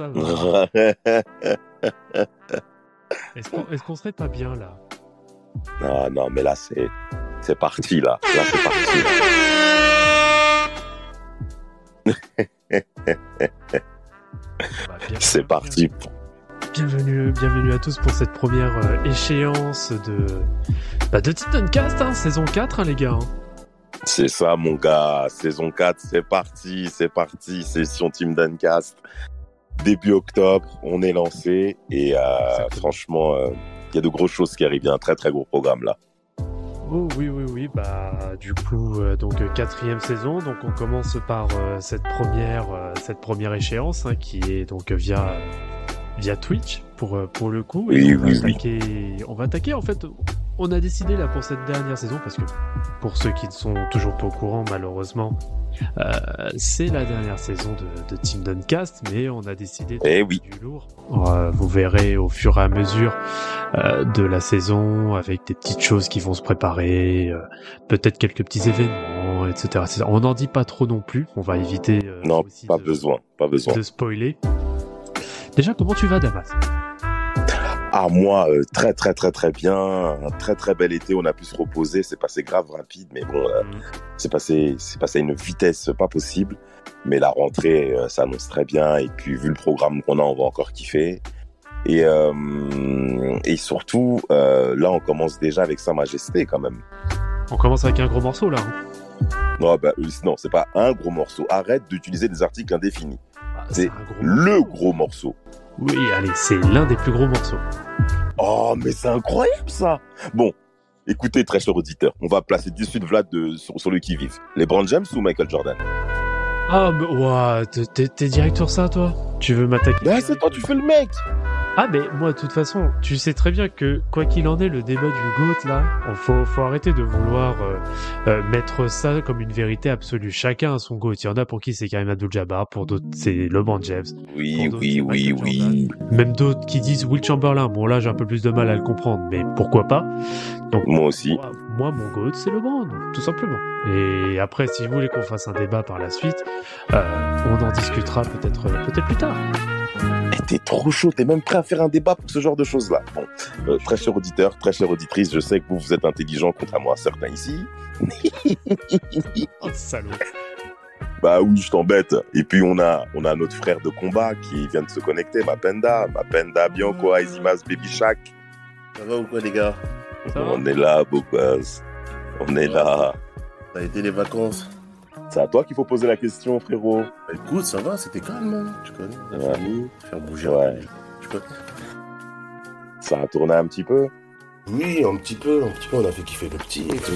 Ça Est-ce qu'on est-ce qu'on serait pas bien là? Non, non, mais là, c'est, c'est parti, là. Là, c'est parti. Bah, C'est parti. Bienvenue, bienvenue à tous pour cette première euh, échéance de bah, de Team Duncast, hein, saison 4 hein, les gars. hein. C'est ça, mon gars. Saison 4, c'est parti. C'est parti. Session Team Duncast. Début octobre, on est lancé. Et euh, franchement, euh, il y a de grosses choses qui arrivent. Il y a un très, très gros programme, là. Oh oui oui oui bah du coup euh, donc quatrième saison donc on commence par cette première cette première échéance hein, qui est donc via via Twitch pour pour le coup Oui, on va oui, oui. attaquer on va attaquer en fait on a décidé là pour cette dernière saison parce que pour ceux qui ne sont toujours pas au courant malheureusement euh, c'est la dernière saison de, de Team Duncast mais on a décidé de Eh oui. du lourd Euh, vous verrez au fur et à mesure euh, de la saison avec des petites choses qui vont se préparer, euh, peut-être quelques petits événements, etc. etc. On n'en dit pas trop non plus, on va éviter euh, Non, aussi pas de, besoin. Pas besoin. de spoiler. Déjà, comment tu vas, Damas? Ah, moi, euh, très, très, très, très bien. Un très, très bel été. On a pu se reposer. C'est passé grave rapide. Mais bon, euh, c'est passé, c'est passé à une vitesse pas possible. Mais la rentrée euh, s'annonce très bien. Et puis, vu le programme qu'on a, on va encore kiffer. Et, euh, et surtout, euh, là, on commence déjà avec Sa Majesté quand même. On commence avec un gros morceau là. hein. Non, bah, non, c'est pas un gros morceau. Arrête d'utiliser des articles indéfinis. Ah, C'est Le morceau. gros morceau. Oui, allez, c'est l'un des plus gros morceaux. Oh, mais c'est incroyable ça. Bon, écoutez, très cher auditeur, on va placer tout de suite Vlad de, sur, sur le qui-vive. Les Brand James ou Michael Jordan? Ah, mais ouah, t'es direct sur ça, toi? Tu veux m'attaquer? Bah, c'est toi, tu fais le mec Ah, mais moi, de toute façon, tu sais très bien que, quoi qu'il en est, le débat du GOAT, là, il faut, faut arrêter de vouloir euh, euh, mettre ça comme une vérité absolue. Chacun a son GOAT. Il y en a pour qui c'est Karim Abdul-Jabbar, pour d'autres, c'est LeBron James. Oui, oui, oui, oui. Même d'autres qui disent Will Chamberlain. Bon, là, j'ai un peu plus de mal à le comprendre, mais pourquoi pas? Donc, Moi aussi. moi, moi, mon GOAT, c'est LeBron, tout simplement. Et après, si vous voulez qu'on fasse un débat par la suite, euh, on en discutera peut-être peut-être plus tard. Eh, T'es trop chaud, t'es même prêt à faire un débat pour ce genre de choses-là. Bon, euh, très cher auditeur, très chère auditrice, je sais que vous, vous êtes intelligent, contrairement à certains ici. Oh, salaud. Bah oui, je t'embête. Et puis on a, on a notre frère de combat qui vient de se connecter, Mapenda, Mapenda Bianco, Aizimas, Baby Shaq. Ça va ou quoi les gars? Ça va On est là, beau gosse. On est là. Ça a été les vacances C'est à toi qu'il faut poser la question, frérot. Bah, Écoute, ça va, c'était calme, hein, tu connais. La Ouais. famille, faire bouger Ouais. un peu, tu connais. Ça a tourné un petit peu? Oui, un petit peu, un petit peu, on a fait kiffer le petit et tout.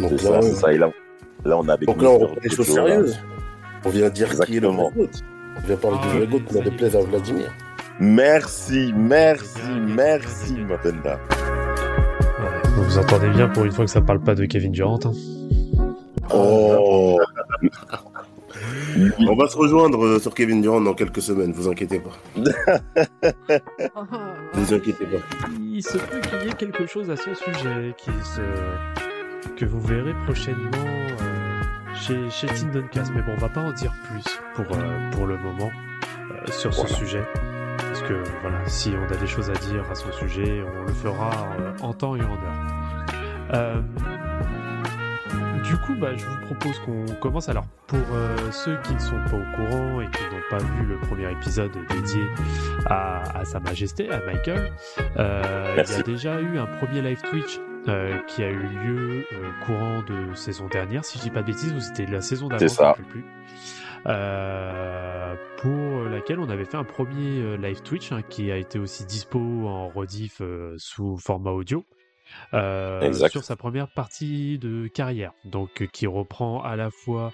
Donc ça, là, c'est ça. Et là, là, on a avec donc là, on reprend les choses sérieuses. On vient dire qui est le Exactement. vrai goût. On vient parler Ah, du vrai goût, ça n'a y est. déplaise à Vladimir. Merci, merci, merci. Mapenda. Ouais, vous entendez bien pour une fois que ça parle pas de Kevin Durant. hein. Oh, On va se rejoindre euh, sur Kevin Durant dans quelques semaines, vous inquiétez pas. Vous inquiétez pas. Il se peut qu'il y ait quelque chose à son sujet qui se... que vous verrez prochainement euh, chez, chez Team Duncast. Mais bon, on va pas en dire plus pour, euh, pour le moment euh, sur ce Voilà. sujet. Parce que voilà, si on a des choses à dire à son sujet, on le fera euh, en temps et en heure. Euh, du coup, bah, je vous propose qu'on commence. Alors, pour euh, ceux qui ne sont pas au courant et qui n'ont pas vu le premier épisode dédié à, à Sa Majesté, à Michael, euh, il y a déjà eu un premier live Twitch euh, qui a eu lieu courant de saison dernière, si je dis pas de bêtises, ou c'était la saison d'avant, C'est je rappelle plus. Euh, pour laquelle on avait fait un premier euh, live Twitch hein, qui a été aussi dispo en rediff euh, sous format audio. Euh, sur sa première partie de carrière, donc euh, qui reprend à la fois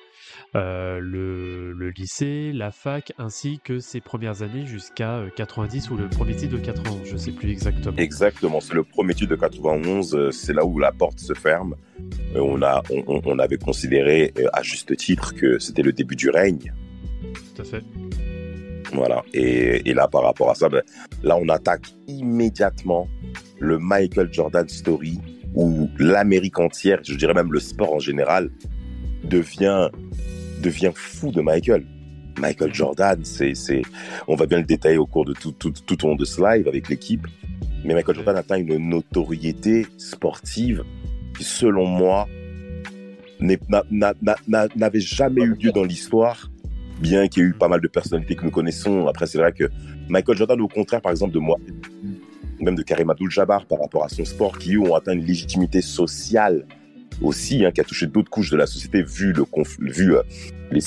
euh, le, le lycée, la fac, ainsi que ses premières années jusqu'à euh, 90 ou le premier titre de 91, je sais plus exactement. Exactement, c'est le premier titre de 91, euh, c'est là où la porte se ferme. Euh, on, a, on, avait considéré euh, à juste titre que c'était le début du règne. Tout à fait. Voilà. Et, là, par rapport à ça, ben, là, on attaque immédiatement le Michael Jordan story où l'Amérique entière, je dirais même le sport en général, devient, devient fou de Michael. Michael Jordan, c'est, c'est, on va bien le détailler au cours de tout, tout, tout au long de ce live avec l'équipe. Mais Michael Jordan atteint une notoriété sportive qui, selon moi, n'avait jamais eu lieu dans l'histoire bien qu'il y ait eu pas mal de personnalités que nous connaissons. Après, c'est vrai que Michael Jordan, au contraire, par exemple, de moi, même de Karim Abdul-Jabbar par rapport à son sport, qui eux ont atteint une légitimité sociale aussi, hein, qui a touché d'autres couches de la société vu le vu euh, les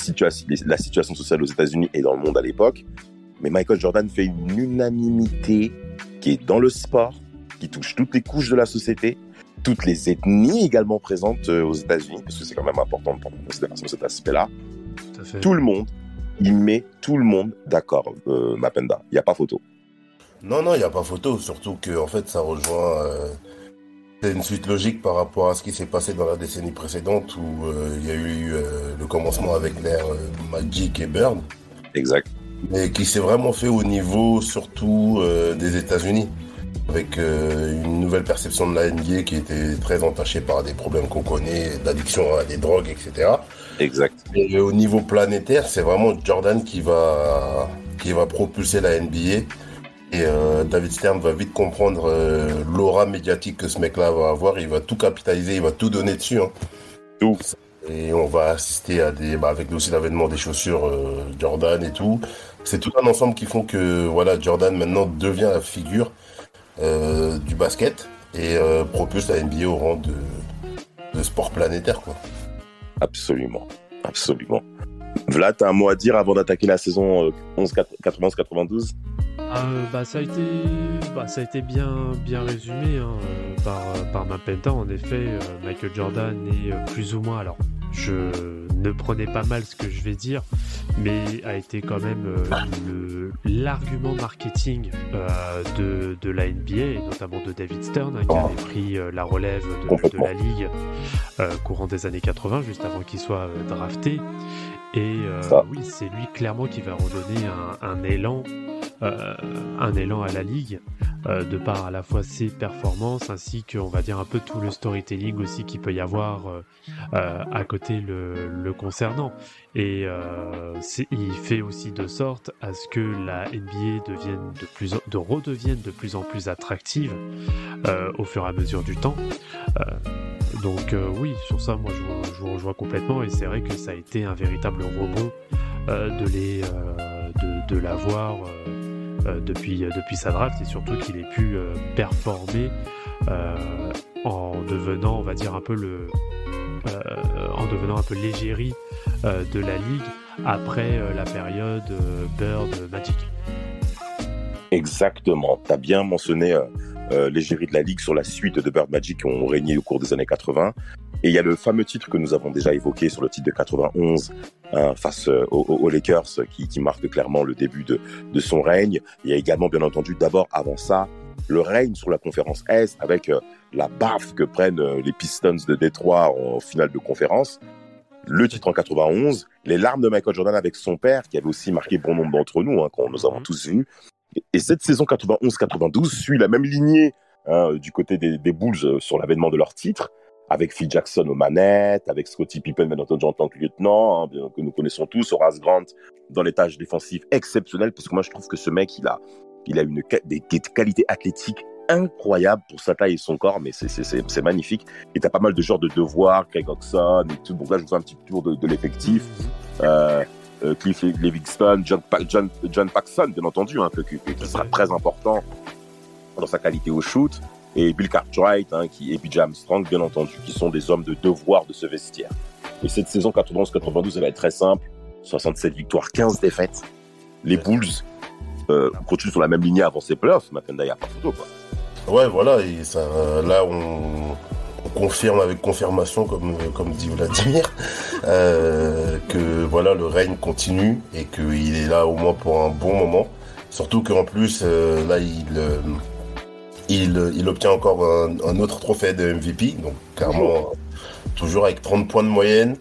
les- la situation sociale aux États-Unis et dans le monde à l'époque. Mais Michael Jordan fait une unanimité qui est dans le sport, qui touche toutes les couches de la société, toutes les ethnies également présentes euh, aux États-Unis, parce que c'est quand même important de prendre en considération cet aspect-là Tout à fait. tout le monde, il met tout le monde d'accord, euh, Mapenda. Il n'y a pas photo. Non, non, il n'y a pas photo, surtout que en fait ça rejoint. euh, c'est une suite logique par rapport à ce qui s'est passé dans la décennie précédente où euh, il y a eu euh, le commencement avec l'ère euh, Magic et Bird, Exact. mais qui s'est vraiment fait au niveau surtout euh, des États-Unis, avec euh, une nouvelle perception de la NBA qui était très entachée par des problèmes qu'on connaît, d'addiction à des drogues, etc. Exact. Et au niveau planétaire, c'est vraiment Jordan qui va, qui va propulser la NBA. Et euh, David Stern va vite comprendre euh, l'aura médiatique que ce mec-là va avoir. Il va tout capitaliser, il va tout donner dessus. hein. Tout. Et on va assister à des, bah, avec aussi l'avènement des chaussures euh, Jordan et tout. C'est tout un ensemble qui font que voilà, Jordan maintenant devient la figure du basket et propulse la NBA au rang de, de sport planétaire. Quoi. Absolument. Absolument. Vlad, t'as un mot à dire avant d'attaquer la saison euh, 11 91-92 Euh, bah, ça a été, bah, ça a été bien, bien résumé hein, euh, par, euh, par Mapenta. En effet, Michael Jordan est plus ou moins. Alors, je ne prenez pas mal ce que je vais dire, mais a été quand même euh, l'argument marketing euh, de, de la NBA et notamment de David Stern hein, qui avait pris euh, la relève de, la ligue courant des années 80, juste avant qu'il soit drafté. Et euh, oui, c'est lui clairement qui va redonner un, un élan euh, un élan à la ligue euh, de par à la fois ses performances ainsi que on va dire un peu tout le storytelling aussi qu'il peut y avoir euh, euh, à côté le, le concernant. Et euh, il fait aussi de sorte à ce que la NBA devienne de plus en- de redevienne de plus en plus attractive euh, au fur et à mesure du temps Euh, donc euh, oui sur ça moi je, vous- rejoins complètement et c'est vrai que ça a été un véritable rebond euh, euh, de, l'avoir depuis sa draft et surtout qu'il ait pu performer en devenant on va dire un peu en devenant un peu l'égérie de la ligue après la période Bird Magic. Exactement. Tu as bien mentionné euh, l'égérie de la Ligue sur la suite de Bird Magic qui ont régné au cours des années 80. Et il y a le fameux titre que nous avons déjà évoqué sur le titre de 91 hein, face euh, aux, aux Lakers qui, qui marque clairement le début de, de son règne. Il y a également, bien entendu, d'abord avant ça, le règne sur la conférence Est avec euh, la baffe que prennent euh, les Pistons de Détroit en finale de conférence. Le titre en 91, les larmes de Michael Jordan avec son père, qui avait aussi marqué bon nombre d'entre nous, hein, quand nous avons Mhm. tous vu. Et- Et cette saison 91-92 suit la même lignée hein, du côté des, Bulls euh, sur l'avènement de leur titre, avec Phil Jackson aux manettes, avec Scottie Pippen, bien entendu, en tant que lieutenant, hein, que nous connaissons tous, Horace Grant dans les tâches défensives exceptionnelles, parce que moi, je trouve que ce mec, il a, il a une, des, qualités athlétiques incroyable pour sa taille et son corps, mais c'est- magnifique. Et t'as pas mal de genres de devoirs, Craig Oxon et tout. Donc là, je vous fais un petit tour de, de l'effectif. Euh, euh, Cliff Livingston, John, Pa- John, John Paxson, bien entendu, hein, qui sera très important dans sa qualité au shoot. Et Bill Cartwright hein, qui, et BJ Armstrong, bien entendu, qui sont des hommes de devoir de ce vestiaire. Et cette saison 91-92, elle va être très simple. 67 victoires, 15 défaites. Les Bulls euh, continuent sur la même lignée avant ces playoffs. Y a pas photo, quoi. Ouais, voilà, et ça, là, on confirme avec confirmation, comme, comme dit Vladimir, euh, que voilà, le règne continue et qu'il est là au moins pour un bon moment. Surtout qu'en plus, euh, là, il, euh, il, il obtient encore un, un autre trophée de MVP, donc clairement, toujours avec 30 points de moyenne,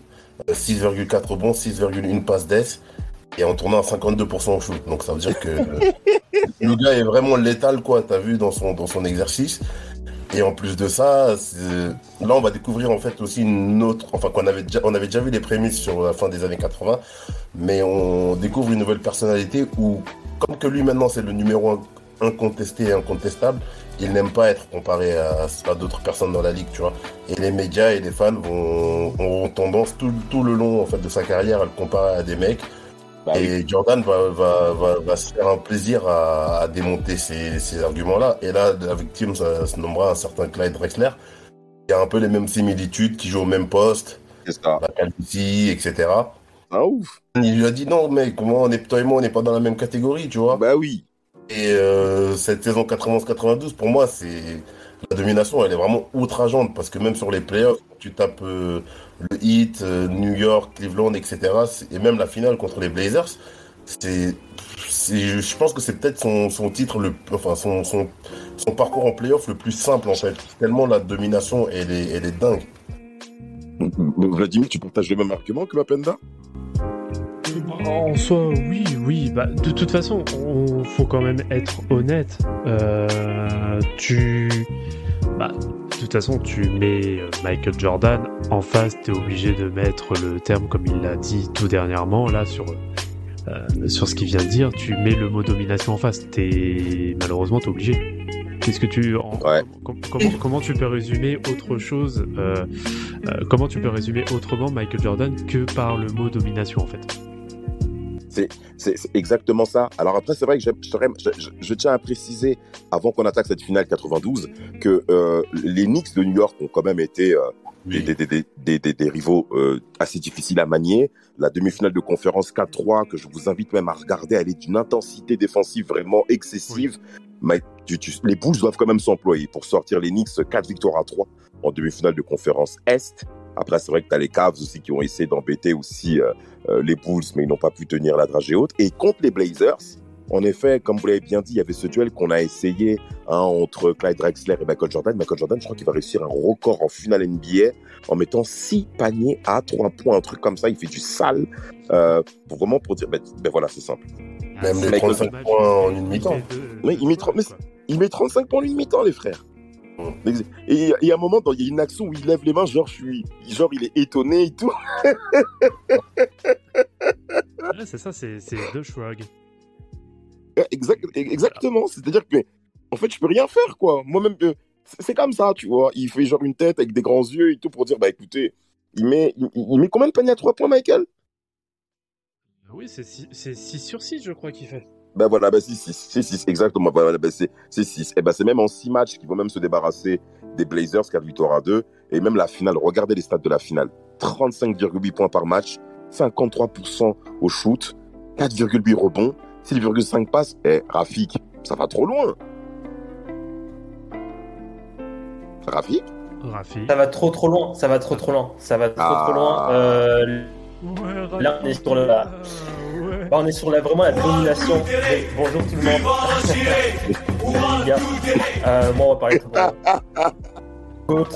euh, 6,4 rebonds, 6,1 passes d'ess, et en tournant à 52% au shoot. Donc ça veut dire que le gars est vraiment létal, quoi, t'as vu, dans son, dans son exercice. Et en plus de ça, là, on va découvrir en fait aussi une autre, enfin, qu'on avait déjà, on avait déjà vu les prémices sur la fin des années 80, mais on découvre une nouvelle personnalité où, comme que lui maintenant c'est le numéro incontesté et incontestable, il n'aime pas être comparé à, à d'autres personnes dans la ligue, tu vois. Et les médias et les fans vont, auront tendance tout, tout le long en fait de sa carrière à le comparer à des mecs. Bah oui. et Jordan va, va, va, va se faire un plaisir à, à démonter ces, ces arguments-là. Et là, la victime ça, se nommera un certain Clyde Drexler, qui a un peu les mêmes similitudes, qui joue au même poste, ça. la calvitie, etc. Ah, ouf. Il lui a dit non, mec, comment on est, toi et moi, on n'est pas dans la même catégorie, tu vois. Bah oui. Et euh, cette saison 91-92, pour moi, c'est la domination, elle est vraiment outrageante parce que même sur les playoffs, tu tapes euh, le Heat, euh, New York, Cleveland, etc. Et même la finale contre les Blazers, c'est, c'est- je pense que c'est peut-être son, son titre, le, enfin son, son, son parcours en playoff le plus simple en fait. Tellement la domination, elle est, elle est dingue. Vladimir, tu partages le même argument que Mapenda? En soi, oui, oui. Bah, de toute façon, on faut quand même être honnête. Euh, tu, bah, de toute façon, tu mets euh, Michael Jordan en face, t'es obligé de mettre le terme comme il l'a dit tout dernièrement là sur euh, sur ce qu'il vient de dire. Tu mets le mot domination en face. T'es malheureusement t'es obligé. Qu'est-ce que tu en- Ouais. com- comment, comment tu peux résumer autre chose euh, euh, Comment tu peux résumer autrement Michael Jordan que par le mot domination en fait? C'est exactement ça. Alors après, c'est vrai que je, serais- je- je- je tiens à préciser, avant qu'on attaque cette finale 92, que euh, les Knicks de New York ont quand même été euh, des, des, des, des, des, des- des rivaux euh, assez difficiles à manier. La demi-finale de conférence 4-3, que je vous invite même à regarder, elle est d'une intensité défensive vraiment excessive. Mais tu- tu- les Bulls doivent quand même s'employer pour sortir les Knicks 4 victoires à 3 en demi-finale de conférence Est. Après, c'est vrai que tu as les Cavs aussi qui ont essayé d'embêter aussi euh, euh, les Bulls, mais ils n'ont pas pu tenir la dragée haute. Et contre les Blazers, en effet, comme vous l'avez bien dit, il y avait ce duel qu'on a essayé hein, entre Clyde Drexler et Michael Jordan. Michael Jordan, je crois qu'il va réussir un record en finale NBA en mettant six paniers à trois points, un truc comme ça. Il fait du sale euh, pour vraiment pour dire, ben, ben voilà, c'est simple. Même les Michael 35 points en une mi-temps. Oui, il met 30 mais Il met 35 points en une mi-temps, les frères. Et il y a un moment, il y a une action où il lève les mains, genre, je suis, genre, il est étonné et tout. Ouais, c'est ça, c'est The Shrug. Exact, exactement. C'est-à-dire que, en fait, je peux rien faire, quoi. Moi-même, euh, c'est comme ça, tu vois. Il fait genre une tête avec des grands yeux et tout pour dire, bah écoutez, il met, il, il met combien de paniers à 3 points, Michael? Oui, c'est 6 sur 6, je crois qu'il fait. Ben voilà, ben 6, 6, 6, 6, exactement. Voilà, ben c'est 6. Et ben c'est même en 6 matchs qu'ils vont même se débarrasser des Blazers, 4 victoires à 2. Et même la finale, regardez les stats de la finale 35,8 points par match, 53% au shoot, 4,8 rebonds, 6,5 passes. Eh, Rafik, ça va trop loin. Rafik? Rafi. Ça va trop trop loin, ça va trop trop loin, ça va trop Ah. trop loin. Euh, Ouais, Rafi. Là, on est sur le- Ah, ouais. Là, on est sur la, vraiment la domination. Mais bonjour tout le monde. Salut les gars. Euh, moi, on va parler de Goat.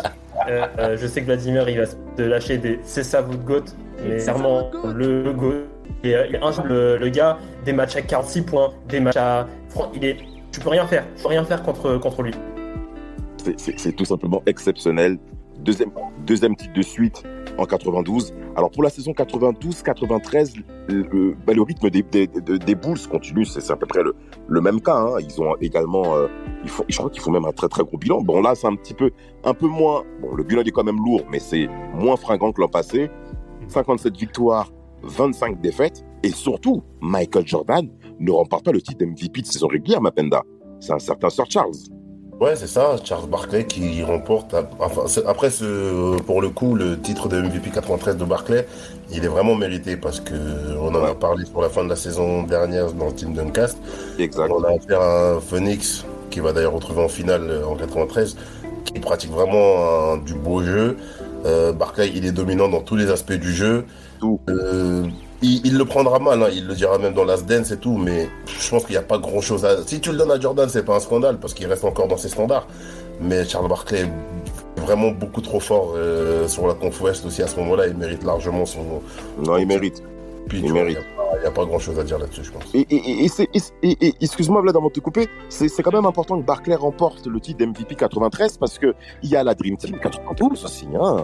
Euh, euh, je sais que Vladimir, il va se lâcher des c'est ça vous de Goat. Mais goat. le Goat. Et, euh, il est injouable, le, le gars, des matchs à 46 points, des matchs à. Fran- Il est. Tu peux rien faire. Tu peux rien faire contre, contre lui. C'est tout simplement exceptionnel. Deuxième, titre de suite en 92. Alors pour la saison 92-93, le, le- bah, le rythme des, des, Bulls continue, c'est à peu près le, même cas. hein. Ils ont également, euh, je crois qu'ils font même un très très gros bilan. Bon là c'est un petit peu, un peu moins. Bon le bilan est quand même lourd, mais c'est moins fringant que l'an passé. 57 victoires, 25 défaites, et surtout Michael Jordan ne remporte pas le titre MVP de saison régulière, Mapenda. C'est un certain Sir Charles. Ouais, c'est ça, Charles Barkley qui remporte. Enfin, après, ce, pour le coup, le titre de MVP 93 de Barkley, il est vraiment mérité parce que on en a parlé sur la fin de la saison dernière dans le team Duncast. Exact. On a affaire à un Phoenix qui va d'ailleurs retrouver en finale euh, en 93, qui pratique vraiment un- du beau jeu. Euh, Barclay, il est dominant dans tous les aspects du jeu. Tout. Euh, il, il le prendra mal, hein, il le dira même dans Last Dance et tout, mais je pense qu'il n'y a pas grand chose à. Si tu le donnes à Jordan, c'est pas un scandale parce qu'il reste encore dans ses standards. Mais Charles Barclay est vraiment beaucoup trop fort euh, sur la conf Ouest aussi à ce moment-là. Il mérite largement son. Non, il mérite. Puis, Il vois, mérite. Il n'y a, pas grand chose à dire là-dessus, je pense. Et, et, et, et c'est- et- et- et- excuse-moi Vlad avant de te couper, c'est quand même important que Barclay remporte le titre d'MVP 93 parce que il y a la Dream Team 92 aussi. Hein.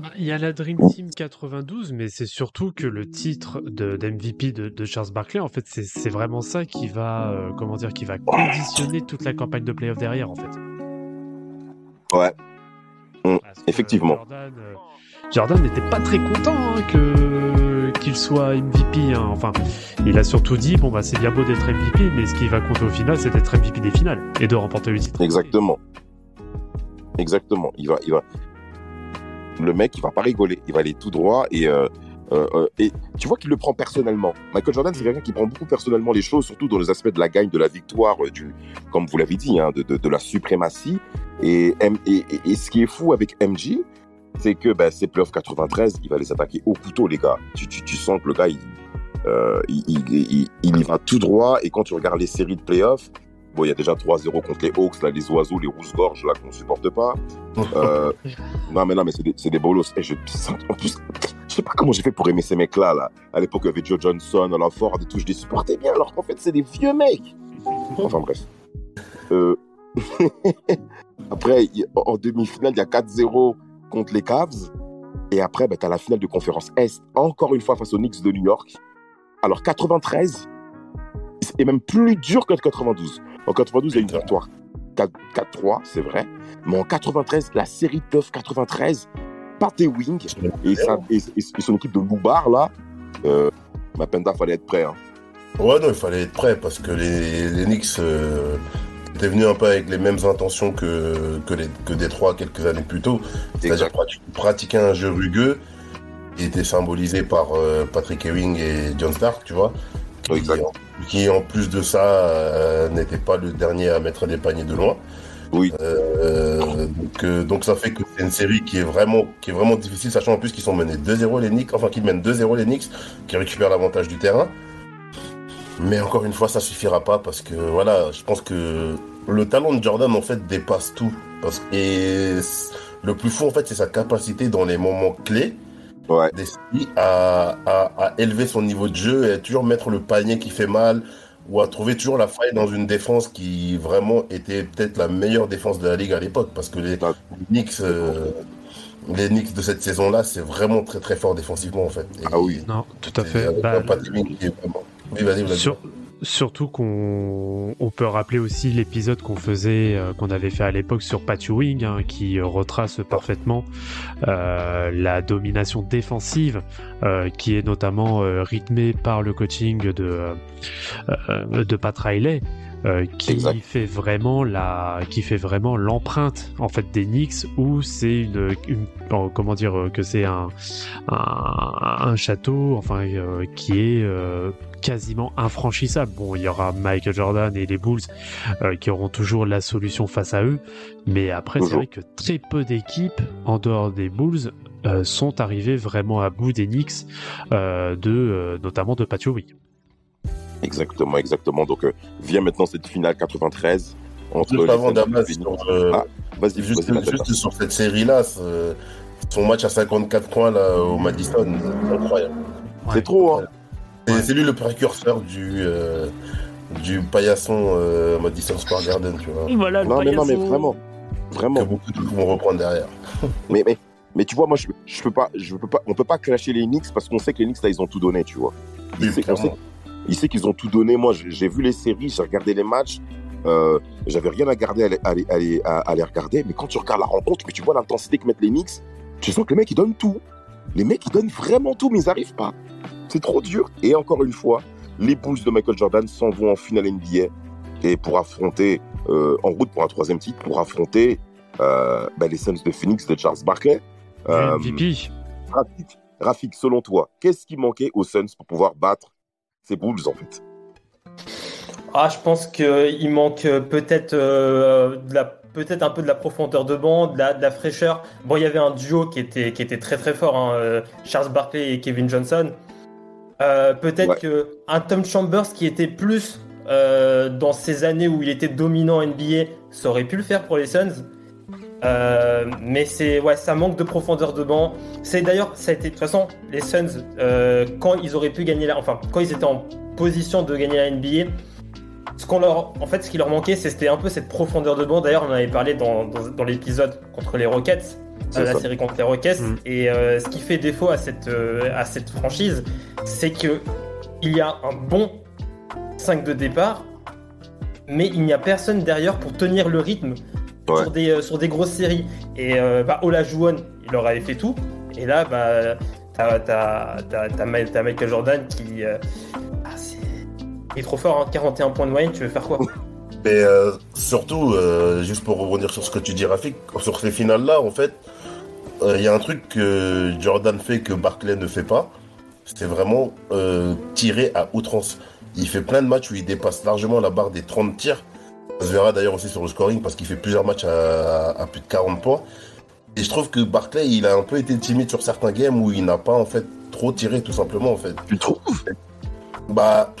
Bah, Il y a la Dream Team 92, mais c'est surtout que le titre de, d'MVP de, de Charles Barkley, en fait, c'est, vraiment ça qui va, euh, comment dire, qui va conditionner toute la campagne de playoff derrière, en fait. Ouais. Mm, effectivement. Jordan, euh, Jordan n'était pas très content hein, que qu'il soit MVP. hein. Enfin, il a surtout dit bon bah c'est bien beau d'être MVP, mais ce qui va compter au final, c'est d'être MVP des finales et de remporter le titre. Exactement. Exactement. Il va, il va. Le mec, il va pas rigoler. Il va aller tout droit et euh, euh, euh, et tu vois qu'il le prend personnellement. Michael Jordan, c'est quelqu'un qui prend beaucoup personnellement les choses, surtout dans les aspects de la gagne, de la victoire, du, comme vous l'avez dit, hein, de, de, la suprématie. Et, et, ce qui est fou avec MJ, c'est que ben, ces playoffs 93, il va les attaquer au couteau, les gars. Tu, tu, sens que le gars, il, il, il- il y va tout droit. Et quand tu regardes les séries de playoffs, bon, il y a déjà 3-0 contre les Hawks, là, les oiseaux, les rouges-gorges, là, qu'on supporte pas. Euh, non, mais non, mais c'est des, des bolos. Et je, en plus, je sais pas comment j'ai fait pour aimer ces mecs-là, là. À l'époque, il y avait Joe Johnson, Alan Ford et tout, je les supportais bien, alors qu'en fait, c'est des vieux mecs. Enfin, bref. Euh, Après, en demi-finale, il y a 4-0 contre les Cavs. Et après, ben, tu as la finale de conférence Est, encore une fois face aux Knicks de New York. Alors, 93 est même plus dur que 92. En 92, il y a une victoire 4 4-3, c'est vrai. Mais en 93, la série de 93, Pat Ewing et, sa- et, son équipe de Loubar, là, euh, Mapenda, fallait être prêt. Hein. Ouais, non, il fallait être prêt parce que les, les Knicks euh, étaient venus un peu avec les mêmes intentions que, que, les, que Détroit quelques années plus tôt. C'est-à-dire pratiquer un jeu rugueux qui était symbolisé par euh, Patrick Ewing et John Stark, tu vois. Qui, en, qui, en plus de ça, euh, n'était pas le dernier à mettre des paniers de loin. Oui. Euh, donc, euh, donc ça fait que c'est une série qui est vraiment, qui est vraiment difficile, sachant en plus qu'ils sont menés 2-0 les Knicks, enfin qu'ils mènent 2-0 les Knicks, qui récupèrent l'avantage du terrain. Mais encore une fois, ça suffira pas parce que voilà, je pense que le talent de Jordan en fait dépasse tout. Parce et le plus fou en fait, c'est sa capacité dans les moments clés Ouais. à, à, à élever son niveau de jeu et à toujours mettre le panier qui fait mal ou à trouver toujours la faille dans une défense qui vraiment était peut-être la meilleure défense de la ligue à l'époque parce que les, Knicks euh, les Knicks de cette saison là c'est vraiment très très fort défensivement en fait Et- Ah oui. Non, tout à fait. Bah, Ewing qui est vraiment- oui vas-y vas-y. Sur- surtout qu'on on peut rappeler aussi l'épisode qu'on faisait, euh, qu'on avait fait à l'époque sur Pat Ewing, hein, qui euh, retrace parfaitement euh, la domination défensive, euh, qui est notamment rythmée par le coaching de de Pat Riley. euh, qui Exact. fait vraiment la qui fait vraiment l'empreinte en fait des Knicks où c'est une, une- comment dire que c'est un, un un château enfin euh, qui est quasiment infranchissable. Bon, il y aura Michael Jordan et les Bulls euh, qui auront toujours la solution face à eux, mais après c'est vrai que très peu d'équipes en dehors des Bulls euh, sont arrivées vraiment à bout des Knicks, euh, de euh, notamment de Pat Ewing. Exactement, exactement. Donc, euh, vient maintenant cette finale 93 entre Juste les avant Damas, euh, Ah, Vas-y, juste, juste sur cette série-là, son match à 54 points là, au Madison, incroyable. C'est trop, hein. C'est c'est lui le précurseur du, euh, du paillasson euh, Madison Square Garden, tu vois. Voilà Non, mais non, mais vraiment. Que Vraiment. beaucoup de vont reprendre derrière. Mais, mais Mais tu vois, moi, je, je peux pas, je peux pas, on peut pas clasher les Knicks parce qu'on sait que les Knicks, là, ils ont tout donné, tu vois. Oui, Il sait, qu'ils ont tout donné. Moi, j'ai vu les séries, j'ai regardé les matchs. Euh, J'avais rien à garder à les, à, les, à, les, à- à les regarder. Mais quand tu regardes la rencontre, que tu vois l'intensité que mettent les Knicks, tu sens que les mecs, ils donnent tout. Les mecs, ils donnent vraiment tout, mais ils arrivent pas. C'est trop dur. Et encore une fois, les Bulls de Michael Jordan s'en vont en finale NBA et pour affronter, euh, en route pour un troisième titre, pour affronter euh, bah, les Suns de Phoenix de Charles Barkley. Euh, MVP. Rafik, Rafik, selon toi, qu'est-ce qui manquait aux Suns pour pouvoir battre ces Bulls en fait? Ah, je pense qu'il manque euh, peut-être euh, de la peut-être un peu de la profondeur de banc, de la, de la fraîcheur. Bon, il y avait un duo qui était, qui était très très fort, hein, Charles Barkley et Kevin Johnson. Euh, peut-être Ouais. que un Tom Chambers qui était plus euh, dans ces années où il était dominant NBA, ça aurait pu le faire pour les Suns. Euh, mais c'est ouais, ça manque de profondeur de banc. C'est d'ailleurs, ça a été de toute façon les Suns quand ils auraient pu gagner la, enfin quand ils étaient en position de gagner la NBA, ce qu'on leur, en fait, ce qui leur manquait, c'était un peu cette profondeur de banc. D'ailleurs, on en avait parlé dans, dans, dans l'épisode contre les Rockets, euh, la ça. série contre les Rockets. Mm. Et euh, ce qui fait défaut à cette, euh, à cette franchise, c'est que il y a un bon 5 de départ, mais il n'y a personne derrière pour tenir le rythme Ouais. sur, des, euh, sur des grosses séries. Et bah, Olajuwon, il leur avait fait tout. Et là, bah, t'as Michael Jordan qui. Il est trop fort, hein, 41 points de moyenne, tu veux faire quoi? Mais euh, surtout, euh, juste pour rebondir sur ce que tu dis, Rafik, sur ces finales-là, en fait, euh, il y a un truc que Jordan fait que Barclay ne fait pas. C'est vraiment euh, tirer à outrance. Il fait plein de matchs où il dépasse largement la barre des 30 tirs. Ça se verra d'ailleurs aussi sur le scoring parce qu'il fait plusieurs matchs à, à plus de 40 points. Et je trouve que Barclay, il a un peu été timide sur certains games où il n'a pas en fait trop tiré tout simplement en fait. Tu trouves? Bah,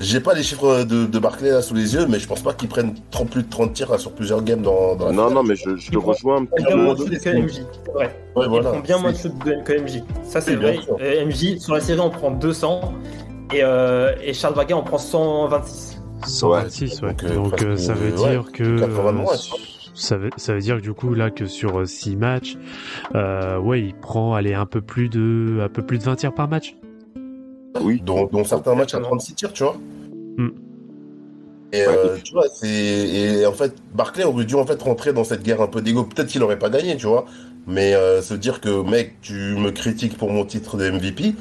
j'ai pas les chiffres de, de Barclay là sous les yeux, mais je pense pas qu'ils prennent plus de 30 tirs là, sur plusieurs games dans, dans la Non, finale. non, mais je, je prend- rejoins un petit peu. moins de shoot que MJ, c'est vrai. Ouais, Il voilà. prend bien moins de C'est- shoot de- que MJ. Ça, c'est vrai. Euh, MJ, sur la série, on prend 200. Et, euh, et Charles Barkley, on prend 126. 126, ouais. Donc, Donc, euh, presque, euh, ça veut ouais, dire que 80 euh, mois, ça veut ça veut dire que du coup là que sur 6 matchs, euh, ouais, il prend allez un peu plus de un peu plus de 20 tirs par match. Oui, dont, dont certains matchs à Exactement. 36 tirs, tu vois. Hmm. Et euh, tu vois, c'est et en fait Barclay aurait dû en fait rentrer dans cette guerre un peu d'ego. Peut-être qu'il aurait pas gagné, tu vois. Mais euh, se dire que mec, tu me critiques pour mon titre de MVP, et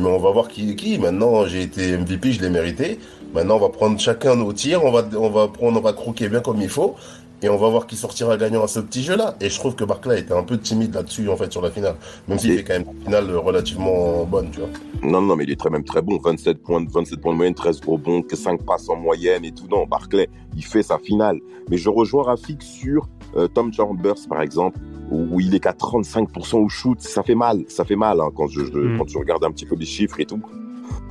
mais on va voir qui est qui. Maintenant, j'ai été MVP, je l'ai mérité. Maintenant, on va prendre chacun nos tirs, on va on va prendre, on va croquer bien comme il faut, et on va voir qui sortira gagnant à ce petit jeu-là. Et je trouve que Barclay était un peu timide là-dessus en fait sur la finale, même s'il Et- fait quand même une finale relativement bonne, tu vois. Non, non, mais il est très, même très bon. 27 points, 27 points de moyenne, 13 rebonds, que 5 passes en moyenne et tout. Non, Barclay, il fait sa finale. Mais je rejoins Rafik sur euh, Tom Chambers, par exemple, où, il est qu'à 35% au shoot. Ça fait mal, ça fait mal hein, quand, je, je- Mm. quand regardes un petit peu les chiffres et tout.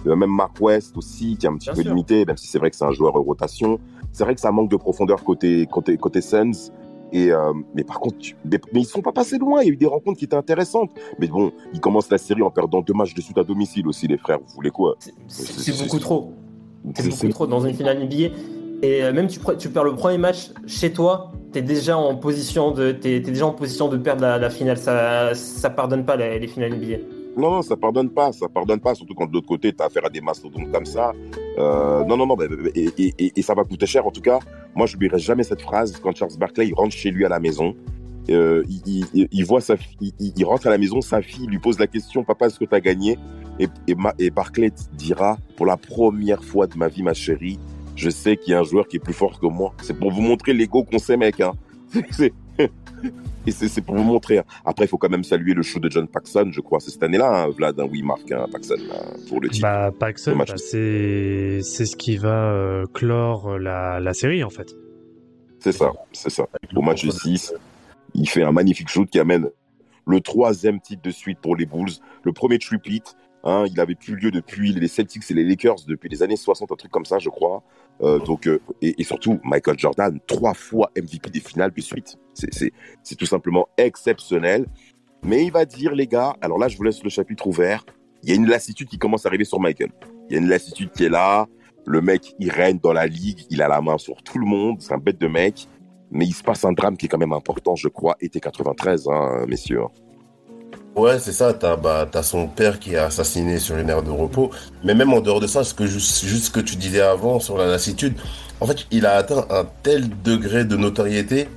Euh, même Mark West aussi, qui est un petit Bien peu sûr. limité, même si c'est vrai que c'est un joueur rotation. C'est vrai que ça manque de profondeur côté, côté, côté Suns. Et euh, mais par contre, tu- mais, mais ils sont pas passés loin. Il y a eu des rencontres qui étaient intéressantes. Mais bon, ils commencent la série en perdant deux matchs de suite à domicile aussi, les frères. Vous voulez quoi? C'est- beaucoup trop. C'est beaucoup trop dans une finale NBA. Et euh, même tu, tu perds le premier match chez toi, t'es déjà en position de t'es déjà en position de perdre la, la finale. Ça ça pardonne pas les, les finales NBA. Non, non, ça pardonne pas, ça pardonne pas, surtout quand de l'autre côté, tu as affaire à des mastodontes comme ça. Euh, non, non, non, et, ça va coûter cher. En tout cas, moi, je n'oublierai jamais cette phrase quand Charles Barkley il rentre chez lui à la maison. Euh, il, voit sa il, rentre à la maison, sa fille lui pose la question, papa, est-ce que tu as gagné? Et, et, et Barkley dira, pour la première fois de ma vie, ma chérie, je sais qu'il y a un joueur qui est plus fort que moi. C'est pour vous montrer l'ego qu'on sait, mec. Hein. C'est- Et c'est pour vous montrer. hein. Après, il faut quand même saluer le show de John Paxson, je crois. C'est cette année-là, hein, Vlad, hein, où il marque hein, Paxson hein, pour le titre. Bah Paxson, Le match. bah, c'est c'est ce qui va euh, clore la, la série en fait. c'est ça, c'est ça. Au match 6, il fait un magnifique shoot qui amène le troisième titre de suite pour les Bulls. Le premier triplet, hein, il avait plus lieu depuis les Celtics et les Lakers depuis les années 60, un truc comme ça, je crois. Euh, donc, euh, et, surtout, Michael Jordan, trois fois MVP des finales de suite. C'est tout simplement exceptionnel. Mais il va dire, les gars, alors là, je vous laisse le chapitre ouvert. Il y a une lassitude qui commence à arriver sur Michael. Il y a une lassitude qui est là. Le mec, il règne dans la ligue. Il a la main sur tout le monde. C'est un bête de mec. Mais il se passe un drame qui est quand même important, je crois, été 93, hein, messieurs. Ouais, c'est ça. T'as bah, t'as son père qui est assassiné sur une aire de repos. Mais même en dehors de ça, ce que juste, juste ce que tu disais avant sur la lassitude, en fait, il a atteint un tel degré de notoriété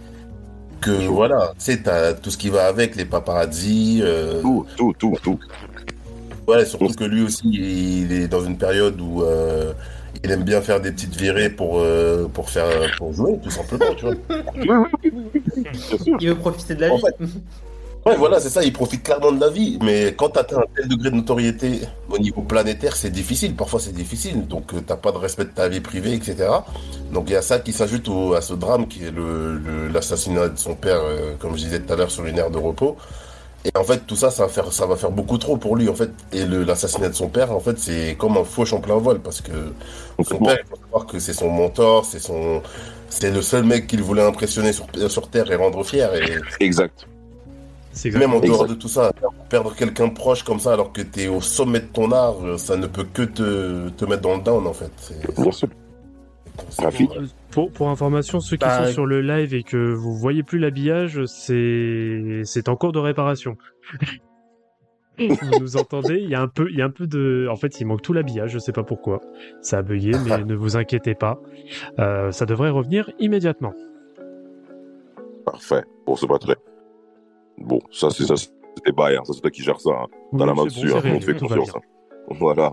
que voilà, tu sais, t'as tout ce qui va avec, les paparazzi. euh, Tout, tout, tout, tout. Ouais, surtout que lui aussi, il est dans une période où euh, il aime bien faire des petites virées pour euh, pour faire pour jouer, tout simplement, tu vois. Il veut profiter de la En vie. fait, Ouais, voilà, c'est ça, il profite clairement de la vie. Mais quand tu atteins un tel degré de notoriété au niveau planétaire, c'est difficile. Parfois, c'est difficile. Donc, euh, t'as pas de respect de ta vie privée, etc. Donc, il y a ça qui s'ajoute au- à ce drame qui est le- le- l'assassinat de son père, euh, comme je disais tout à l'heure, sur une aire de repos. Et en fait, tout ça, ça va faire, ça va faire beaucoup trop pour lui, en fait. Et le- l'assassinat de son père, en fait, c'est comme un fauche en plein vol, parce que son père, il faut savoir que c'est son mentor, c'est son, c'est le seul mec qu'il voulait impressionner sur, sur Terre et rendre fier. Et Exact. Même en dehors Exact. de tout ça, perdre quelqu'un proche comme ça alors que tu es au sommet de ton art, ça ne peut que te, te mettre dans le down en fait. C'est- Bien sûr. c'est- Rafik Pour, pour information, ceux qui Bah, sont sur le live et que vous voyez plus l'habillage, c'est c'est en cours de réparation. vous nous entendez? Il y a un peu, il y a un peu de, en fait, il manque tout l'habillage. Je sais pas pourquoi. Ça a bugué, mais ne vous inquiétez pas. Euh, ça devrait revenir immédiatement. Parfait. Bon, c'est pas très. Bon, ça, c'est ça, c'était bail, hein. Ça, c'est toi qui gères ça. hein. T'as la main bon, dessus, hein. réglé, on te fait confiance. hein. Voilà.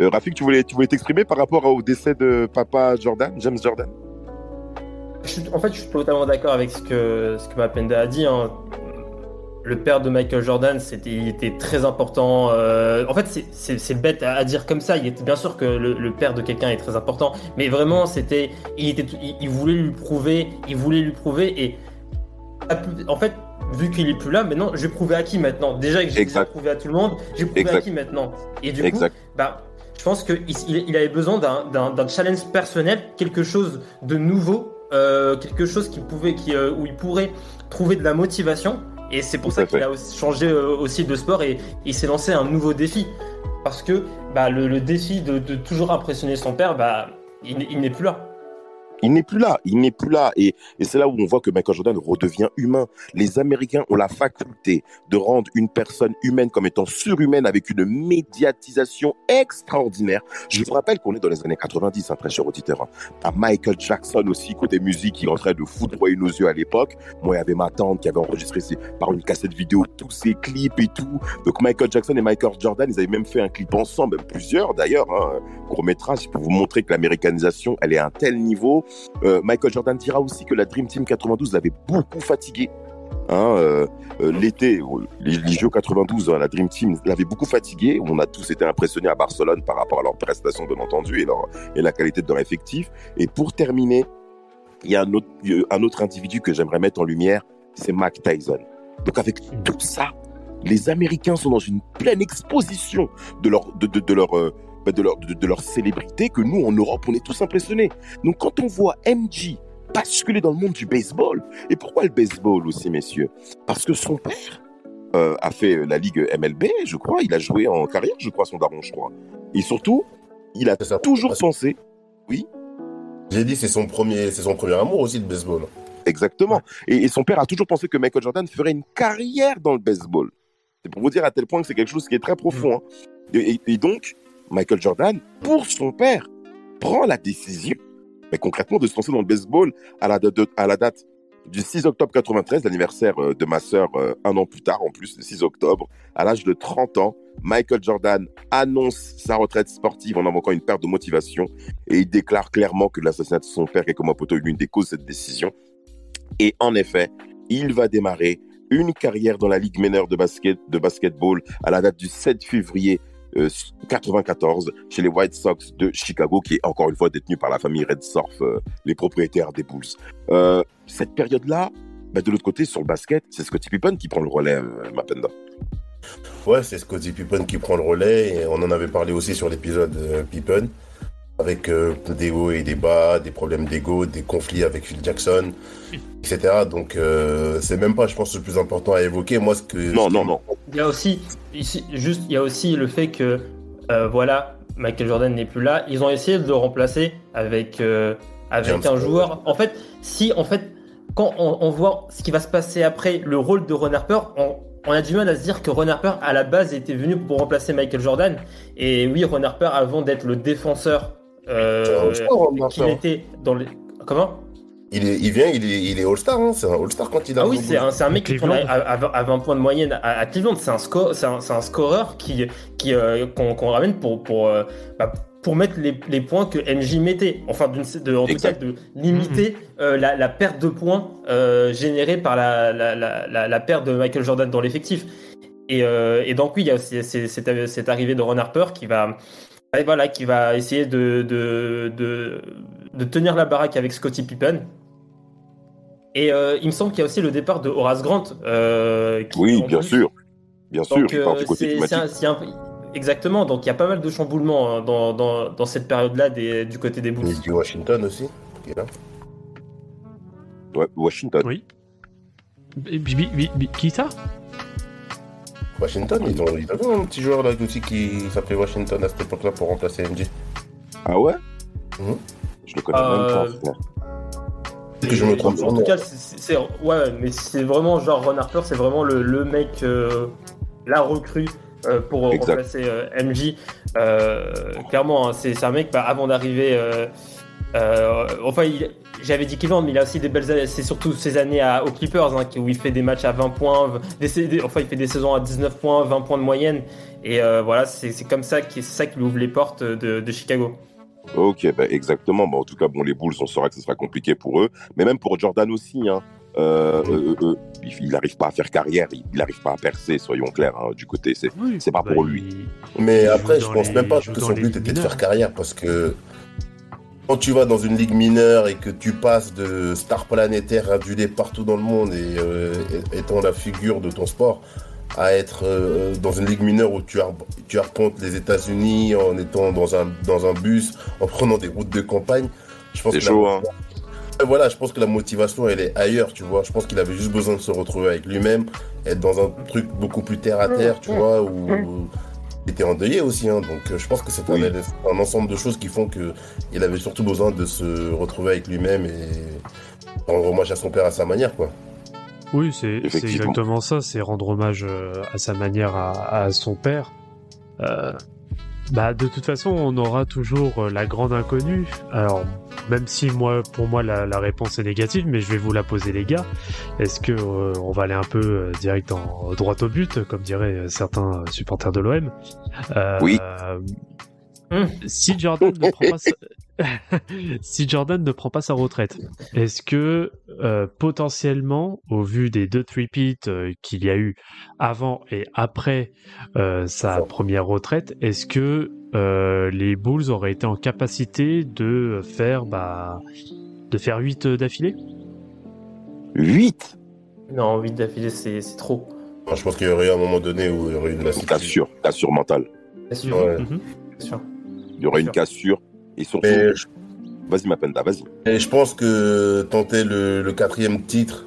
Euh, Rafik, tu voulais, tu voulais t'exprimer par rapport au décès de papa Jordan, James Jordan? Je en fait, je suis totalement d'accord avec ce que, ce que Mapenda a dit. hein. Le père de Michael Jordan, c'était, il était très important. euh, en fait, c'est- bête à, à dire comme ça. Il était bien sûr que le, le père de quelqu'un est très important, mais vraiment, c'était, il était, il, il voulait lui prouver, il voulait lui prouver, et en fait, vu qu'il est plus là, maintenant, je vais prouver à qui maintenant? Déjà que j'ai prouvé à tout le monde, j'ai prouvé à qui maintenant? Et du coup, bah, je pense qu'il il, il avait besoin d'un- challenge personnel, quelque chose de nouveau, euh, quelque chose qui pouvait, qui, euh, où il pourrait trouver de la motivation. Et c'est pour Tout ça qu'il a aussi changé euh, aussi de sport et il s'est lancé un nouveau défi. Parce que bah, le, le défi de, de toujours impressionner son père, bah, il, il n'est plus là. Il n'est plus là, il n'est plus là. Et, et c'est là où on voit que Michael Jordan redevient humain. Les Américains ont la faculté de rendre une personne humaine comme étant surhumaine avec une médiatisation extraordinaire. Je vous rappelle qu'on est dans les années 90, un très cher auditeur. hein. Michael Jackson aussi, côté musique, il est en train de foudroyer nos yeux à l'époque. Moi, il y avait ma tante qui avait enregistré par une cassette vidéo tous ses clips et tout. Donc Michael Jackson et Michael Jordan, ils avaient même fait un clip ensemble, plusieurs d'ailleurs, hein, court métrage pour vous montrer que l'américanisation, elle est à un tel niveau. Euh, Michael Jordan dira aussi que la Dream Team 92 l'avait beaucoup fatigué. Hein, euh, euh, L'été, les, les Jeux 92, hein, la Dream Team l'avait beaucoup fatigué. On a tous été impressionnés à Barcelone par rapport à leurs prestations, bien entendu, et, leur, et la qualité de leur effectif. Et pour terminer, il y a un autre, un autre individu que j'aimerais mettre en lumière, c'est Mac Tyson. Donc avec tout ça, les Américains sont dans une pleine exposition de leur, de, leur, bah, de leur, de, de leur célébrité que nous, en Europe, on est tous impressionnés. Donc quand on voit MJ basculer dans le monde du baseball, et pourquoi le baseball aussi, messieurs? Parce que son père euh, a fait la ligue MLB, je crois, il a joué en carrière, je crois, son daron, je crois. Et surtout, il a ça. toujours pensé, J'ai dit c'est son premier, c'est son premier amour aussi le baseball. exactement, et, et son père a toujours pensé que Michael Jordan ferait une carrière dans le baseball. C'est pour vous dire à tel point que c'est quelque chose qui est très profond. hein. Et- et donc, Michael Jordan, pour son père, prend la décision, mais concrètement, de se lancer dans le baseball à la, date du 6 octobre 93, l'anniversaire euh, de ma sœur, euh, un an plus tard, en plus, le 6 octobre, à l'âge de 30 ans, Michael Jordan annonce sa retraite sportive en invoquant une perte de motivation et il déclare clairement que l'assassinat de son père est comme un poteau l'une des causes de cette décision. Et en effet, il va démarrer une carrière dans la Ligue mineure de, basket, de basketball à la date du 7 février euh, 94 chez les White Sox de Chicago, qui est encore une fois détenu par la famille Red Surf, euh, les propriétaires des Bulls. Euh, cette période-là, bah, de l'autre côté, sur le basket, c'est Scottie Pippen qui prend le relais, euh, Mapenda. Ouais, c'est Scottie Pippen qui prend le relais. Et on en avait parlé aussi sur l'épisode euh, Pippen, avec euh, des hauts et des bas, des problèmes d'ego, des conflits avec Phil Jackson, etc. Donc euh, c'est même pas, je pense, le plus important à évoquer. Moi, ce que Non, ce non, non. Il y a aussi, ici, juste, il y a aussi le fait que, euh, voilà, Michael Jordan n'est plus là. Ils ont essayé de le remplacer avec, euh, avec James un joueur. En fait, si, en fait, quand on, on voit ce qui va se passer après, le rôle de Ron Harper, on, on a du mal à se dire que Ron Harper, à la base, était venu pour remplacer Michael Jordan. Et oui, Ron Harper, avant d'être le défenseur euh, Harper. était dans les. Comment Il, est, il vient, il est, il est All-Star, hein, c'est un All-Star quand il Ah arrive oui, c'est un, c'est un mec qui tourne Cleveland. à, à- à 20 points de moyenne à, à Cleveland. C'est un, score, c'est un, c'est un scoreur qui, qui, euh, qu'on, qu'on ramène pour, pour, euh, bah, pour mettre les, les points que NJ mettait. Enfin, d'une, de, en tout cas, de limiter euh, la, la perte de points euh, générée par la, la, la, la, la perte de Michael Jordan dans l'effectif. Et, euh, et donc, oui, il y a aussi c'est- c'est- cette arrivée de Ron Harper qui va. Et voilà, qui va essayer de, de, de, de tenir la baraque avec Scottie Pippen. Et euh, il me semble qu'il y a aussi le départ de Horace Grant. euh, qui- Oui, en bien plus. sûr. Bien sûr, Donc, il part euh, du côté c'est- climatique. c'est un- c'est un- Exactement, donc il y a pas mal de chamboulements hein, dans, dans, dans cette période-là des- du côté des Bulls. Il y a du Washington aussi. qui est là. Ouais, Washington. Oui. Qui ça? Washington, ils ont, ils avaient un petit joueur là aussi qui s'appelait Washington à cette époque-là pour remplacer MJ. Ah ouais? Mhm. Je le connais Euh, même pas. Que je me trompe En tout cas, c'est- ouais, mais c'est vraiment genre Ron Harper, c'est vraiment le, le mec, euh, la recrue euh, pour Exact. remplacer euh, MJ. Euh, clairement, hein, c'est c'est un mec bah, avant d'arriver. Euh, enfin, il- j'avais dit Cleveland, mais il a aussi des belles années. C'est surtout ces années à, aux Clippers hein, qui- où il fait des matchs à 20 points. Des, des- enfin, il fait des saisons à 19 points, 20 points de moyenne. Et euh, voilà, c'est c'est comme ça, qui- c'est ça qui lui ouvre les portes de, de Chicago. Ok, bah exactement. Bah, en tout cas, bon, les Bulls, on saura que ce sera compliqué pour eux. Mais même pour Jordan aussi, hein. Euh, euh, euh, il n'arrive pas à faire carrière, il n'arrive pas à percer, soyons clairs, hein, du côté. C'est Oui, c'est pas bah, pour lui. il- Mais Il après, je pense les- même pas que son but était de faire carrière parce que quand tu vas dans une ligue mineure et que tu passes de star planétaire adulé partout dans le monde et euh, et- étant la figure de ton sport à être euh, dans une ligue mineure où tu, ar- tu arpentes les États-Unis en étant dans un, dans un bus, en prenant des routes de campagne, je pense que chaud, la- hein. Voilà, je pense que la motivation, elle est ailleurs, tu vois. Je pense qu'il avait juste besoin de se retrouver avec lui-même, être dans un truc beaucoup plus terre à terre, tu vois, où était endeuillé aussi. Hein, donc, euh, je pense que c'est un, Oui. élé- un ensemble de choses qui font que il avait surtout besoin de se retrouver avec lui-même et rendre hommage à son père à sa manière, quoi. Oui, c'est exactement ça, c'est rendre hommage euh, à sa manière à, à son père. Euh, bah, de toute façon, on aura toujours la grande inconnue. Alors, même si moi, pour moi, la, la réponse est négative, mais je vais vous la poser, les gars. Est-ce que euh, on va aller un peu euh, direct en droit au but, comme diraient euh, certains supporters de l'OM Euh, Oui. Hum. Si Jordan ne prend pas sa... si Jordan ne prend pas sa retraite, est-ce que euh, potentiellement, au vu des deux three-peats euh, qu'il y a eu avant et après euh, sa première retraite, est-ce que euh, les Bulls auraient été en capacité de faire bah, de faire 8 d'affilée? 8 Non, 8 d'affilée, c'est c'est trop. Je pense qu'il y aurait eu un moment donné où il y aurait une. Cassure, cassure mentale. Bien sûr. Ouais. Mhm. bien sûr. Il y aurait une cassure. Et surtout, Mais je, vas-y, ma penda, vas-y. et je pense que tenter le, le quatrième titre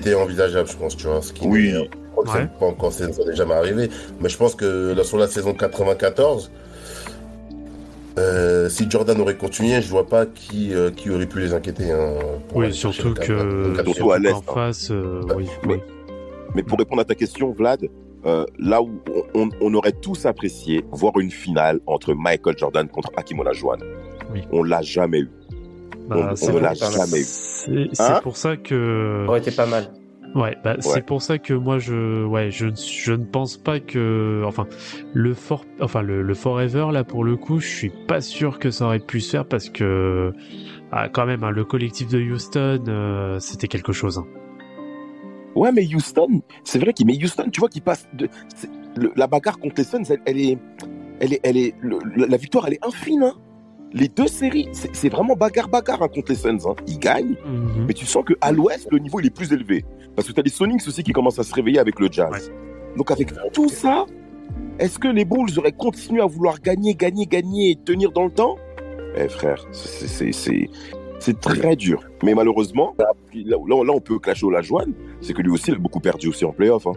était envisageable, je pense, tu vois. Ce qui Oui. je crois que Ouais. c'est pas encore, ça n'est jamais arrivé. Mais je pense que là, sur la saison 94, euh, si Jordan aurait continué, je vois pas qui, euh, qui aurait pu les inquiéter. hein, Oui, surtout que surtout à l'Est, qu'en hein. face, euh, oui, Mais- oui. Mais pour répondre à ta question, Vlad, euh, là où on, on aurait tous apprécié voir une finale entre Michael Jordan contre Hakim Olajuwon, Oui. on l'a jamais eu. Bah, on- ne l'a jamais eu. C'est c'est Hein pour ça que Ça aurait été pas mal. Ouais, bah, c'est pour ça que moi je ouais, je je ne pense pas que enfin le for enfin le, le forever là pour le coup, je suis pas sûr que ça aurait pu se faire parce que ah, quand même hein, le collectif de Houston euh, c'était quelque chose. hein. Ouais, mais Houston, c'est vrai qu'il mais Houston, tu vois, qui passe de le- la bagarre contre les Suns, elle, elle est, elle est, elle est, le- la victoire, elle est infime. Hein. Les deux séries, c'est vraiment bagarre bagarre hein, contre les Suns. Hein. Ils gagnent, Mhm. mais tu sens que à l'Ouest, le niveau il est plus élevé parce que t'as les Sonics aussi qui commencent à se réveiller avec le Jazz. Donc avec tout ça, est-ce que les Bulls auraient continué à vouloir gagner, gagner, gagner et tenir dans le temps? Eh frère, c'est- très dur. Mais malheureusement, là, là, là, on peut clasher au Lajoine, c'est que lui aussi il a beaucoup perdu aussi en playoff. Hein.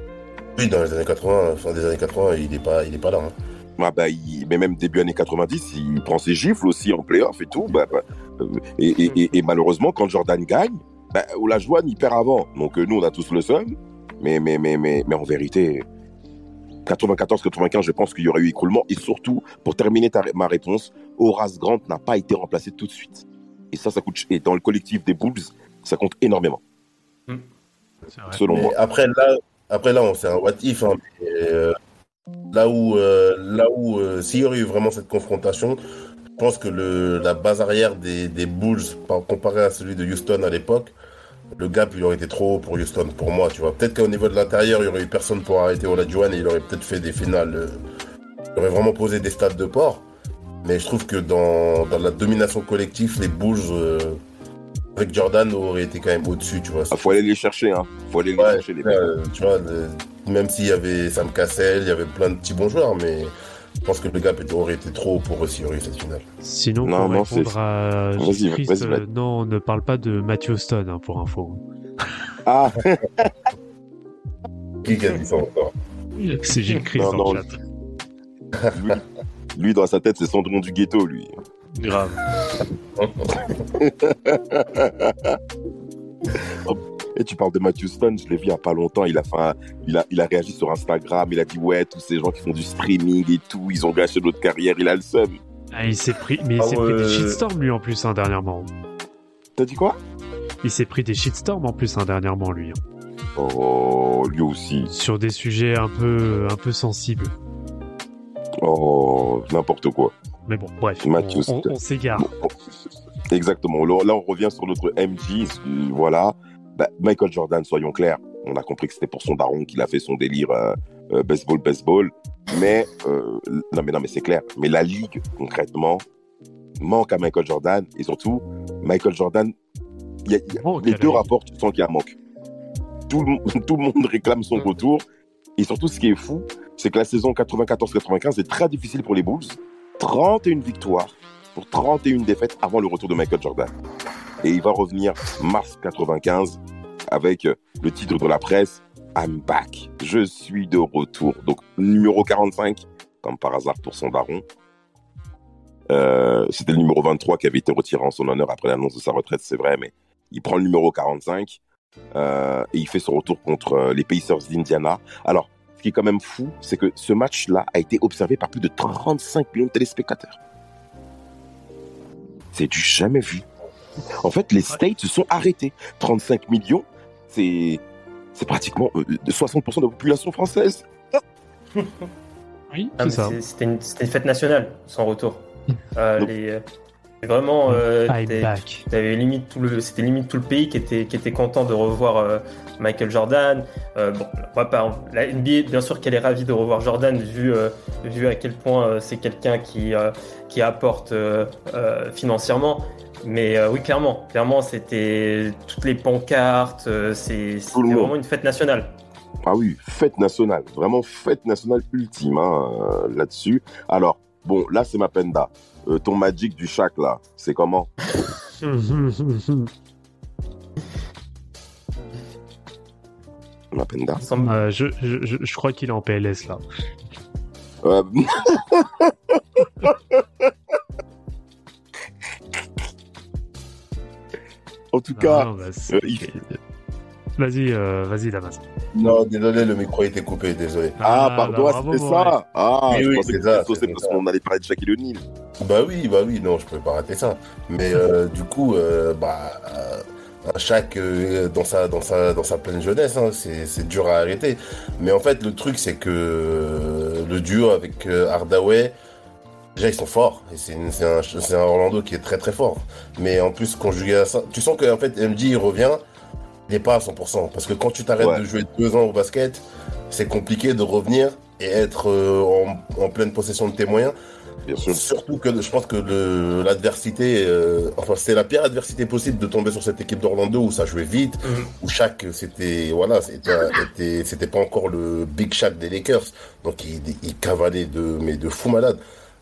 Oui, dans les années 80, fin des années 80, il est pas, il est pas là. hein. Ah bah, il, mais même début années 90, il prend ses gifles aussi en playoff et tout. Bah, bah, euh, et, et, et, et malheureusement, quand Jordan gagne, bah, Olajuwon, il perd avant. Donc euh, nous, on a tous le seum. Mais, mais, mais, mais, mais en vérité, 94-95, je pense qu'il y aurait eu écroulement. Et surtout, pour terminer ta- ma réponse, Horace Grant n'a pas été remplacé tout de suite. Et ça, ça coûte. Et dans le collectif des Bulls, ça compte énormément, vrai. selon Mais moi. après là, après là, on c'est un what if. hein, mais, euh, là où, euh, là où, euh, s'il y aurait eu vraiment cette confrontation, je pense que la base arrière des, Bulls, par, comparé à celui de Houston à l'époque, le gap il aurait été trop haut pour Houston, pour moi, tu vois. Peut-être qu'au niveau de l'intérieur, il y aurait eu personne pour arrêter Olajuwon et il aurait peut-être fait des finales. euh, il aurait vraiment posé des stades de port. Mais je trouve que dans, la domination collective, les Bulls avec Jordan auraient été quand même au-dessus, tu vois. Il faut aller les chercher, hein. faut aller les Ouais, chercher, les euh, tu vois, le- même s'il y avait Sam Cassell, il y avait plein de petits bons joueurs, mais je pense que le gap aurait été trop pour eux s'il y aurait eu cette finale. Sinon, Non, pour non, répondre à Vas-y, Chris, vas-y, euh, non, on ne parle pas de Matthew Stone, hein, pour info. Ah, Qui a dit ça encore? C'est Gilles Chris Non, dans non, le chat. lui, lui, dans sa tête, c'est Cendron du ghetto, lui. Grave. Et tu parles de Matthew Stone, je l'ai vu il y a pas longtemps, il a, fait un- il, a, il a réagi sur Instagram, il a dit ouais, tous ces gens qui font du streaming et tout, ils ont gâché notre carrière, il a le seum. Ah, il s'est pris, mais il Ah s'est pris des shitstorms lui en plus hein, dernièrement. T'as dit quoi? Il s'est pris des shitstorms en plus hein, dernièrement lui. hein. Oh, lui aussi. Sur des sujets un peu, un peu sensibles. Oh, n'importe quoi. Mais bon, bref, Matthew on, on- s'égare. Exactement. Là, on revient sur notre MJ. Voilà. Bah, Michael Jordan, soyons clairs, on a compris que c'était pour son daron qu'il a fait son délire euh, euh, baseball, baseball. Mais, euh, non, mais, non, mais c'est clair. Mais la ligue, concrètement, manque à Michael Jordan. Et surtout, Michael Jordan, il y a- il y a- Manque les deux rapports, tu sens qu'il y a un manque. Tout le, monde- tout le monde réclame son retour. Et surtout, ce qui est fou, c'est que la saison 94-95 est très difficile pour les Bulls. 31 victoires pour 31 défaites avant le retour de Michael Jordan. Et il va revenir mars 95 avec euh, le titre de la presse I'm back. Je suis de retour. Donc numéro 45, comme par hasard pour son daron. Euh, C'était le numéro 23 qui avait été retiré en son honneur après l'annonce de sa retraite, c'est vrai, mais il prend le numéro 45 euh, et il fait son retour contre les Pacers d'Indiana. Alors, qui est quand même fou, c'est que ce match-là a été observé par plus de 35 millions de téléspectateurs. C'est du jamais vu. En fait, les States se sont arrêtés. 35 millions, c'est c'est pratiquement euh, de 60% de la population française. Oui, Ah, c'est ça. C'était une, c'était une fête nationale, son retour. Euh, Donc- les, euh, vraiment, euh, t'avais limite tout le, c'était limite tout le pays qui était, qui était content de revoir euh, Michael Jordan. Euh, bon, on va pas, la NBA, bien sûr qu'elle est ravie de revoir Jordan vu, euh, vu à quel point euh, c'est quelqu'un qui, euh, qui apporte euh, euh, financièrement. Mais euh, oui, clairement, clairement, c'était toutes les pancartes, euh, c'est c'était vraiment une fête nationale. Ah oui, fête nationale, vraiment fête nationale ultime hein, là-dessus. Alors, bon, là c'est ma penda. Euh, ton Magic du Shaq là, c'est comment Ma penda Il semble- Euh, je, je, je, je crois qu'il est en PLS là. Euh, En tout cas, Ah, bah, euh, il- Vas-y, euh, vas-y Damas. Non, désolé, le micro était coupé, désolé. ah, bah, pardon, c'était ça. Ah, Oui, je oui, pensais c'est ça, c'est parce qu'on allait parler de Shaquille O'Neal. Bah oui, bah oui, non, je peux pas rater ça. Mais euh, du coup, euh, bah, euh, un Shaq euh, dans sa dans sa dans sa pleine jeunesse, hein, c'est c'est dur à arrêter. Mais en fait, le truc c'est que euh, le duo avec euh, Hardaway, déjà ils sont forts. Et c'est une- c'est un c'est un Orlando qui est très très fort. Mais en plus conjugué à ça, tu sens que en fait MJ il revient, n'est pas à 100% parce que quand tu t'arrêtes Ouais. de jouer deux ans au basket, c'est compliqué de revenir et être euh, en, en pleine possession de tes moyens. Bien sûr. Surtout que je pense que le- l'adversité, euh, enfin c'était la pire adversité possible de tomber sur cette équipe d'Orlando où ça jouait vite, Mhm. où chaque c'était voilà c'était était- c'était pas encore le big Shaq des Lakers, donc il, il cavalait de mais de fou malade.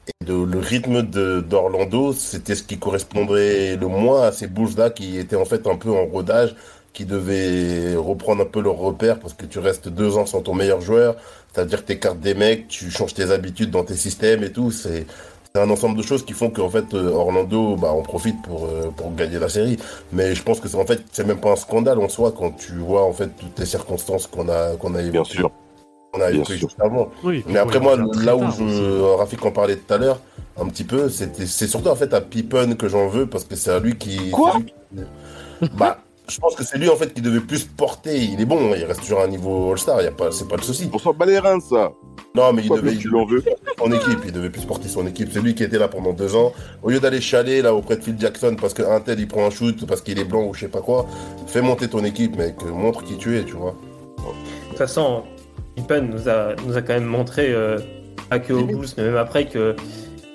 Et de, le rythme de d'Orlando, c'était ce qui correspondrait le moins à ces Bulls là qui étaient en fait un peu en rodage, qui devaient reprendre un peu leur repère parce que tu restes deux ans sans ton meilleur joueur, c'est-à-dire que t'écartes des mecs, tu changes tes habitudes dans tes systèmes et tout, c'est un ensemble de choses qui font qu'en fait euh, Orlando bah, en profite pour, euh, pour gagner la série. Mais je pense que c'est en fait c'est même pas un scandale en soi quand tu vois en fait toutes les circonstances qu'on a qu'on a Bien évoquées- sûr. qu'on a Bien sûr. juste avant. Oui, Mais après moi là où je Rafik en parlait tout à l'heure un petit peu c'était c'est surtout en fait à Pippen que j'en veux parce que c'est à lui qui Quoi? Bah je pense que c'est lui en fait qui devait plus porter. Il est bon, il reste toujours à un niveau All-Star, il y a pas c'est pas le souci. On s'en bat les reins, ça. Non, mais il Pourquoi devait, plus tu l'en veux son équipe, il devait plus porter son équipe. C'est lui qui était là pendant deux ans. Au lieu d'aller chialer là auprès de Phil Jackson parce qu'un tel il prend un shoot parce qu'il est blanc ou je sais pas quoi, fais monter ton équipe, mec. Montre qui tu es, tu vois. De toute façon, Pippen nous a, nous a quand même montré, euh, pas que Bulls, mais même après, qu'il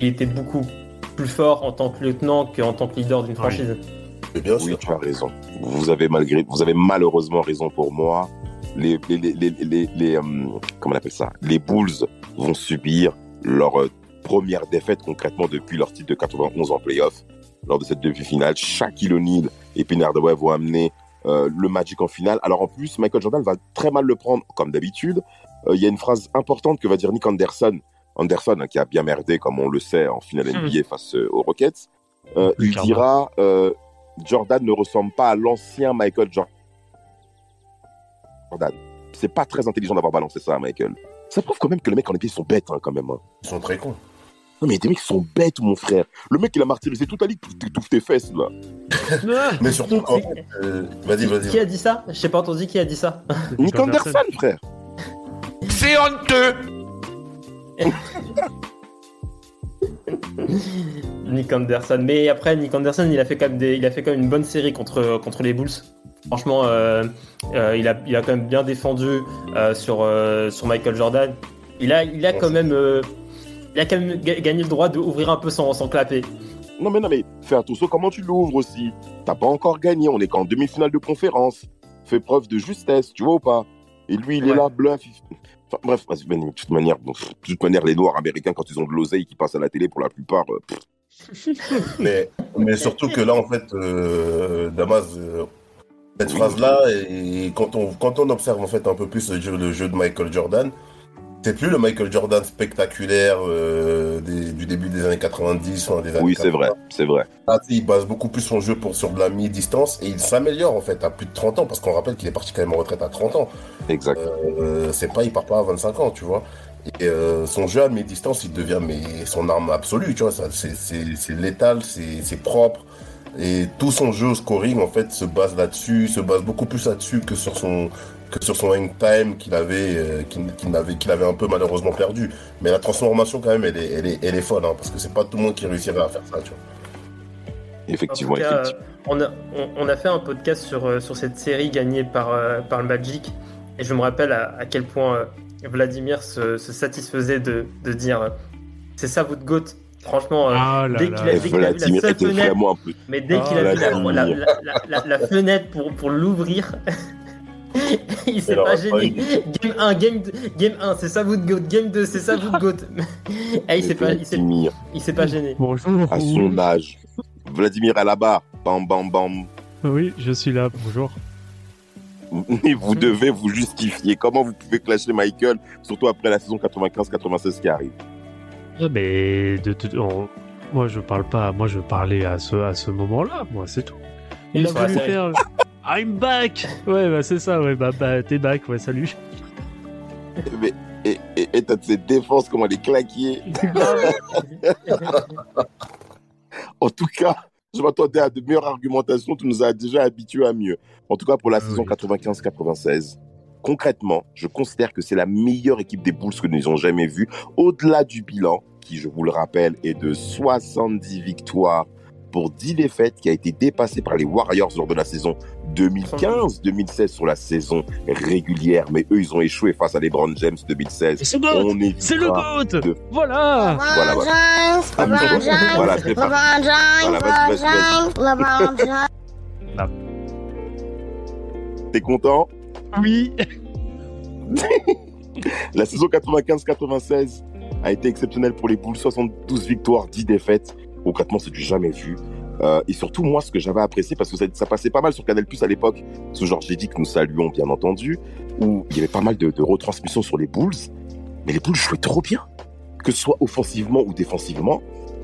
était beaucoup plus fort en tant que lieutenant qu'en tant que leader d'une franchise. Mais bien Oui, sûr. tu as raison. Vous avez malgré, vous avez malheureusement raison pour moi. Les, les, les, les, les, les, euh, comment on appelle ça? Les Bulls vont subir leur euh, première défaite concrètement depuis leur titre de 91 en playoff. Lors de cette demi-finale, Shaquille O'Neal et Hardaway vont amener euh, le Magic en finale. Alors en plus, Michael Jordan va très mal le prendre, comme d'habitude. Euh, Il y a une phrase importante que va dire Nick Anderson. Anderson, hein, qui a bien merdé, comme on le sait, en finale Hmm. NBA face aux Rockets. Euh, il dira euh, Jordan ne ressemble pas à l'ancien Michael Jor- Jordan. C'est pas très intelligent d'avoir balancé ça à Michael. Ça prouve quand même que les mecs en NBA sont bêtes, hein, quand même. hein. Ils sont très cons. Non, mais il y a des mecs qui sont bêtes, mon frère. Le mec, il a martyrisé toute la ligue pour que t'étouffes tes fesses, là. Mais surtout quand. euh, vas-y, Qui vas-y. a dit ça? Je sais pas entendu qui a dit ça. Nick Anderson, frère. C'est honteux Nick Anderson. Mais après, Nick Anderson, il a fait quand même, des, il a fait quand même une bonne série contre, contre les Bulls. Franchement, euh, euh, il, a, il a quand même bien défendu euh, sur, sur Michael Jordan. Il a, il a quand même, il a quand même ga- gagné le droit d'ouvrir un peu son, son clapet. Non, mais non, mais fais attention comment tu l'ouvres aussi. T'as pas encore gagné, on est qu'en demi-finale de conférence. Fais preuve de justesse, tu vois ou pas? Et lui, il est là, bluff. Enfin, bref, vas-y, de toute manière, bon, de toute manière, les Noirs américains, quand ils ont de l'oseille qui passe à la télé, pour la plupart, euh, Mais, mais surtout que là, en fait, euh, Damas, euh, cette phrase-là, et quand on, quand on observe en fait un peu plus le jeu, le jeu de Michael Jordan, c'est plus le Michael Jordan spectaculaire euh, des- du début des années 90, enfin, des années oui, c'est 80. vrai, c'est vrai. Là, sais, il base beaucoup plus son jeu pour, sur de la mi-distance et il s'améliore en fait à plus de 30 ans parce qu'on rappelle qu'il est parti quand même en retraite à 30 ans. Exact. Euh, c'est pas, il part pas à 25 ans, tu vois. Et euh, son jeu à mi-distance, il devient mais son arme absolue, tu vois. ça, C'est létal, c'est c'est propre. Et tout son jeu au scoring, en fait, se base là-dessus, se base beaucoup plus là-dessus que sur son que sur son hang time qu'il avait, euh, qu'il avait, qu'il avait un peu malheureusement perdu. Mais la transformation, quand même, elle est, elle est, elle est folle, hein, parce que c'est pas tout le monde qui réussirait à faire ça, tu vois. Effectivement, cas, effectivement. on, a, on, on a fait un podcast sur, euh, sur cette série gagnée par, euh, par le Magic. Et je me rappelle à, à quel point Vladimir se, se satisfaisait de, de dire c'est ça votre goat. Franchement, Ah là dès qu'il a- dès vu la seule fenêtre, vraiment un peu. mais dès qu'il Ah, a vu la, la- la- la fenêtre pour, pour l'ouvrir, il s'est pas gêné. Game 1, game, 2, game 1, c'est ça votre goat. Game 2, c'est ça votre goat. Eh, il s'est pas, il s'est- Vladimir, il s'est pas gêné. Bonjour. à son âge. Vladimir à la barre. Bam, bam, bam. Oui, je suis là. Bonjour. Et vous devez vous justifier. Comment vous pouvez clasher Michael, surtout après la saison 95-96 qui arrive? Ah, mais de, de- on- moi je parle pas. Moi je parlais à ce à ce moment-là. Moi c'est tout. Il a Sur la voulu faire. I'm back. Ouais bah c'est ça. Ouais bah, bah t'es back. Ouais salut. Mais, et, et, et t'as cette défense, comment elle est claquée. En tout cas, je m'attendais à de meilleures argumentations. Tu nous as déjà habitués à mieux. En tout cas, pour la Ah saison oui. 95-96, concrètement, je considère que c'est la meilleure équipe des Bulls que nous ayons jamais vue. Au-delà du bilan, qui, je vous le rappelle, est de 70 victoires pour 10 défaites, qui a été dépassé par les Warriors lors de la saison 2015-2016 sur la saison régulière. Mais eux, ils ont échoué face à les Brown James 2016. C'est le goat. On est C'est le goat. de- Voilà. Voilà, voilà. James, LeBron James, Voilà, c'est LeBron Voilà, vas-y, LeBron James, LeBron James. T'es content? Oui. La saison 95-96 a été exceptionnelle pour les Bulls. 72 victoires, 10 défaites. Concrètement, c'est du jamais vu. Euh, et surtout, moi, ce que j'avais apprécié, parce que ça, passait pas mal sur Canal Plus à l'époque, genre j'ai dit que nous saluons, bien entendu, où il y avait pas mal de, retransmissions sur les Bulls. Mais les Bulls jouaient trop bien. Que ce soit offensivement ou défensivement.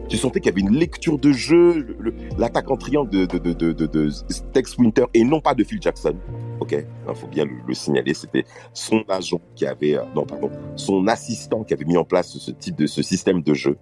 Tu sentais qu'il y avait une lecture de jeu, l'attaque en triangle de, de, de, de, Tex Winter et non pas de Phil Jackson. Ok, il faut bien le, le signaler. C'était son agent qui avait, euh, non pardon, son assistant qui avait mis en place ce type de ce système de jeu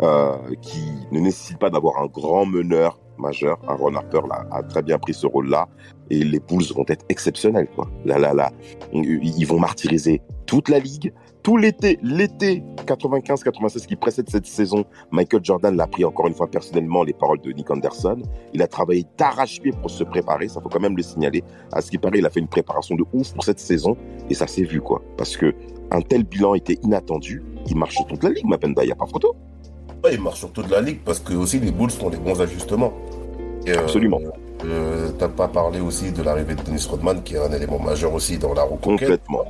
euh, qui ne nécessite pas d'avoir un grand meneur majeur. Aaron Harper là, a très bien pris ce rôle-là et les Bulls vont être exceptionnels quoi. Là là là, ils vont martyriser toute la ligue. Tout l'été, l'été 95-96 qui précède cette saison, Michael Jordan l'a pris encore une fois personnellement les paroles de Nick Anderson. Il a travaillé d'arrache-pied pour se préparer, ça faut quand même le signaler. À ce qui paraît, il a fait une préparation de ouf pour cette saison et ça s'est vu quoi. Parce que un tel bilan était inattendu. Il marche toute la ligue, Mapenda, il n'y a pas photo. Ouais, il marche sur toute la ligue parce que aussi les Bulls font les bons ajustements. Et, euh, Absolument. Euh, T'as pas parlé aussi de l'arrivée de Dennis Rodman, qui est un élément majeur aussi dans la reconquête. Complètement.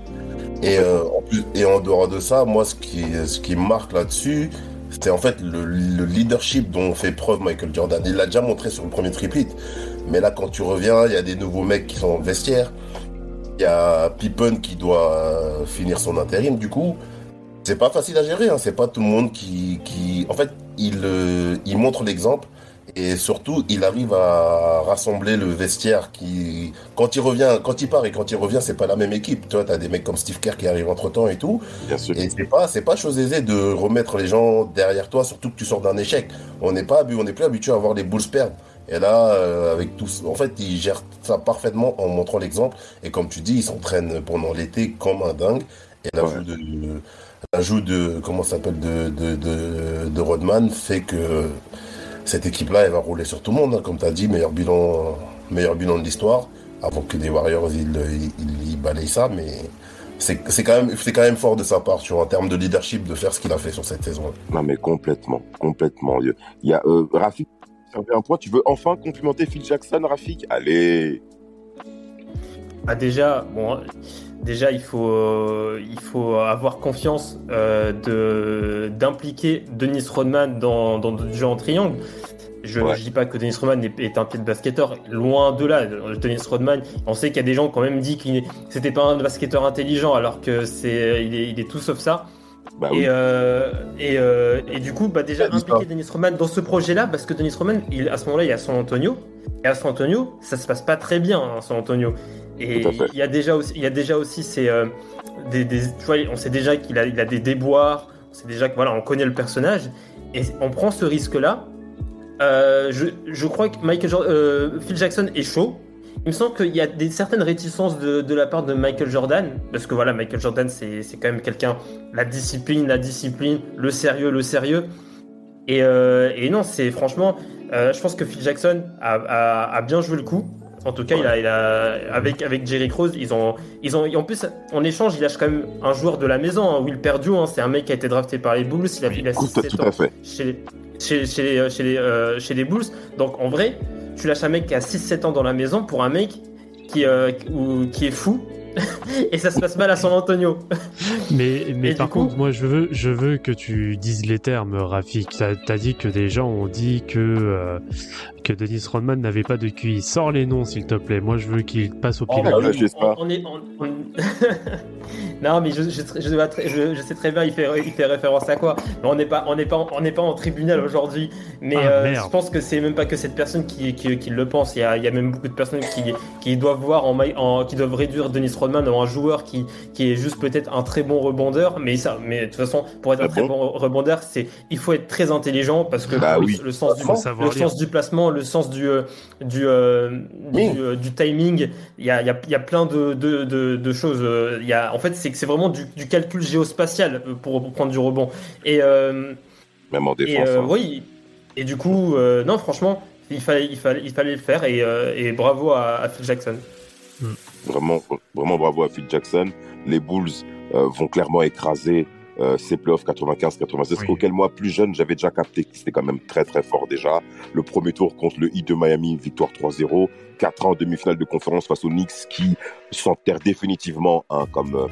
Et, euh, en plus, et en dehors de ça, moi, ce qui, ce qui me marque là-dessus, c'est en fait le, le leadership dont fait preuve Michael Jordan. Il l'a déjà montré sur le premier triplet. Mais là, quand tu reviens, il y a des nouveaux mecs qui sont dans le vestiaire. Il y a Pippen qui doit euh, finir son intérim. Du coup, c'est pas facile à gérer. Hein. C'est pas tout le monde qui, qui... En fait, il, euh, il montre l'exemple. Et surtout, il arrive à rassembler le vestiaire qui, quand il revient, quand il part et quand il revient, c'est pas la même équipe. Tu vois, t'as des mecs comme Steve Kerr qui arrivent entre temps et tout. Bien sûr. Et c'est pas, c'est pas chose aisée de remettre les gens derrière toi, surtout que tu sors d'un échec. On n'est pas, on n'est plus habitué à voir les Bulls perdre. Et là, euh, avec tous, en fait, il gère ça parfaitement en montrant l'exemple. Et comme tu dis, il s'entraîne pendant l'été comme un dingue. Et l'ajout de, l'ajout de, comment s'appelle, de, de, de, de Rodman fait que cette équipe-là, elle va rouler sur tout le monde. hein. Comme tu as dit, meilleur bilan, meilleur bilan de l'histoire. Avant que les Warriors, ils, ils, ils- ils balayent ça. Mais c'est c'est quand, même- c'est quand même fort de sa part, tu vois, en termes de leadership, de faire ce qu'il a fait sur cette saison. Non mais complètement, complètement. Il y a euh, Rafik, ça me fait un point. Tu veux enfin complimenter Phil Jackson, Rafik? Allez. Ah déjà, bon, déjà il faut, il faut avoir confiance euh, de d'impliquer Dennis Rodman dans, dans le jeu en triangle. Je ne Ouais. dis pas que Dennis Rodman est, est un pied de basketteur, loin de là. Dennis Rodman, on sait qu'il y a des gens qui ont même dit qu'il c'était pas un basketteur intelligent, alors que c'est, il est, il est tout sauf ça. Bah oui. Euh, et, euh, et du coup, bah déjà dit impliquer ça. Dennis Rodman dans ce projet-là, parce que Dennis Rodman, il, à ce moment-là, il est à San Antonio. Et à San Antonio, ça se passe pas très bien, hein, San Antonio. Et à il y a déjà aussi, il y a déjà aussi ces, euh, des, des- tu vois, on sait déjà qu'il a, il a des déboires. On sait déjà que voilà, on connaît le personnage. Et on prend ce risque-là. Euh, je, je crois que Michael euh, Phil Jackson est chaud. Il me semble qu'il y a des certaines réticences de, de la part de Michael Jordan, parce que voilà, Michael Jordan, c'est c'est quand même quelqu'un, la discipline, la discipline, le sérieux, le sérieux. Et, euh, et non, c'est franchement, euh, je pense que Phil Jackson a, a- a bien joué le coup. En tout cas, il a, il a, avec, avec Jerry Cross, ils ont, ils ont, en plus, en échange, il lâche quand même un joueur de la maison, hein, Will Perdue, hein, c'est un mec qui a été drafté par les Bulls, il a, il a Tout, 6-7 tout ans à fait. chez les, chez, chez les, chez les, euh, chez les Bulls. Donc en vrai, tu lâches un mec qui a 6-7 ans dans la maison pour un mec qui, euh, qui est fou. Et ça se passe mal à San Antonio. Mais, mais Et par coup- contre, moi, je veux, je veux que tu dises les termes, Rafik. T'as as dit que des gens ont dit que, euh, que Dennis Rodman n'avait pas de QI. Sors les noms, s'il te plaît. Moi, je veux qu'il passe au Oh, pied. bah oui. je sais pas. on- on est- on- on- non, mais je, je, je, vois très- je- je sais très bien, il fait, il fait référence à quoi. Mais on n'est pas, on n'est pas, on n'est pas en tribunal aujourd'hui. Mais Ah, euh, je pense que c'est même pas que cette personne qui, qui, qui le pense. Il y, a, il y a même beaucoup de personnes qui, qui doivent voir en, ma- en- qui doivent réduire Dennis Rodman en un joueur qui, qui est juste peut-être un très bon rebondeur. Mais ça, mais de toute façon, pour être un Ah très bon bon rebondeur, c'est, il faut être très intelligent parce que Bah le, oui. le sens du, Faut savoir le lire. sens du placement, le sens du, euh, du, euh, du, Oui. euh, du timing. Il y a, il y a- il y a plein de, de, de, de choses. Il y a, en fait, c'est que c'est vraiment du, du calcul géospatial pour, pour prendre du rebond. Et, euh, Même en et défense. euh, hein. oui. Et du coup, euh, non, franchement, il fallait, il fallait, il fallait le faire. Et, euh, et bravo à, à Phil Jackson. Vraiment, vraiment bravo à Phil Jackson. Les Bulls euh, vont clairement écraser euh, ces playoffs 95-96, Oui. auquel moi, plus jeune, j'avais déjà capté que c'était quand même très très fort déjà. Le premier tour contre le Heat de Miami, victoire 3-0. 4 ans en demi-finale de conférence face aux Knicks qui s'enterrent définitivement hein, comme euh,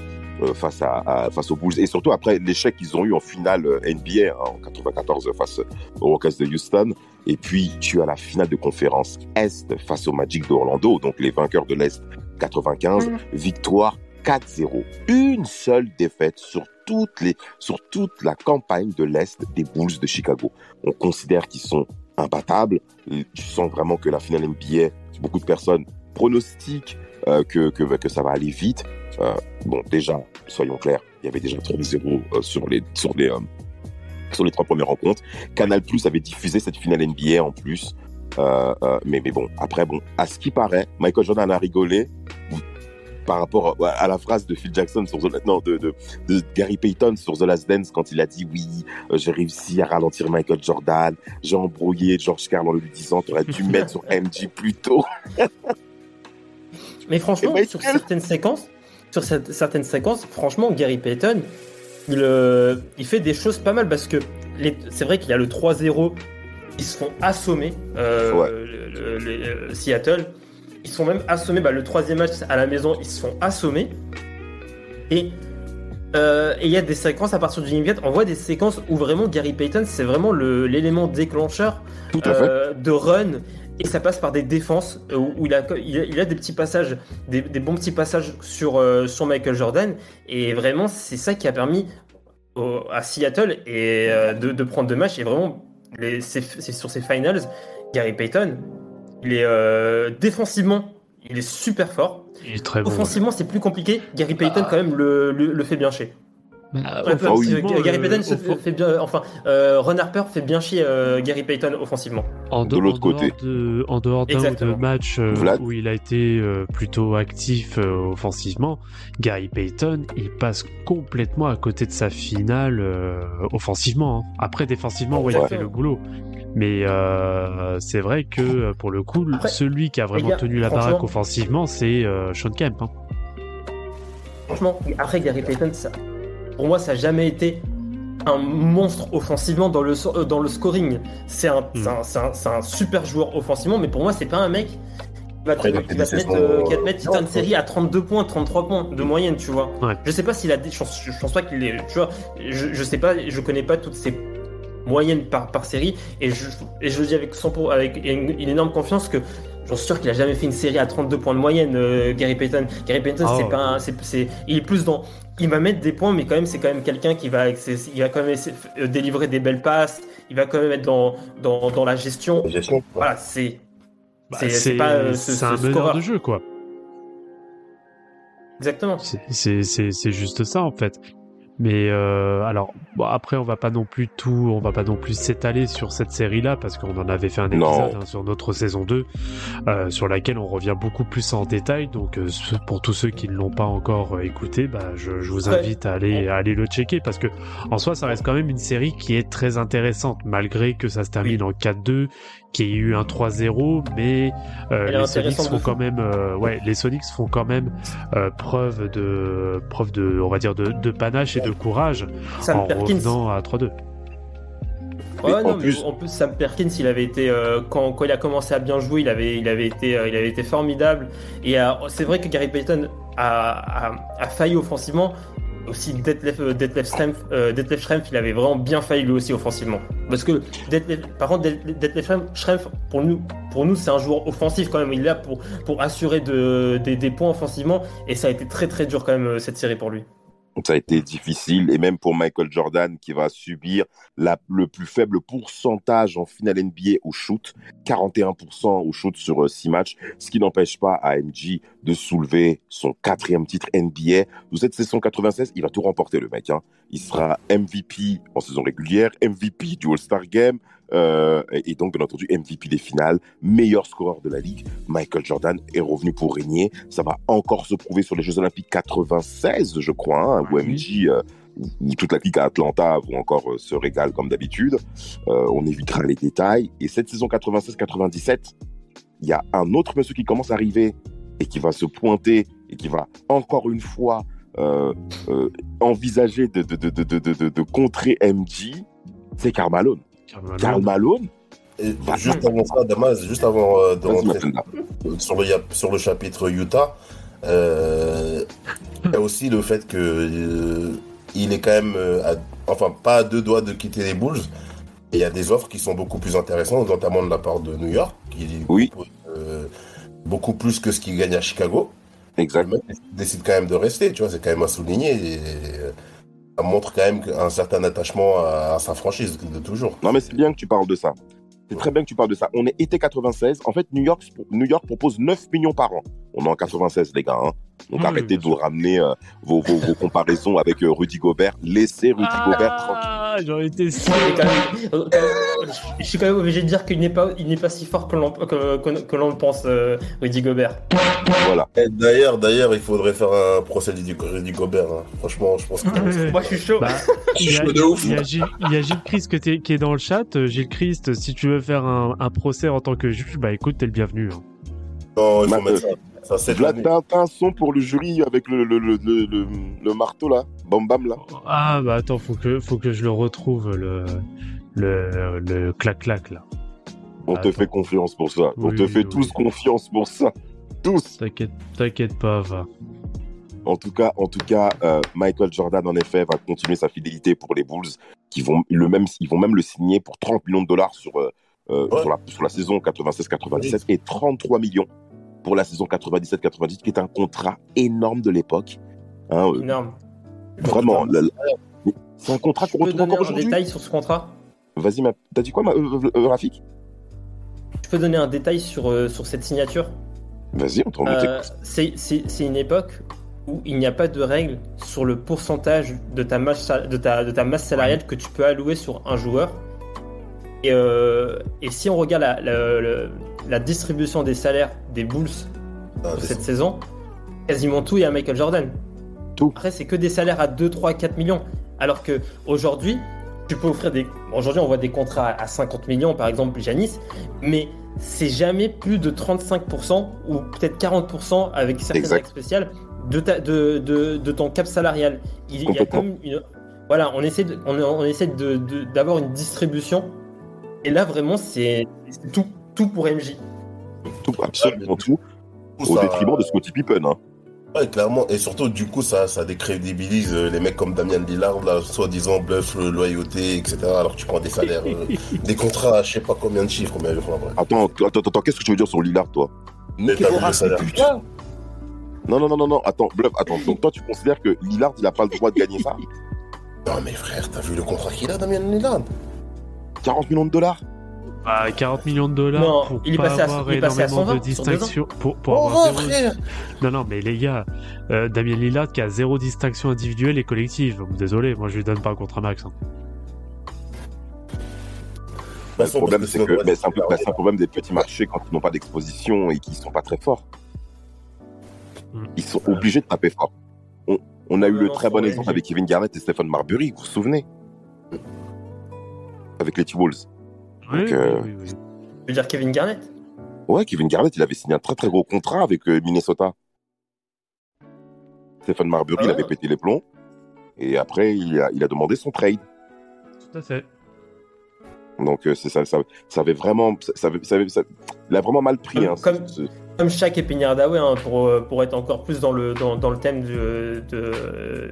euh, face, à, à- face aux Bulls. Et surtout après l'échec qu'ils ont eu en finale euh, NBA hein, en 94 face aux Rockets de Houston. Et puis tu as la finale de conférence Est face au Magic d'Orlando, donc les vainqueurs de l'Est 95, victoire 4-0. Une seule défaite sur sur toute la campagne de l'Est des Bulls de Chicago. On considère qu'ils sont imbattables. Tu sens vraiment que la finale NBA, beaucoup de personnes pronostiquent euh, que, que, que ça va aller vite. Euh, bon, déjà, soyons clairs, il y avait déjà 3-0 euh, sur les, sur les, sur les trois premières rencontres. Canal Plus avait diffusé cette finale NBA en plus. Mais, mais bon, après, bon, à ce qui paraît, Michael Jordan a rigolé par rapport à, à la phrase de Phil Jackson sur The, non, de, de, de Gary Payton sur The Last Dance quand il a dit oui, euh, j'ai réussi à ralentir Michael Jordan, j'ai embrouillé George Karl en lui disant tu aurais dû mettre sur MJ plus tôt. Mais franchement, Michael- sur certaines séquences, sur cette- certaines séquences, franchement, Gary Payton, il, euh, il fait des choses pas mal parce que c'est vrai qu'il y a le 3-0, ils se font assommer, euh, Ouais. le- le- le- euh, Seattle. Ils se font même assommer, bah, le troisième match à la maison, ils se font assommer. Et euh, il y a des séquences à partir du game 4, on voit des séquences où vraiment Gary Payton, c'est vraiment l'élément déclencheur Tout à fait. euh, de run. Et ça passe par des défenses euh, où, où il, a, il, a, il a des petits passages, des, des bons petits passages sur, euh, sur Michael Jordan. Et vraiment c'est ça qui a permis au- à Seattle et, de, de prendre deux matchs et vraiment les- sur ces finals Gary Payton il est euh, défensivement il est super fort Il est très bon. offensivement c'est plus compliqué Gary Payton quand même le, le, le fait bien chier Ah, Ouais, ah oui. euh, Gary euh, Payton se fait bien enfin euh, Ron Harper fait bien chier euh, Gary Payton offensivement En De de- l'autre côté. de- en dehors d'un ou Exactement. deux matchs euh, où il a été euh, plutôt actif euh, offensivement, Gary Payton, il passe complètement à côté de sa finale euh, offensivement. hein. Après, défensivement, ouais, il a fait le boulot. Mais euh, c'est vrai que euh, pour le coup, Après, celui qui a vraiment gars, tenu la baraque offensivement, c'est euh, Sean Kemp. hein. Franchement, après Gary Payton, ça, pour moi, ça n'a jamais été un monstre offensivement dans le, so- euh, dans le scoring. C'est un, Mm. super joueur offensivement, mais pour moi, c'est pas un mec qui va qui te mettre, saisons, euh, qui va te euh, mettre toute une série à 32 points, 33 points de moyenne, tu vois. Ouais. Je sais pas s'il a des. Je pense, je pense pas qu'il est. Tu vois, je, je sais pas, je connais pas toutes ces moyennes par, par série, et je, et je le dis avec, 100 pour- avec une, une énorme confiance que. J'en suis sûr qu'il a jamais fait une série à 32 points de moyenne, euh, Gary Payton. Gary Payton, Ah c'est pas un- c'est, c'est- il est plus dans, il va mettre des points, mais quand même, c'est quand même quelqu'un qui va, il va quand même essayer- euh, délivrer des belles passes. Il va quand même être dans, dans, dans la gestion. La gestion, Voilà, c'est, Bah, c'est, c'est pas euh, ce, c'est ce un meneur scoreur. de jeu, quoi. Exactement. C'est- C'est c'est- c'est juste ça en fait. Mais euh, alors bon, après on va pas non plus tout, on va pas non plus s'étaler sur cette série-là parce qu'on en avait fait un épisode hein, sur notre saison 2 euh, sur laquelle on revient beaucoup plus en détail. Donc euh, pour tous ceux qui ne l'ont pas encore euh, écouté, bah, je, je vous invite à aller à aller le checker parce que en soi ça reste quand même une série qui est très intéressante malgré que ça se termine en 4-2, qu'il y ait eu un 3-0, mais euh, les Sonics font quand même, euh, ouais, les Sonics font quand même euh, preuve de preuve de, on va dire de, de panache et de courage Sam en Perkins. revenant à 3-2. Mais Ouais, en non, plus- mais en plus, Sam Perkins, il avait été euh, quand, quand il a commencé à bien jouer, il avait, il avait été, euh, il avait été formidable. Et euh, c'est vrai que Gary Payton a, a, a failli offensivement. Aussi Detlef, euh, Detlef Schrempf, euh, il avait vraiment bien failli lui aussi offensivement. Parce que Detlef, par contre, Det- Detlef Schrempf- pour nous, pour nous, c'est un joueur offensif quand même. Il est là pour, pour assurer de, des, des points offensivement. Et ça a été très très dur quand même euh, cette série pour lui. Ça a été difficile, et même pour Michael Jordan qui va subir le plus faible pourcentage en finale NBA au shoot, 41% au shoot sur 6 matchs, ce qui n'empêche pas à MJ de soulever son quatrième titre NBA. Dans cette saison 96, il va tout remporter le mec. Hein. Il sera MVP en saison régulière, MVP du All-Star Game, euh, et donc bien entendu MVP des finales, meilleur scoreur de la ligue. Michael Jordan est revenu pour régner. Ça va encore se prouver sur les Jeux Olympiques 96, je crois, hein, où Oui. MJ, euh, où toute la clique à Atlanta vont encore euh, se régaler comme d'habitude. Euh, on évitera les détails. Et cette saison 96-97, il y a un autre monsieur qui commence à arriver et qui va se pointer et qui va encore une fois euh, euh, envisager de, contrer MJ. C'est Karl Malone. Karl Malone, Et juste avant ça, Damas, juste avant euh, de rentrer sur le, sur le chapitre Utah, euh, il y a aussi le fait que euh, il est quand même, euh, à- enfin pas à deux doigts de quitter les Bulls. Et il y a des offres qui sont beaucoup plus intéressantes, notamment de la part de New York, qui Oui. propose, euh, beaucoup plus que ce qu'il gagne à Chicago. Exact. Mec décide quand même de rester, tu vois, c'est quand même à souligner. Et, euh, montre quand même un certain attachement à, à sa franchise de toujours. Non, mais c'est bien que tu parles de ça. C'est très bien que tu parles de ça. On est été 96. En fait, New York, New York propose 9 millions par an. On est en 96, les gars. hein. Donc Oui, arrêtez de vous ramener euh, vos, vos, vos comparaisons avec euh, Rudy Gobert. Laissez Rudy Gobert tranquille. Ah, j'en étais sûr. Ouais, mais quand même, euh, je suis quand même obligé de dire qu'il n'est pas, il n'est pas si fort que l'on que, que- que l'on le pense, euh, Rudy Gobert. Voilà. Et D'ailleurs, d'ailleurs, il faudrait faire un procès du, du Gobert. hein. Franchement, je pense que. Moi, je suis chaud. Bah, il y a, chaud de ouf. il y a Gilles, il y a Gilles Christ que t'es- qui est dans le chat. Gilles Christ, si tu veux faire un, un procès en tant que juge, bah écoute, t'es le bienvenu. hein. Non, il faut Ma- mettre ça. Ça, c'est Vlad, t'as un son pour le jury avec le, le, le, le, le- le marteau là Bam bam là Ah bah attends, faut que, faut que je le retrouve, le, le, le clac-clac là. On te Attends. fait confiance pour ça. On te fait oui. tous confiance pour ça. Tous. T'inquiète, t'inquiète pas, va. En tout cas, en tout cas, euh, Michael Jordan en effet va continuer sa fidélité pour les Bulls, qui vont le même, ils vont même le signer pour 30 millions de dollars sur euh, euh, Ouais. sur, la, sur la saison 96-97 et 33 millions pour la saison 97-98, qui est un contrat énorme de l'époque. Hein, euh, Énorme. vraiment, c'est un contrat qu'on Tu peux retrouve donner encore un aujourd'hui? détail sur ce contrat? Vas-y, ma- t'as dit quoi, ma, euh, euh, Rafik? Tu peux donner un détail sur, sur cette signature? Vas-y, on t'en Euh, C'est une époque où il n'y a pas de règle sur le pourcentage de ta masse, de ta, de ta masse salariale que tu peux allouer sur un joueur. Et, euh, et si on regarde la, la- la- la distribution des salaires des Bulls Ah, pour cette saison, quasiment tout est à Michael Jordan. Tout. Après, c'est que des salaires à 2, 3, 4 millions. Alors que aujourd'hui, tu peux offrir des. Aujourd'hui, on voit des contrats à 50 millions, par exemple, Janis, mais c'est jamais plus de 35% ou peut-être 40% avec certaines Exact. règles spéciales de, ta- de, de, de ton cap salarial. Il, il y a comme une. Voilà, on essaie de- on, on essaie d'avoir une distribution. Et là, vraiment, c'est tout, tout pour MJ. tout, absolument tout, au ça- détriment de Scottie Pippen. Hein. Ouais, clairement. Et surtout, du coup, ça, ça décrédibilise euh, les mecs comme Damien Lillard, là, soi-disant bluff, euh, loyauté, etc. Alors que tu prends des salaires, euh, des contrats à je sais pas combien de chiffres, combien de fois, après. Attends, attends, attends, qu'est-ce que tu veux dire sur Lillard, toi? Mais t'as vu le salaire. Non, non, non, non, non, attends, bluff, attends. Donc toi, tu considères que Lillard, il a pas le droit de gagner ça? Non, mais frère, t'as vu le contrat qu'il a, Damien Lillard? 40 millions de dollars? Bah, 40 millions de dollars Non, pour il est pas passé à- avoir il est passé à énormément de 120 sur deux ans. distinctions. Pour, pour Oh, avoir zéro... Non, non, mais les gars, euh, Damien Lillard qui a zéro distinction individuelle et collective. Désolé, moi je lui donne pas un contrat max. hein. Le problème, c'est que mais c'est un, peu- bah, c'est un problème des petits marchés quand ils n'ont pas d'exposition et qu'ils sont pas très forts. Mm. Ils sont obligés de taper fort. On, on a eu Non, le non, très bon exemple avec Kevin Garnett et Stephen Marbury, vous vous souvenez? Avec les T-Wolves. Oui, Donc, euh, oui, oui, oui. Je veux dire Kevin Garnett? Ouais, Kevin Garnett, il avait signé un très très gros contrat avec euh, Minnesota. Stephen Marbury, Ah il avait pété les plombs. Et après, il a, il a demandé son trade. Tout à fait. Donc, euh, c'est ça, ça, ça avait vraiment. Ça, ça avait- ça avait- ça- il a vraiment mal pris. hein, Comme- ce- ce- Comme Shaq et hein, pour, pour être encore plus dans le, dans, dans le thème du- de,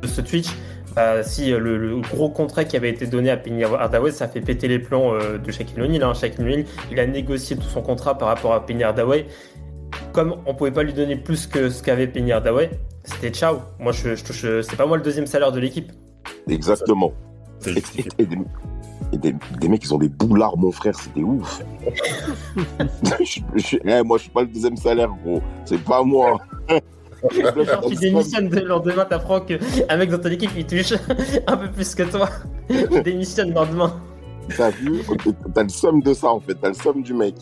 de ce Twitch, bah, si euh, le, le gros contrat qui avait été donné à Penny Hardaway, ça fait péter les plombs euh, de Shaquille O'Neal. Hein. Shaquille O'Neal, il a négocié tout son contrat par rapport à Penny Hardaway. Comme on pouvait pas lui donner plus que ce qu'avait Penny Hardaway, c'était ciao. Moi, je, je touche, c'est pas moi le deuxième salaire de l'équipe. Exactement. Et, justifié. et- et des, et des- des mecs, ils ont des boulards, mon frère, c'était ouf. Je- je- eh, moi, je suis pas le deuxième salaire, gros. C'est pas moi. Genre, tu démissionnes de le lendemain, t'apprends qu'un mec dans ton équipe il touche un peu plus que toi. Il démissionne le lendemain. T'as vu T'as le somme de ça, en fait. T'as le somme du mec.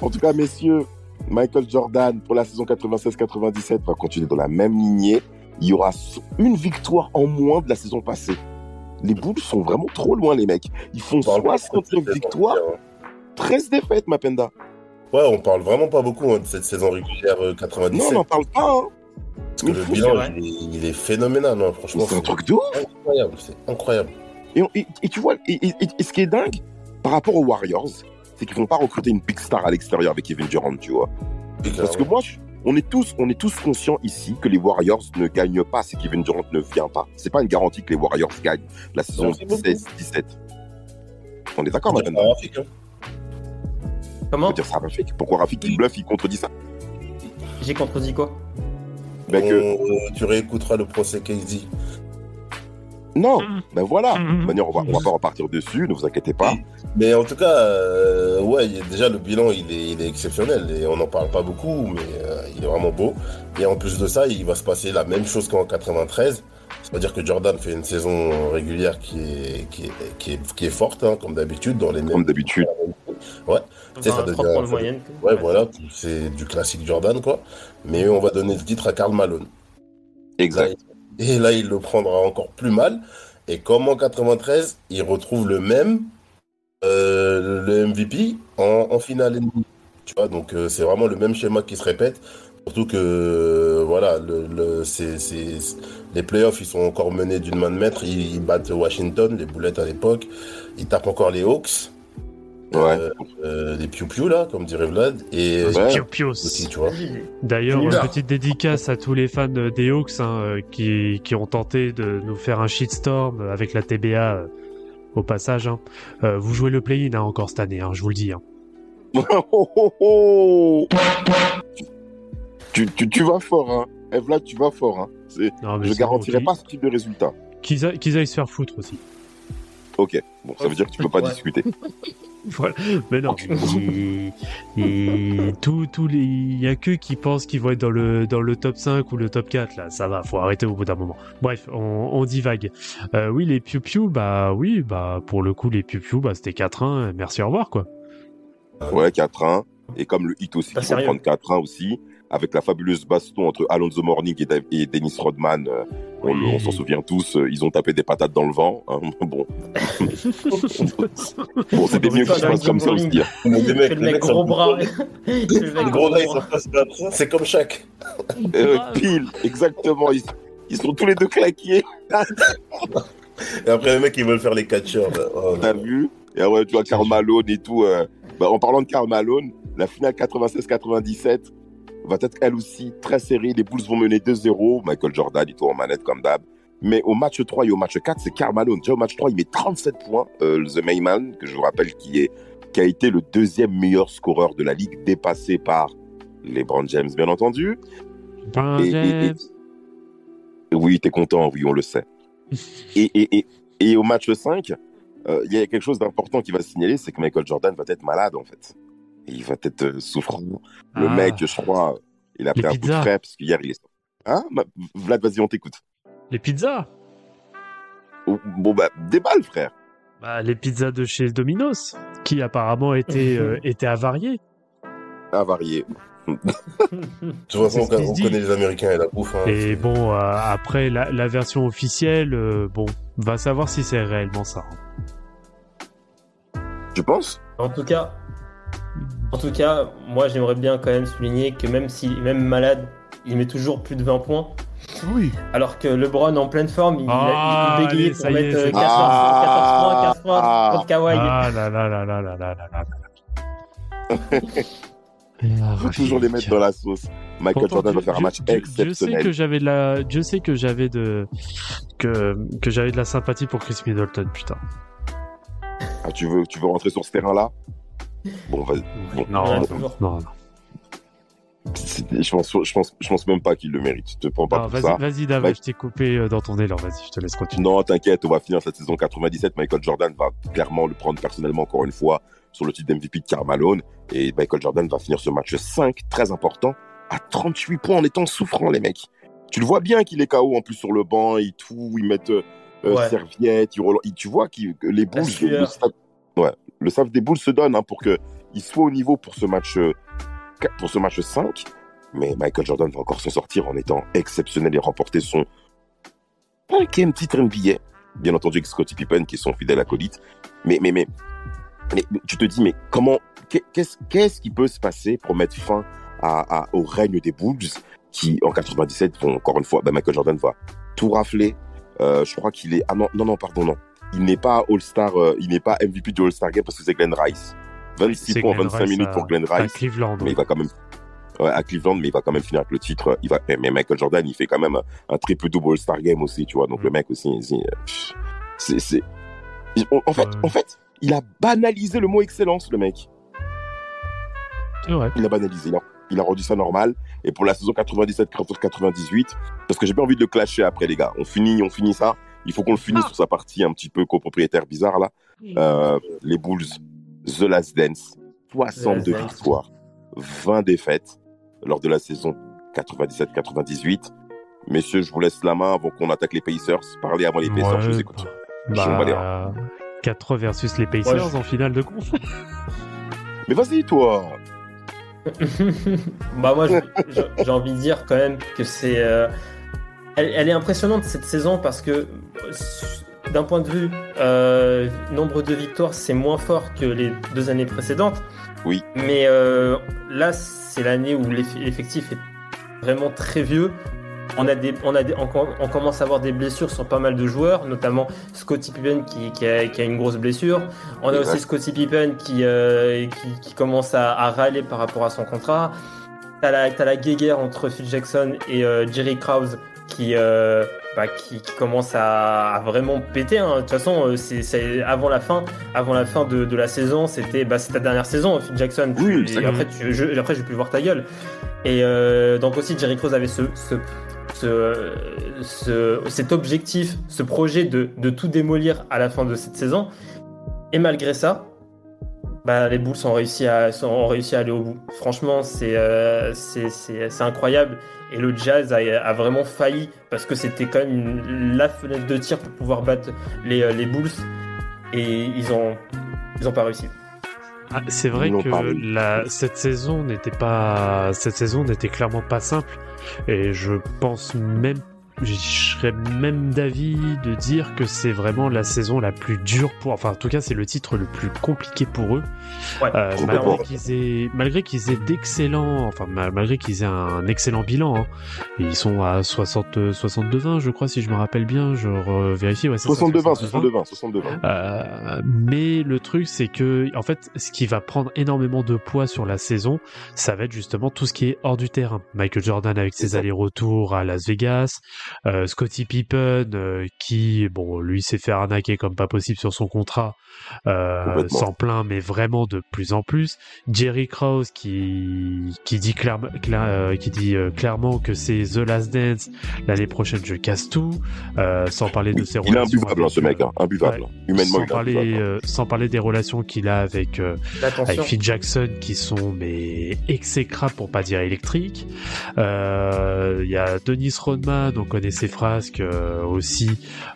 En tout cas, messieurs, Michael Jordan, pour la saison 96-97, va continuer dans la même lignée. Il y aura une victoire en moins de la saison passée. Les Bulls sont vraiment trop loin, les mecs. Ils font On parle pas de 69 cette saison victoires, régulière, hein. 13 défaites, Mapenda. Ouais, on parle vraiment pas beaucoup hein, de cette saison régulière euh, Non, 97. on n'en parle pas. Hein. Parce que le fou, bilan, il est, il est phénoménal, hein, franchement. C'est un truc de ouf. incroyable. C'est incroyable. Et, et- et tu vois, et, et- et ce qui est dingue par rapport aux Warriors, c'est qu'ils vont pas recruter une big star à l'extérieur avec Kevin Durant, tu vois. Parce que moi, je- on est tous, on est tous conscients ici que les Warriors ne gagnent pas si Kevin Durant ne vient pas. C'est pas une garantie que les Warriors gagnent la saison Non, c'est bon. 16-17. On est d'accord, graphique, hein. On Comment peut dire ça Rafik. Pourquoi Rafik il bluffe, il contredit ça J'ai contredit quoi? Ben que- On- euh, tu réécouteras le procès KD. Non, ben voilà. Mhm. De toute manière, on va, on va pas repartir dessus, ne vous inquiétez pas. Mais en tout cas, euh, ouais, déjà le bilan il est, il est exceptionnel et on n'en parle pas beaucoup, mais euh, il est vraiment beau. Et en plus de ça, il va se passer la même chose qu'en 93. C'est-à-dire que Jordan fait une saison régulière qui est, qui est, qui est, qui est forte, hein, comme d'habitude, dans les mêmes. Comme d'habitude. Ouais, tu sais, ça 20, 30 devient. points de ça- moyenne. Ouais, voilà, c'est du classique Jordan, quoi. Mais on va donner le titre à Karl Malone. Exact. Et là, il le prendra encore plus mal. Et comme en 93, il retrouve le même, euh, le MVP, en, en finale. NBA. Tu vois, donc euh, c'est vraiment le même schéma qui se répète. Surtout que, euh, voilà, le, le- c'est- c'est- les playoffs, ils sont encore menés d'une main de maître. Ils, ils battent Washington, les boulettes à l'époque. Ils tapent encore les Hawks. Ouais. Euh, euh, les piou-piou, là, comme dirait Vlad. Et Ouais. Pio Pios. aussi, tu vois. D'ailleurs, une petite dédicace à tous les fans des Hawks hein, euh, qui, qui ont tenté de nous faire un shitstorm avec la TBA euh, au passage. hein. Euh, vous jouez le play-in hein, encore cette année, hein, je vous le dis. Tu, tu, tu vas fort, hein. Eh, Vlad, tu vas fort, hein. Non, mais Je garantirai bon, pas ce type de résultat. Qu'ils aillent se faire foutre aussi. Ok, bon, ça veut dire que tu peux pas Ouais. discuter. Voilà. Mais non, et, et tous tous les, il y a que qui pensent qu'ils vont être dans le dans le top 5 ou le top 4 là. Ça va, faut arrêter au bout d'un moment. Bref, on, on divague. Euh, oui, les piou bah oui, bah pour le coup les piou bah c'était 4-1. Merci, au revoir quoi. Ouais, 4-1. Et comme le hit aussi, qui va sérieux. prendre 4-1 aussi, avec la fabuleuse baston entre Alonso Morning et, et Dennis Rodman, euh, on, le- Oui. on s'en souvient tous, euh, ils ont tapé des patates dans le vent. hein. Bon, bon c'était mieux que ça se comme ça aussi. hein. Mecs, fait le mec gros bras. Le gros ils bras. super bien. C'est comme chaque. Euh, pile, exactement. Ils, ils sont tous les deux claqués, Et après, les mecs, ils veulent faire les catcheurs. Oh, t'as vu Et ouais, tu vois, Karl Malone et tout. euh, bah, en parlant de Karl Malone, la finale 96-97 va être elle aussi très serrée. Les Bulls vont mener 2-0. Michael Jordan est tout en manette comme d'hab. Mais au match 3 et au match 4, c'est Karl Malone. Déjà au match 3, il met 37 points. Euh, The Mayman, que je vous rappelle, qui, est, qui a été le deuxième meilleur scoreur de la ligue, dépassé par LeBron James, bien entendu. Et- et- et- James. Oui, t'es content, oui, on le sait. et, et, et, et au match 5, euh, il y a quelque chose d'important qui va se signaler, c'est que Michael Jordan va être malade, en fait. Et il va être euh, souffrant. Le Ah. mec, je crois, il a Les pris un coup de frais, parce qu'hier, il est... Hein? Ma- Vlad, vas-y, on t'écoute. Les pizzas? Oh, Bon, bah, déballe, frère. Bah, les pizzas de chez Domino's, qui apparemment étaient euh, étaient avariées. Avarié. De toute façon, on dit. connaît les Américains et la bouffe. hein. Et bon, euh, après la, la version officielle, euh, bon, va savoir si c'est réellement ça. Tu penses? En tout cas, en tout cas, moi j'aimerais bien quand même souligner que même si même malade, il met toujours plus de 20 points. Oui. Alors que LeBron en pleine forme, il, ah, il, il ah, pour mettre euh, est, 14, points, 15 points ah, contre Kawhi. Ah là là là là là là là. Faut toujours les mettre dans la sauce. Michael Jordan va faire un match exceptionnel. Je sais que j'avais de la, que j'avais de la sympathie pour Chris Middleton, putain. Ah, tu veux, tu veux rentrer sur ce terrain-là? Bon, vas-y. Bon, Non, non, non, Je pense, je pense, je pense même pas qu'il le mérite. Je te prends pas Non, pour Vas-y, ça. vas-y, David, Ouais. je t'ai coupé euh, dans ton élan. Vas-y, je te laisse continuer. Non, t'inquiète, on va finir cette saison 97. Michael Jordan va clairement le prendre personnellement encore une fois sur le titre d'MVP de Carmalone. Et Michael Jordan va finir ce match 5, très important, à 38 points en étant souffrant, les mecs. Tu le vois bien qu'il est KO en plus sur le banc et tout. Ils mettent euh, euh, Ouais. serviette. Ils ils- tu vois qu'il- que les le staff, ouais, le staff des Bulls se donne hein, pour qu'ils soient au niveau pour ce match, euh, pour ce match 5. Mais Michael Jordan va encore s'en sortir en étant exceptionnel et remporter son cinquième titre NBA. Bien entendu avec Scottie Pippen qui est son fidèle acolyte. Mais, mais, mais, tu te dis, mais comment, qu'est- qu'est-ce, qu'est-ce qui peut se passer pour mettre fin au règne des Bulls qui, en 97, vont encore une fois, ben Michael Jordan va tout rafler. Euh, je crois qu'il est, ah non, non, non, pardon, non. Il n'est pas All-Star, euh, il n'est pas MVP du All-Star Game parce que c'est Glenn Rice. 26 C'est points, Glenn 25 Rice minutes à- pour Glenn à Rice. Cleveland. Mais oui. il va quand même, ouais, à Cleveland, mais il va quand même finir avec le titre. Il va, mais Michael Jordan, il fait quand même un triple double All-Star Game aussi, tu vois. Donc Mm. le mec aussi, c'est, en fait, Ouais. en fait, il a banalisé le mot excellence, le mec. Vrai. Il a banalisé, a, il a rendu ça normal. Et pour la saison 97-98, parce que j'ai pas envie de le clasher après, les gars. On finit, on finit ça. Il faut qu'on le finisse sur sa partie un petit peu copropriétaire bizarre là. Euh, les Bulls, The Last Dance, 62 The Last Dance. victoires, 20 défaites lors de la saison 97-98. Messieurs, je vous laisse la main avant qu'on attaque les Pacers. Parlez avant les Pacers, je vous écoute. Bah, 4 versus les Pacers Ouais, en finale de conf. Mais vas-y, toi bah moi, j'ai envie de dire quand même que c'est, euh, elle, elle est impressionnante cette saison parce que euh, d'un point de vue euh, nombre de victoires, c'est moins fort que les deux années précédentes. Oui. Mais euh, là, c'est l'année où l'eff- l'effectif est vraiment très vieux. On, a des, on, a des, on, com- on commence à avoir des blessures sur pas mal de joueurs, notamment Scottie Pippen qui, qui, a, qui a une grosse blessure. On a aussi Scottie Pippen qui, euh, qui, qui commence à, à râler par rapport à son contrat. T'as la, t'as la guéguerre entre Phil Jackson et euh, Jerry Krause qui, euh, bah, qui, qui commence à, à vraiment péter. hein. De toute façon, euh, c'est, avant la fin, avant la fin de, de la saison, c'était bah, ta dernière saison, Phil Jackson. Oui, et après, tu, je, après, j'ai pu voir ta gueule. Et euh, donc aussi, Jerry Krause avait ce, ce, ce, ce- cet objectif, ce projet de, de tout démolir à la fin de cette saison. Et malgré ça, bah, les Bulls ont réussi à, sont- ont réussi à aller au bout. Franchement, c'est euh, c'est- incroyable. Et le Jazz a, a vraiment failli parce que c'était quand même une- la fenêtre de tir pour pouvoir battre les, euh, les Bulls. Et ils ont, ils ont pas réussi. Ah, c'est vrai que la, cette saison n'était pas, cette saison n'était clairement pas simple. Et je pense même, je serais même d'avis de dire que c'est vraiment la saison la plus dure pour, enfin, en tout cas, c'est le titre le plus compliqué pour eux. Ouais, Euh, malgré qu'ils aient, malgré qu'ils aient d'excellents, enfin, ma- malgré qu'ils aient un excellent bilan, hein. Ils sont à 60, 62-20, je crois, si je me rappelle bien, je vérifie, ouais, c'est ça, 62-20, 62-20. 62-20, 62-20. Euh, mais le truc, c'est que, en fait, ce qui va prendre énormément de poids sur la saison, ça va être justement tout ce qui est hors du terrain. Michael Jordan avec ses allers-retours à Las Vegas, euh, Scottie Pippen euh, qui, bon, lui s'est fait arnaquer comme pas possible sur son contrat, euh, sans plein, mais vraiment de plus en plus. Jerry Krause qui qui dit clairement, qui dit euh, clairement que c'est the last dance. L'année prochaine, je casse tout. Euh, sans parler de Oui, ses il est relations imbuvable, hein, avec, ce mec, euh, hein, imbuvable. ouais. Humainement, sans il est parler, imbuvable. euh, sans parler des relations qu'il a avec, euh, avec. Phil Jackson qui sont mais exécrables pour pas dire électriques. Euh, Il y a Dennis Rodman, on connaît ses frasques euh, aussi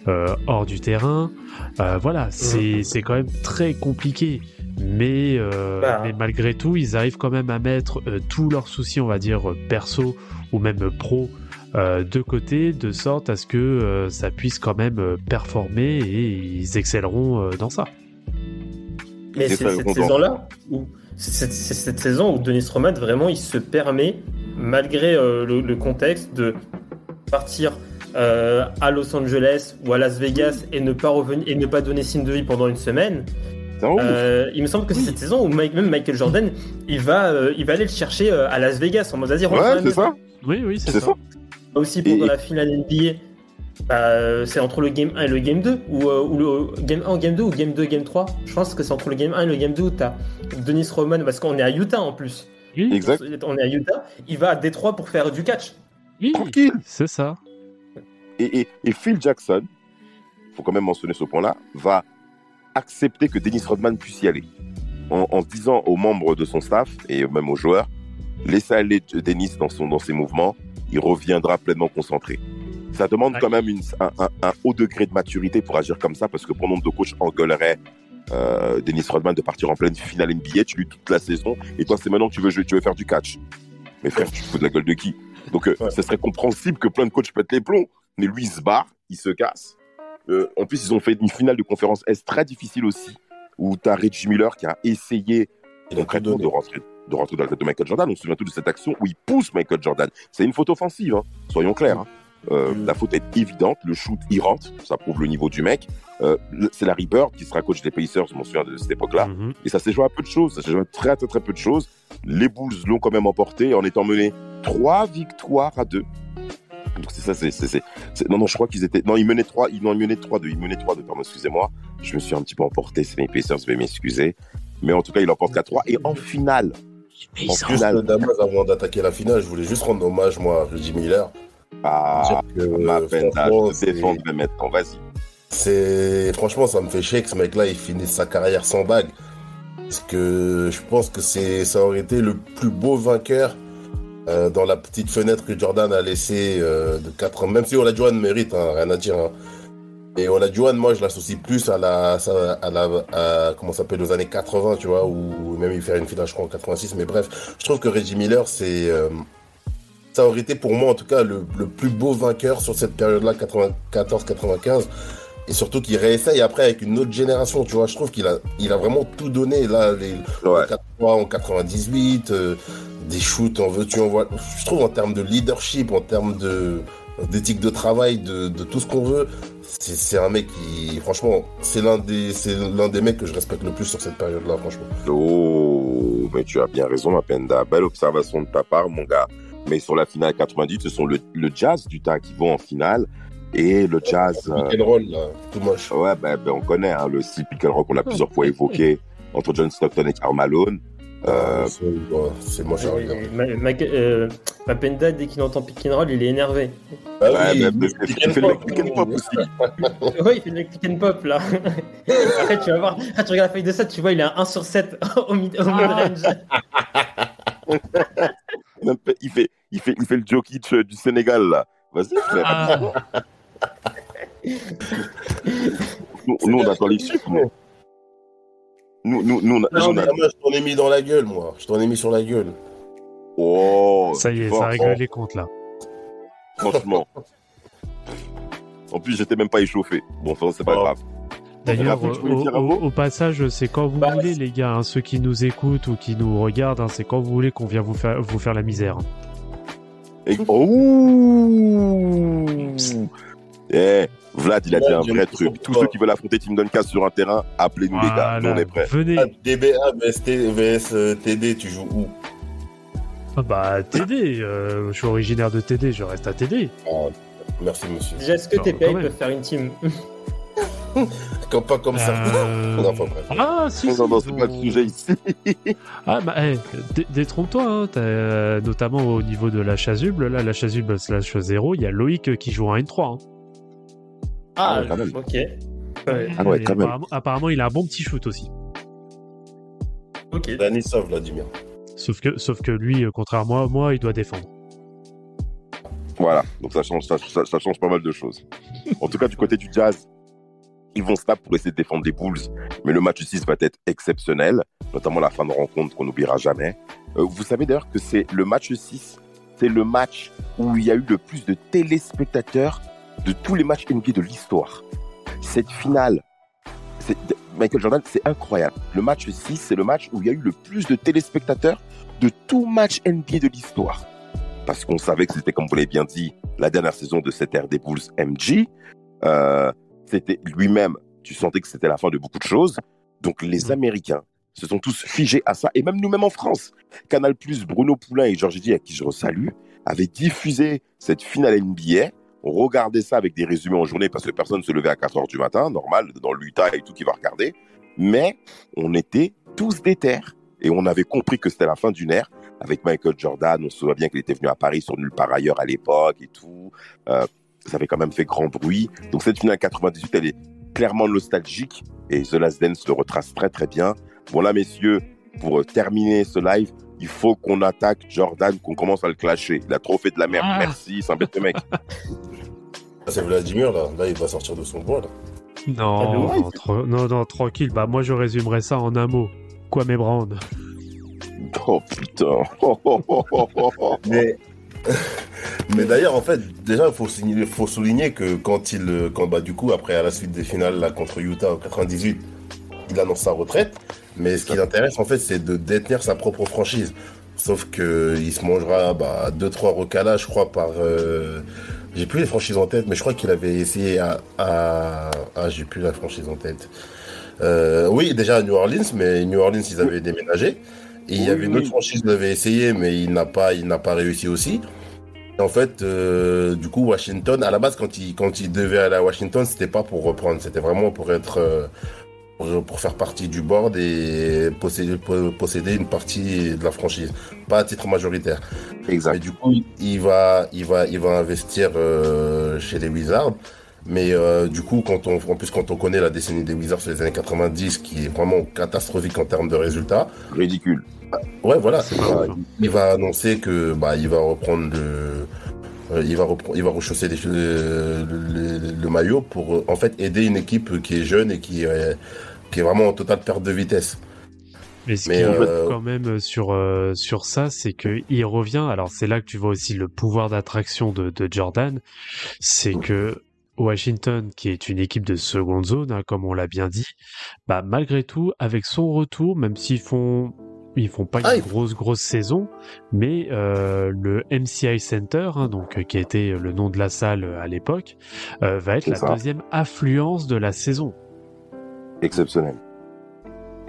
euh, hors du terrain. Euh, voilà, c'est c'est quand même très compliqué. Mais, euh, Bah. mais malgré tout, ils arrivent quand même à mettre euh, tous leurs soucis, on va dire, perso ou même pro euh, de côté, de sorte à ce que euh, ça puisse quand même performer et ils excelleront euh, dans ça. Mais C'est cette saison-là où c'est cette saison où Denis Roman vraiment il se permet, malgré euh, le, le contexte, de partir euh, à Los Angeles ou à Las Vegas et ne pas revenir et ne pas donner signe de vie pendant une semaine. Euh, il me semble que c'est cette saison où Mike- même Michael Jordan il va euh, il va aller le chercher euh, à Las Vegas en mode vas-y Ouais, c'est ça. Oui, oui, c'est ça. ça. Aussi pour Et- la finale NBA. bah, euh, c'est entre le game 1 et le game 2 ou, euh, ou le game 1 game 2 ou game 2 game 3 je pense que c'est entre le game 1 et le game 2 où t'as Dennis Rodman parce qu'on est à Utah en plus Oui, Exact. on est à Utah il va à Détroit pour faire du catch oui, Tranquille. c'est ça. Et, et, et Phil Jackson, faut quand même mentionner ce point-là, va accepter que Dennis Rodman puisse y aller. En, en disant aux membres de son staff et même aux joueurs, laissez aller Dennis dans, son, dans ses mouvements, il reviendra pleinement concentré. Ça demande Ouais. quand même une- un, un- un haut degré de maturité pour agir comme ça, parce que pour nombre de coachs engueulerait euh, Dennis Rodman de partir en pleine finale NBA, tu lui toute la saison, et toi c'est maintenant que tu veux, jouer- tu veux faire du catch. Mais frère, tu fous de la gueule de qui? Donc euh, Ouais. ça serait compréhensible que plein de coachs pètent les plombs, mais lui il se barre, il se casse. Euh, en plus, ils ont fait une finale de conférence S très difficile aussi, où tu as Reggie Miller qui a essayé Il a tout concrètement de rentrer, de rentrer dans la tête de Michael Jordan. On se souvient tous de cette action où il pousse Michael Jordan. C'est une faute offensive, hein, soyons clairs. hein. Euh, Mm. La faute est évidente, le shoot il rentre, ça prouve le niveau du mec. Euh, c'est Larry Bird qui sera coach des Pacers, je m'en souviens de cette époque-là. Mhm. Et ça s'est joué à peu de choses, ça s'est joué à très très très peu de choses. Les Bulls l'ont quand même emporté en étant menés trois victoires à deux. Donc c'est ça, c'est, non non, je crois qu'ils étaient, non ils menaient trois, ils non ils menaient trois deux, ils menaient trois deux, pardon, excusez-moi. Je me suis un petit peu emporté, c'est mes Pacers, je vais m'excuser. Mais en tout cas, ils l'emportent 4-3 et en finale, en Juste finale, Damas, avant d'attaquer la finale, je voulais juste rendre hommage, moi, à Reggie Miller. Ah, que, ma peine, défends maintenant, vas-y. C'est franchement, ça me fait chier que ce mec-là il finisse sa carrière sans bague. Parce que je pense que c'est ça aurait été le plus beau vainqueur euh, dans la petite fenêtre que Jordan a laissée euh, de 4 ans. Même si Olajuwon mérite, hein, rien à dire. Hein. Et Olajuwon, moi, je l'associe plus à la, à la, à, comment s'appelle, aux années 80, tu vois, ou même il fait une finale, je crois, en 86. Mais bref, je trouve que Reggie Miller, c'est, euh, ça aurait été pour moi, en tout cas, le, le plus beau vainqueur sur cette période-là, 94-95. Et surtout qu'il réessaye après avec une autre génération, tu vois. Je trouve qu'il a, il a vraiment tout donné, là, les, Ouais. en 83, en 98, euh, des shoots, en veux-tu, en vois. Je trouve en termes de leadership, en termes de, d'éthique de travail, de, de tout ce qu'on veut, c'est, un mec qui, franchement, c'est l'un des, c'est l'un des mecs que je respecte le plus sur cette période-là, franchement. Oh, mais tu as bien raison, ma Penda. Belle observation de ta part, mon gars. Mais sur la finale 90, ce sont le, le Jazz d'Utah qui vont en finale. Et le Jazz. euh, Pick and roll, là, tout moche. ouais, ben, ben, on connaît hein, le style pick and roll qu'on a plusieurs fois évoqué entre John Stockton et Karl Malone. Euh, c'est, ma, euh, Mapenda, dès qu'il entend pick and roll, il est énervé. Ah ouais, oui, il fait le pop. pick and pop aussi. Ouais, il fait le pick and pop là. Après, tu vas voir, quand tu regardes la feuille de 7, tu vois, il est à 1 sur 7 au mid- au mid-range. Il fait, il fait, il fait le Jokic euh, du Sénégal, là. Vas-y, frère. Ah, Nous, nous, on attend les chiffres. Nous, nous, nous, on a- Non, on mais a- moi, je t'en ai mis dans la gueule, moi. Je t'en ai mis sur la gueule. Oh, ça y est, ça règle les comptes là. Franchement. En plus, j'étais même pas échauffé. Bon, enfin, c'est pas Oh. grave. D'ailleurs, au, passage, c'est quand vous Bah, voulez, les gars, hein, ceux qui nous écoutent ou qui nous regardent, hein, c'est quand vous voulez qu'on vienne vous faire, vous faire la misère. Et... Oh Eh, Vlad, il a dit un vrai truc. Tous ceux qui veulent affronter Team Duncan sur un terrain, appelez-nous les gars. Nous, on est prêts. Venez. Ah, DBA vs, T- vs, euh, TD, tu joues où? Ah bah, TD, euh, je suis originaire de TD, je reste à TD. Ah, Merci, monsieur. Déjà, est-ce que TPA ils peuvent faire une team? Comme, pas comme ça. Euh, Non, enfin, bref. Ah, si, ils c'est pas le ont- sujet ici. Ah, bah, eh, dé- détrompe-toi, hein, t'as, euh, notamment au niveau de la chasuble, là, la chasuble slash 0, il y a Loïc qui joue en N3. hein. Ah, ouais, quand même. ok. Ouais, Ah ouais, Et quand même. apparemment, apparemment, il a un bon petit shoot aussi. ok. Danisov, Vladimir. Sauf que, sauf que lui, euh, contrairement à moi, il doit défendre. Voilà, donc ça change, ça, ça- ça change pas mal de choses. En tout cas, du côté du Jazz, ils vont se taper pour essayer de défendre les Bulls, mais le match 6 va être exceptionnel, notamment la fin de rencontre qu'on n'oubliera jamais. Euh, vous savez d'ailleurs que c'est le match 6, c'est le match où il y a eu le plus de téléspectateurs de tous les matchs NBA de l'histoire. Cette finale, c'est- Michael Jordan, c'est incroyable. Le match 6, c'est le match où il y a eu le plus de téléspectateurs de tout match NBA de l'histoire parce qu'on savait que c'était, comme vous l'avez bien dit, la dernière saison de cette ère des Bulls MG. Euh, c'était lui-même, tu sentais que c'était la fin de beaucoup de choses. Donc les Américains se sont tous figés à ça, et même nous-mêmes en France. Canal Bruno Poulain et Georges Di, à qui je resalue, avaient diffusé cette finale NBA. On regardait ça avec des résumés en journée parce que personne ne se levait à 4 heures du matin, normal, dans l'Utah et tout qui va regarder. Mais on était tous déter et on avait compris que c'était la fin d'une ère avec Michael Jordan. On se souvient bien qu'il était venu à Paris sur nulle part ailleurs à l'époque et tout. Euh, ça avait quand même fait grand bruit. Donc cette finale 98, elle est clairement nostalgique et The Last Dance le retrace très très bien. Bon là, messieurs, pour euh, terminer ce live, il faut qu'on attaque Jordan, qu'on commence à le clasher. Il a trop fait de la merde. Ah. Merci, c'est un bête mec. C'est Vladimir, là. Là, il va sortir de son bois, là. Non, Ah, non, tra- non, non, tranquille. Bah, moi, je résumerais ça en un mot. Quoi, mes Brand Oh putain. Oh, oh, oh. Mais, mais d'ailleurs, en fait, déjà, il faut, signaler- faut souligner que quand il, quand, bah, du coup, après, à la suite des finales là, contre Utah en 98, il annonce sa retraite. Mais ce qui l'intéresse, en fait, c'est de détenir sa propre franchise. Sauf que il se mangera bah, deux, trois recalages, je crois, par. euh, J'ai plus les franchises en tête, mais je crois qu'il avait essayé à. à... Ah, j'ai plus la franchise en tête. Euh, oui, déjà à New Orleans, mais New Orleans, ils avaient déménagé. Et il y avait une autre franchise qui l'avait essayé, mais il n'a pas, il n'a pas réussi aussi. Et en fait, euh, du coup, Washington, à la base, quand il, quand il devait aller à Washington, c'était pas pour reprendre, c'était vraiment pour être, pour pour, faire partie du board et posséder, po- posséder une partie de la franchise, pas à titre majoritaire. Mais Exact. du coup, il va, il va, il va investir euh, chez les Wizards. Mais euh, du coup, quand on, en plus quand on connaît la décennie des Wizards sur les années 90, qui est vraiment catastrophique en termes de résultats, Ridicule. ouais, voilà, C'est il pas va, vrai. il va annoncer que bah il va reprendre le, euh, il va il va rechausser les- le, le- le maillot pour euh, en fait aider une équipe qui est jeune et qui, euh, qui est vraiment en totale perte de vitesse. Mais ce qui est euh, quand même sur euh, sur ça, c'est que il revient. Alors c'est là que tu vois aussi le pouvoir d'attraction de, de Jordan, c'est que Washington, qui est une équipe de seconde zone, hein, comme on l'a bien dit, bah malgré tout, avec son retour, même s'ils font ils font pas Ah, une grosse grosse saison, mais euh, le MCI Center, hein, donc euh, qui été le nom de la salle euh, à l'époque, euh, va être la ça. deuxième affluence de la saison. Exceptionnel.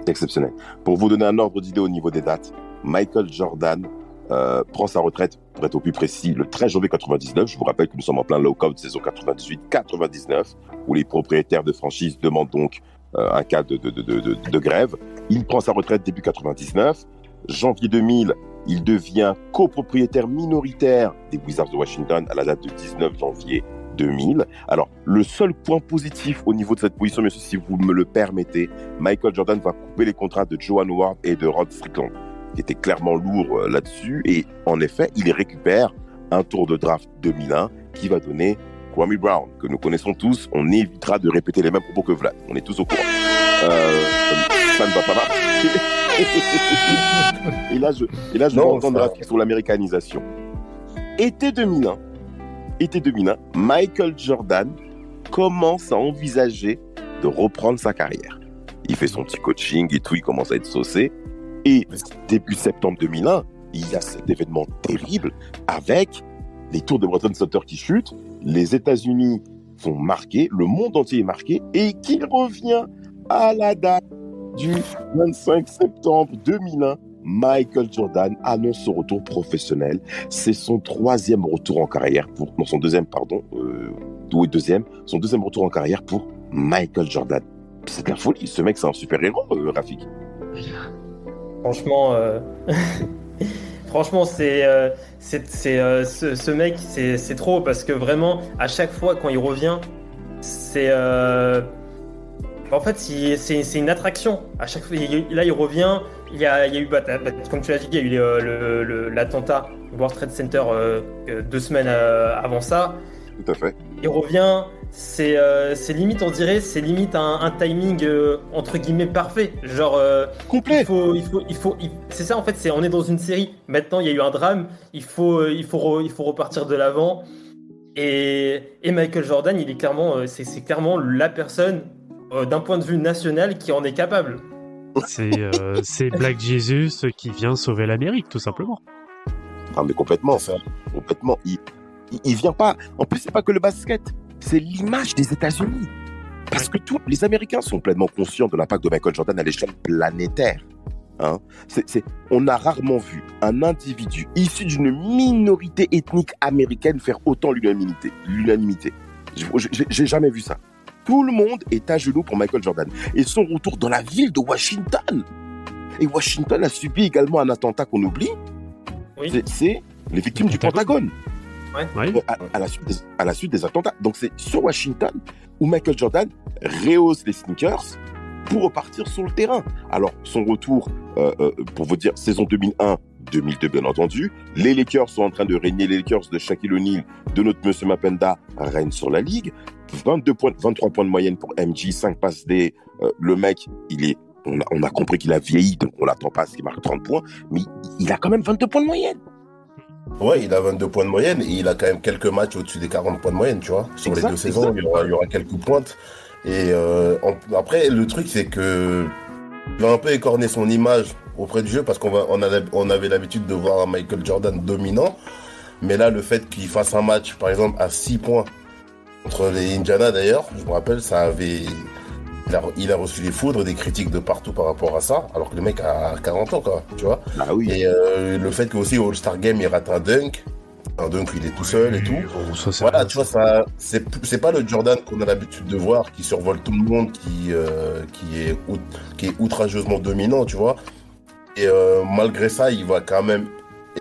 Exceptionnel. Pour vous donner un ordre d'idée au niveau des dates, Michael Jordan euh, prend sa retraite, pour être au plus précis, le 13 janvier 99. Je vous rappelle que nous sommes en plein lockout saison 98-99, où les propriétaires de franchises demandent donc euh, un cas de, de, de, de, grève. Il prend sa retraite début 99. Janvier 2000, il devient copropriétaire minoritaire des Wizards de Washington à la date de 19 janvier 2000. Alors, le seul point positif au niveau de cette position, monsieur, si vous me le permettez, Michael Jordan va couper les contrats de Joan Howard et de Rod Strickland, qui étaient clairement lourds euh, là-dessus. Et en effet, il récupère un tour de draft 2001 qui va donner Kwame Brown, que nous connaissons tous. On évitera de répéter les mêmes propos que Vlad. On est tous au courant. Euh, ça ne va pas marcher. et là, je, et là, je vais entendre sur l'américanisation. Été 2001, été 2001, Michael Jordan commence à envisager de reprendre sa carrière. Il fait son petit coaching et tout, il commence à être saucé. Et début septembre 2001, il y a cet événement terrible avec les tours de Breton Sutter qui chutent, les États-Unis sont marqués, le monde entier est marqué, et qu'il revient à la date du 25 septembre 2001. Michael Jordan annonce son retour professionnel. C'est son troisième retour en carrière pour, non, son deuxième, pardon, euh, oui, deuxième, son deuxième retour en carrière pour Michael Jordan. C'est de la folie. Ce mec, c'est un super héros, euh, Rafik. Franchement, euh, franchement, euh, c'est, euh, ce, ce mec, c'est, trop parce que vraiment, à chaque fois quand il revient, c'est, euh, en fait, c'est une attraction. À chaque fois, il- là, il revient. Il y a, il y a eu, bah, comme tu l'as dit, il y a eu euh, le- le- l'attentat World Trade Center euh, euh, deux semaines euh, avant ça. Tout à fait. Il revient, c'est euh, limite, on dirait, c'est limite un, un timing euh, entre guillemets parfait. Genre, euh, Complet. il faut, il faut, il faut, il- c'est ça en fait. C'est on est dans une série. Maintenant, il y a eu un drame. Il faut, euh, il faut, re- il faut repartir de l'avant. Et, et Michael Jordan, il est clairement, euh, c'est c'est clairement la personne euh, d'un point de vue national qui en est capable. C'est euh, c'est Black Jesus qui vient sauver l'Amérique, tout simplement. Ah, mais complètement. Complètement. Il, il, vient pas. En plus, c'est pas que le basket. C'est l'image des États-Unis. Parce que tous les Américains sont pleinement conscients de l'impact de Michael Jordan à l'échelle planétaire. Hein on a rarement vu un individu issu d'une minorité ethnique américaine faire autant l'unanimité. L'unanimité. J'ai jamais vu ça. Tout le monde est à genoux pour Michael Jordan. Et son retour dans la ville de Washington. Et Washington a subi également un attentat qu'on oublie. Oui. C'est, les victimes du Pentagone. À, à la suite des, à la suite des attentats. Donc c'est sur Washington où Michael Jordan rehausse les sneakers pour repartir sur le terrain. Alors son retour, euh, euh, pour vous dire, saison 2001-2002 bien entendu, les Lakers sont en train de régner, les Lakers de Shaquille O'Neal, de notre Monsieur Mapenda, règnent sur la ligue. 22 points, 23 points de moyenne pour MJ, 5 passes D. Euh, le mec, il est, on a, on a compris qu'il a vieilli, donc on l'attend pas à ce qu'il marque 30 points, mais il, a quand même 22 points de moyenne. Ouais, il a 22 points de moyenne et il a quand même quelques matchs au-dessus des 40 points de moyenne, tu vois. Sur Exact, les deux saisons, il y, aura, il y aura quelques pointes. Et euh, après, le truc, c'est que il va un peu écorner son image auprès du jeu parce qu'on on, on avait l'habitude de voir un Michael Jordan dominant. Mais là, le fait qu'il fasse un match, par exemple, à 6 points contre les Indiana, d'ailleurs, je me rappelle, ça avait. Il a, il a reçu les foudres, des critiques de partout par rapport à ça, alors que le mec a 40 ans, quoi, tu vois. Ah oui. Et euh, le fait que aussi au All-Star Game il rate un dunk, un dunk, il est tout seul et tout. Ça, c'est Voilà, rien, tu vois, ça, c'est c'est pas le Jordan qu'on a l'habitude de voir, qui survole tout le monde, qui euh, qui est out- qui est outrageusement dominant, tu vois. Et euh, malgré ça, il va quand même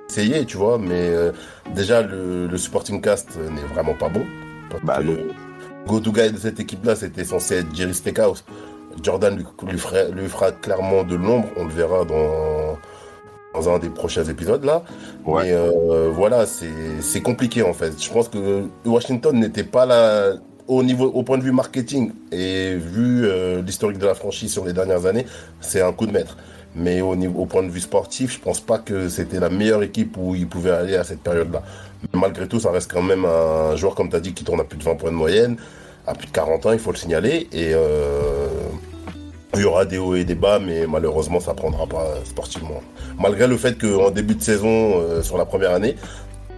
essayer, tu vois. Mais euh, déjà, le, le supporting cast n'est vraiment pas bon. Parce Bah, que le go-to guy de cette équipe-là, c'était censé être Jerry Stackhouse. Jordan lui, lui, fera, lui fera clairement de l'ombre, on le verra dans dans un des prochains épisodes là. Ouais. Mais euh, voilà, c'est c'est compliqué en fait. Je pense que Washington n'était pas là au niveau, au point de vue marketing et vu euh, l'historique de la franchise sur les dernières années, c'est un coup de maître. Mais au niveau, au point de vue sportif, je pense pas que c'était la meilleure équipe où il pouvait aller à cette période-là. Malgré tout, ça reste quand même un joueur comme tu as dit qui tourne à plus de 20 points de moyenne, à plus de 40 ans, il faut le signaler. Et euh, il y aura des hauts et des bas, mais malheureusement, ça prendra pas sportivement. Malgré le fait qu'en début de saison, euh, sur la première année,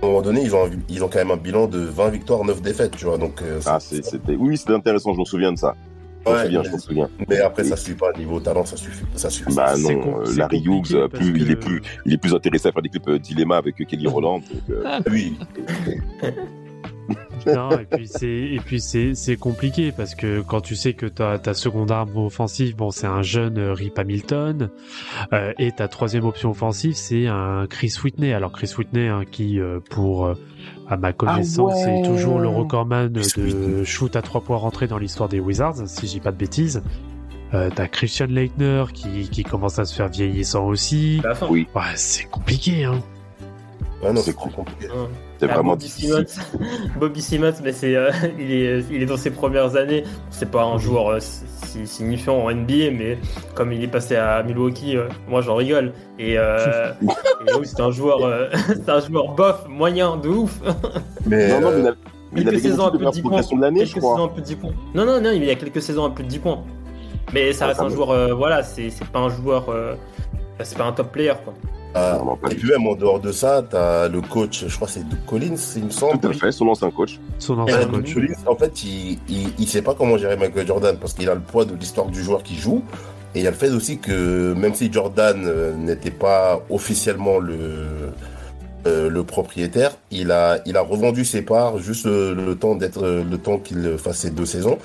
à un moment donné, ils ont, quand même un bilan de 20 victoires, 9 défaites, tu vois. Donc, euh, Ah, c'était. Oui, c'était intéressant, je me souviens de ça. Je Ouais, souviens, mais- je me souviens. mais après, ça suffit pas. Niveau talent, ça suffit. Ça suffit. Bah non, euh, Larry Hughes, euh, plus, il, est plus, il est plus intéressé à faire des clips euh, Dilemma avec Kelly Roland. donc, euh, Oui. Non, et puis c'est et puis c'est c'est compliqué parce que quand tu sais que ta ta seconde arme offensive, bon, c'est un jeune euh, Rip Hamilton, euh, et ta troisième option offensive, c'est un Chris Whitney. Alors Chris Whitney, hein, qui euh, pour euh, à ma connaissance, Ah ouais. est toujours le recordman de Whitney. shoot à trois points rentrés dans l'histoire des Wizards, si je dis pas de bêtises. Euh, T'as Christian Leitner qui, qui commence à se faire vieillissant aussi. Oui. Ouais, c'est compliqué, hein. Non, C'est c'est trop compliqué. C'est Ah, vraiment Bobby difficile. Simmons, Bobby Simmons, mais c'est, euh, il, est, il est dans ses premières années. C'est pas un joueur euh, si signifiant en NBA, mais comme il est passé à Milwaukee, euh, moi j'en rigole. Et, euh, et oui, c'est un joueur, euh, c'est un joueur bof, moyen, de ouf. Mais, Non, non, mais il euh, a, il quelques saisons à plus de 10 points. progression de l'année, Quelques je crois. saisons à plus de 10 points. Non, non, non, il y a quelques saisons à plus de 10 points. Mais ça Ah, reste ça un me- joueur, euh, voilà, c'est c'est pas un joueur, euh, c'est pas un top player quoi. Et puis même en dehors de ça, t'as le coach, je crois que c'est Doug Collins, il me semble. Tout à fait, son ancien coach. Son Euh, ancien coach. Collins, en fait, il, il, il sait pas comment gérer Michael Jordan parce qu'il a le poids de l'histoire du joueur qui joue. Et il y a le fait aussi que même si Jordan euh, n'était pas officiellement le, euh, le propriétaire, il a, il a revendu ses parts juste le, temps d'être le temps qu'il fasse ses deux saisons.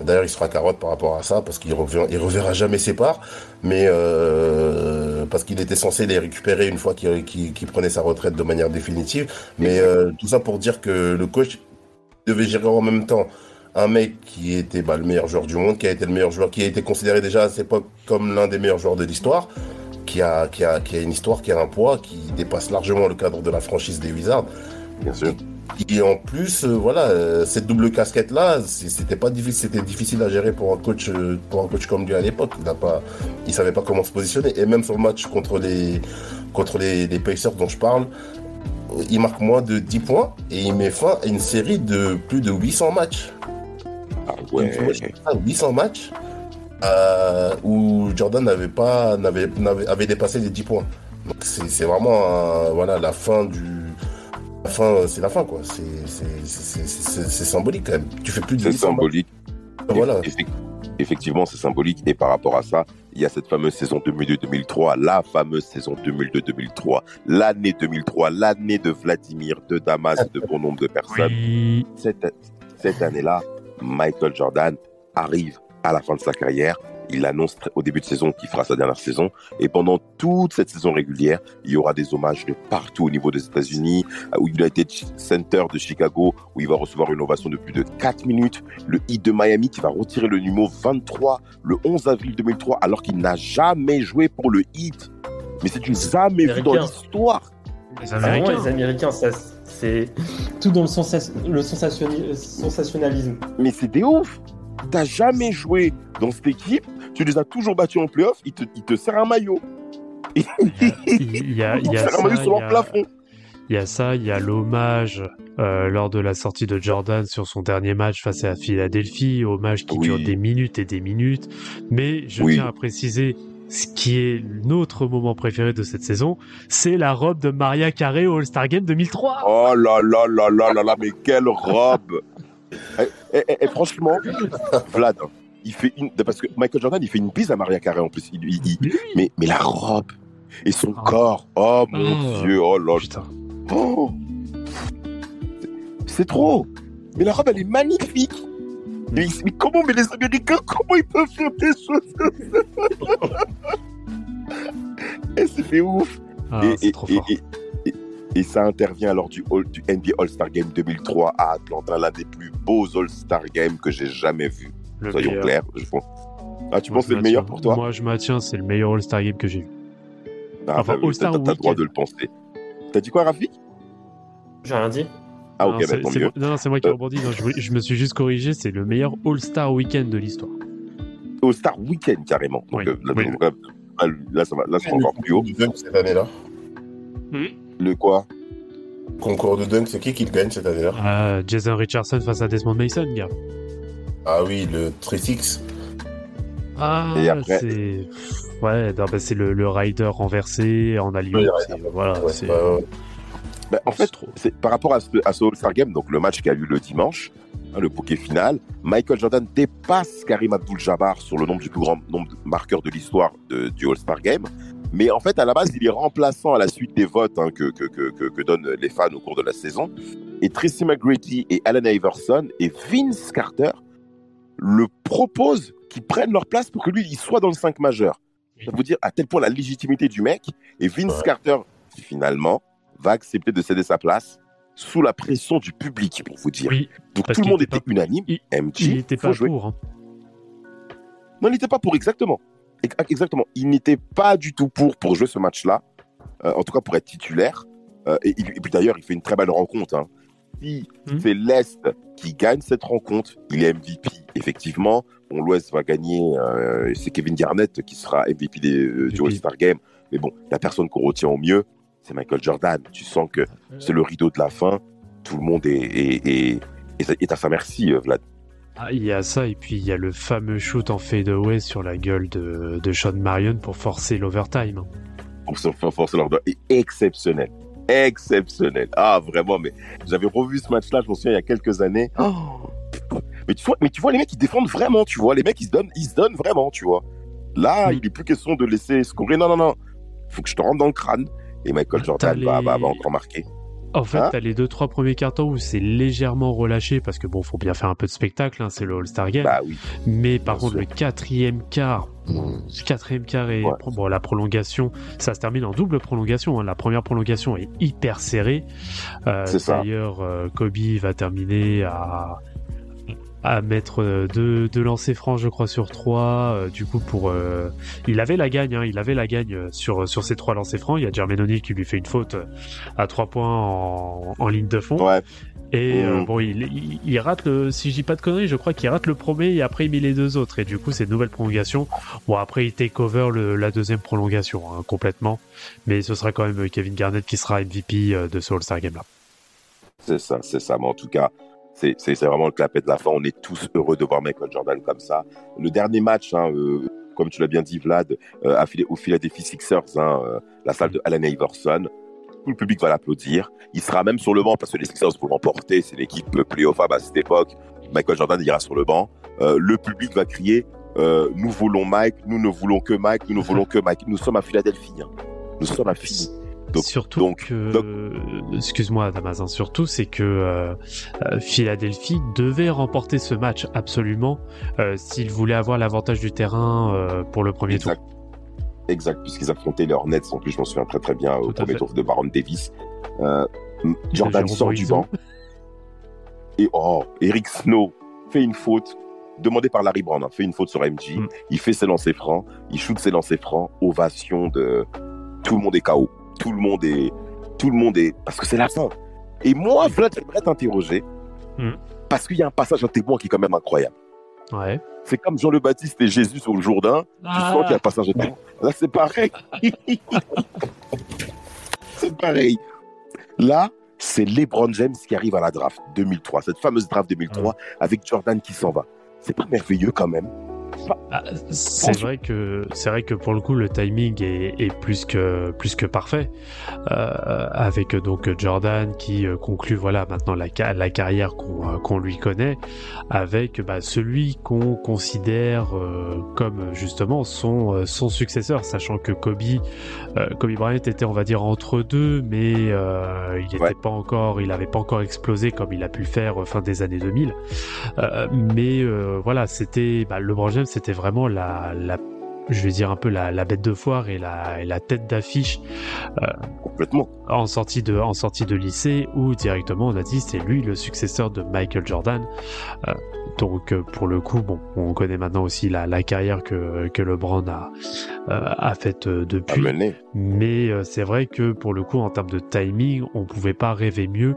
D'ailleurs, il sera carotte par rapport à ça parce qu'il revient, il reverra jamais ses parts, mais euh, parce qu'il était censé les récupérer une fois qu'il prenait sa retraite de manière définitive. Mais euh, tout ça pour dire que le coach devait gérer en même temps un mec qui était bah, le meilleur joueur du monde, qui a été le meilleur joueur, qui a été considéré déjà à cette époque comme l'un des meilleurs joueurs de l'histoire, qui a, qui, a, qui a une histoire, qui a un poids, qui dépasse largement le cadre de la franchise des Wizards. Bien sûr. Et en plus, euh, voilà, euh, cette double casquette là, c'était pas difficile, c'était difficile à gérer pour un coach, euh, pour un coach comme lui à l'époque. Il n'a pas, il savait pas comment se positionner. Et même sur le match contre les, contre les, les Pacers dont je parle, il marque moins de 10 points et il met fin à une série de plus de 800 matchs. Ah ouais. Une fois, 800 matchs où Jordan n'avait pas, n'avait, n'avait- avait dépassé les 10 points. Donc c'est, vraiment, voilà, la fin du, la fin, c'est la fin quoi. C'est, symbolique quand même. Tu fais plus de C'est 800 matchs. symbolique. Voilà. Effect- Effectivement, c'est symbolique. Et par rapport à ça, il y a cette fameuse saison 2002-2003, la fameuse saison 2002-2003, l'année 2003, l'année de Vladimir, de Damas et de bon nombre de personnes. Oui. Cette, cette année-là, Michael Jordan arrive à la fin de sa carrière. Il annonce au début de saison qu'il fera sa dernière saison. Et pendant toute cette saison régulière, il y aura des hommages de partout au niveau des États-Unis, euh, où il a été ch- center de Chicago, où il va recevoir une ovation de plus de 4 minutes. Le Heat de Miami qui va retirer le numéro 23 le 11 avril 2003, alors qu'il n'a jamais joué pour le Heat. Mais c'est une jamais vu dans l'histoire. Les vraiment Américains. les Américains, ça, c'est tout dans le, le sensationnalisme. Mais c'est des ouf. T'as jamais joué dans cette équipe, tu les as toujours battus en playoff, ils te, ils te serrent un maillot. Il y a, il y un ça, maillot sur il y leur plafond. Il y a ça, il y a l'hommage euh, lors de la sortie de Jordan sur son dernier match face à Philadelphie, hommage qui Oui. dure des minutes et des minutes. Mais je Oui. tiens à préciser ce qui est notre moment préféré de cette saison, c'est la robe de Maria Carey au All-Star Game 2003. Oh là là là là là là, mais quelle robe et, et- et- et franchement, Vlad, hein, il fait une... Parce que Michael Jordan, il fait une bise à Maria Carey en plus. Il- il- il- mais, mais la robe et son Ah. corps, oh mon Ah. Dieu, oh là. Putain. Oh. C'est trop. Mais la robe, elle est magnifique. Mais, mais comment, mais les Américains, comment ils peuvent faire des choses comme ça Et c'est fait ouf. Ah, et, c'est et- trop et- fort. et- et- ça intervient lors du, All- du NBA All-Star Game 2003 à Atlanta, l'un des plus beaux All-Star Games que j'ai jamais vu. Le Soyons meilleur. clairs. Je pense. Ah, tu Moi, penses que c'est le meilleur pour toi Moi, je maintiens, c'est le meilleur All-Star Game que j'ai eu. Ah, enfin, bah, All-Star t'as- T'as le droit de le penser. T'as dit quoi, Rafi J'ai rien dit. Ah, Non, ok, c'est- bah, tant mieux. non, non, c'est moi qui Euh. rebondis. Non, je, voulais- je me suis juste corrigé. C'est le meilleur All-Star Weekend de l'histoire. All-Star Weekend, carrément. Donc, Oui, euh, là, oui. là, là, là, ça va, là, c'est encore plus haut. Cette année-là. Le quoi Concours de dunk, c'est qui qui le gagne cette année-là Ah, Jason Richardson face à Desmond Mason, gars. Ah oui, le 3-6. Ah, Et après- c'est. Ouais, non, bah, c'est le, le rider renversé en Oui, c'est Voilà, Ouais, c'est. ouais, ouais. Bah, En fait, c'est par rapport à ce, à ce All-Star Game, donc le match qui a eu le dimanche, hein, le bouquet final, Michael Jordan dépasse Karim Abdul-Jabbar sur le nombre du plus grand nombre de marqueurs de l'histoire du All-Star Game. Mais en fait, à la base, il est remplaçant à la suite des votes hein, que, que, que, que, que donnent les fans au cours de la saison. Et Tracy McGrady et Allen Iverson et Vince Carter le proposent qu'ils prennent leur place pour que lui, il soit dans le 5 majeur. Ça veut dire à tel point la légitimité du mec. Et Vince Ouais. Carter, finalement, va accepter de céder sa place sous la pression du public, pour vous dire. Oui, Donc tout le monde était était pas- unanime. il- MG, il faut pas jouer. pour. hein. Non, il n'était pas pour, exactement. Ex- Exactement. Il n'était pas du tout pour, pour jouer ce match-là. Euh, en tout cas, pour être titulaire. Euh, et, et puis d'ailleurs, il fait une très belle rencontre. hein. Si Mhm. c'est l'Est qui gagne cette rencontre, il est MVP. Effectivement, bon, l'Ouest va gagner. euh, c'est Kevin Garnett qui sera MVP des, du. All-Star Game. Mais bon, la personne qu'on retient au mieux, c'est Michael Jordan. Tu sens que c'est le rideau de la fin. Tout le monde est, est, est, à sa merci, Vlad. Ah, il y a ça, et puis il y a le fameux shoot en fadeaway sur la gueule de, de Sean Marion pour forcer l'overtime. pour forcer. Et exceptionnel. Exceptionnel. Ah, vraiment, mais j'avais revu ce match-là, je m'en souviens, il y a quelques années. Oh. Mais, tu vois, mais tu vois, les mecs, ils défendent vraiment, tu vois. Les mecs, ils se donnent, ils se donnent vraiment, tu vois. Là, il n'est plus question de laisser scorer. Non, non, non. faut que je te rentre dans le crâne. Et Michael Jordan va, les- va, va encore marquer. En fait, Hein t'as les deux trois premiers cartons où c'est légèrement relâché parce que bon, faut bien faire un peu de spectacle, hein, c'est le All-Star Game. Bah oui. Mais par bien contre, sûr. le quatrième quart, quatrième quart et Ouais. bon, la prolongation, ça se termine en double prolongation. hein. La première prolongation est hyper serrée. Euh. D'ailleurs, euh, Kobe va terminer à à mettre euh, deux, deux lancers francs, je crois, sur trois. euh, du coup, pour euh, il avait la gagne, hein, il avait la gagne sur sur ces trois lancers francs. Il y a Jermaine O'Neal qui lui fait une faute à trois points en, en ligne de fond. Ouais. Et euh, Mhm. bon, il, il, il rate le, si je dis pas de conneries, je crois qu'il rate le premier et après il met les deux autres. Et du coup, c'est une nouvelle prolongation. Bon, après il take over le, la deuxième prolongation hein, complètement. Mais ce sera quand même Kevin Garnett qui sera MVP de ce All-Star Game là. C'est ça, c'est ça. Mais en tout cas, c'est vraiment le clapet de la fin. On est tous heureux de voir Michael Jordan comme ça. Le dernier match, hein, euh, comme tu l'as bien dit, Vlad, euh, au Philadelphia Sixers, hein, euh, la salle de Allen Iverson. Tout le public va l'applaudir. Il sera même sur le banc parce que les Sixers vont l'emporter. C'est l'équipe playoff à cette époque. Michael Jordan ira sur le banc. Le public va crier Nous voulons Mike, nous ne voulons que Mike, nous ne voulons que Mike. Nous sommes à Philadelphie. hein. Nous sommes à Philly. Donc- surtout donc- excuse-moi Damazin, surtout c'est que euh, euh, Philadelphie devait remporter ce match absolument euh, s'il voulait avoir l'avantage du terrain pour le premier Exact. Exact, puisqu'ils affrontaient les Hornets, en plus, je m'en souviens très très bien, au Tout premier fait. tour de Baron Davis. Jordan sort du banc. Et oh, Eric Snow fait une faute, demandée par Larry Brown, hein, fait une faute sur MJ. Mm. Il fait ses lancers francs, il shoot ses lancers francs, ovation de. Tout le monde est KO. Tout le monde est. Tout le monde est. Parce que c'est la fin. Et moi, Vlad, j'aimerais t'interroger. Mm. Parce qu'il y a un passage à témoin qui est quand même incroyable. Ouais. C'est comme Jean le Baptiste et Jésus sur le Jourdain. Tu Ah. sens qu'il y a un passage à témoin. Là, c'est pareil. c'est pareil. Là, c'est LeBron James qui arrive à la draft 2003, cette fameuse draft 2003 avec Jordan qui s'en va. C'est pas merveilleux quand même. Pas- Ah, c'est vrai que c'est vrai que pour le coup le timing est, est plus que plus que parfait. Euh, avec donc Jordan qui euh, conclut voilà maintenant la, la carrière qu'on euh, qu'on lui connaît. Avec bah, celui qu'on considère euh, comme justement son euh, son successeur. Sachant que Kobe euh, Kobe Bryant était on va dire entre deux mais euh, il n'était Ouais. pas encore il avait pas encore explosé comme il a pu le faire fin des années 2000 euh, mais euh, voilà, c'était bah, LeBron James, c'était vraiment la, je vais dire un peu la, la bête de foire et la, et la tête d'affiche Complètement. en sortie de en sortie de lycée où directement on a dit c'est lui le successeur de Michael Jordan. Euh, donc euh, pour le coup, bon, on connaît maintenant aussi la, la carrière que que LeBron a euh, a faite euh, depuis. mener. Mais euh, c'est vrai que pour le coup, en termes de timing, on pouvait pas rêver mieux.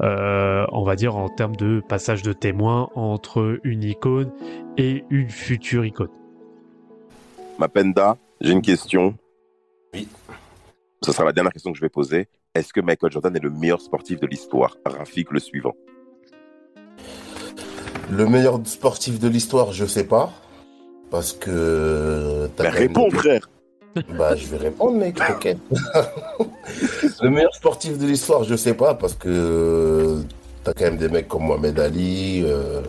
euh, on va dire en termes de passage de témoin entre une icône et une future icône. Mapenda, j'ai une question. Oui. Ce sera la dernière question que je vais poser. Est-ce que Michael Jordan est le meilleur sportif de l'histoire? Rafik, le suivant. Le meilleur sportif de l'histoire, je sais pas. Parce que. t'as Mais quand même réponds, frère Bah, je vais répondre, mec, t'inquiète. le meilleur sportif de l'histoire, je sais pas, parce que t'as quand même des mecs comme Mohamed Ali, euh,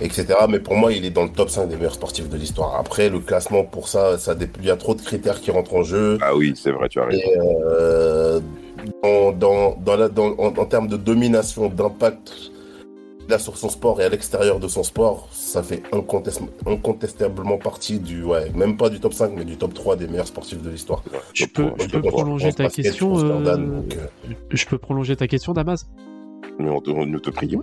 etc. Mais pour moi, il est dans le top 5 des meilleurs sportifs de l'histoire. Après, le classement, pour ça, ça il y a trop de critères qui rentrent en jeu. Ah oui, c'est vrai, tu as raison. Et euh, dans, dans, dans la, dans- en, en termes de domination, d'impact qu'il a sur son sport et à l'extérieur de son sport, ça fait incontest- incontestablement partie du, ouais, même pas du top 5, mais du top 3 des meilleurs sportifs de l'histoire. Je peux, je peux prolonger ta question. Euh, Je peux prolonger ta question, Damas? Nous, te- nous te prions.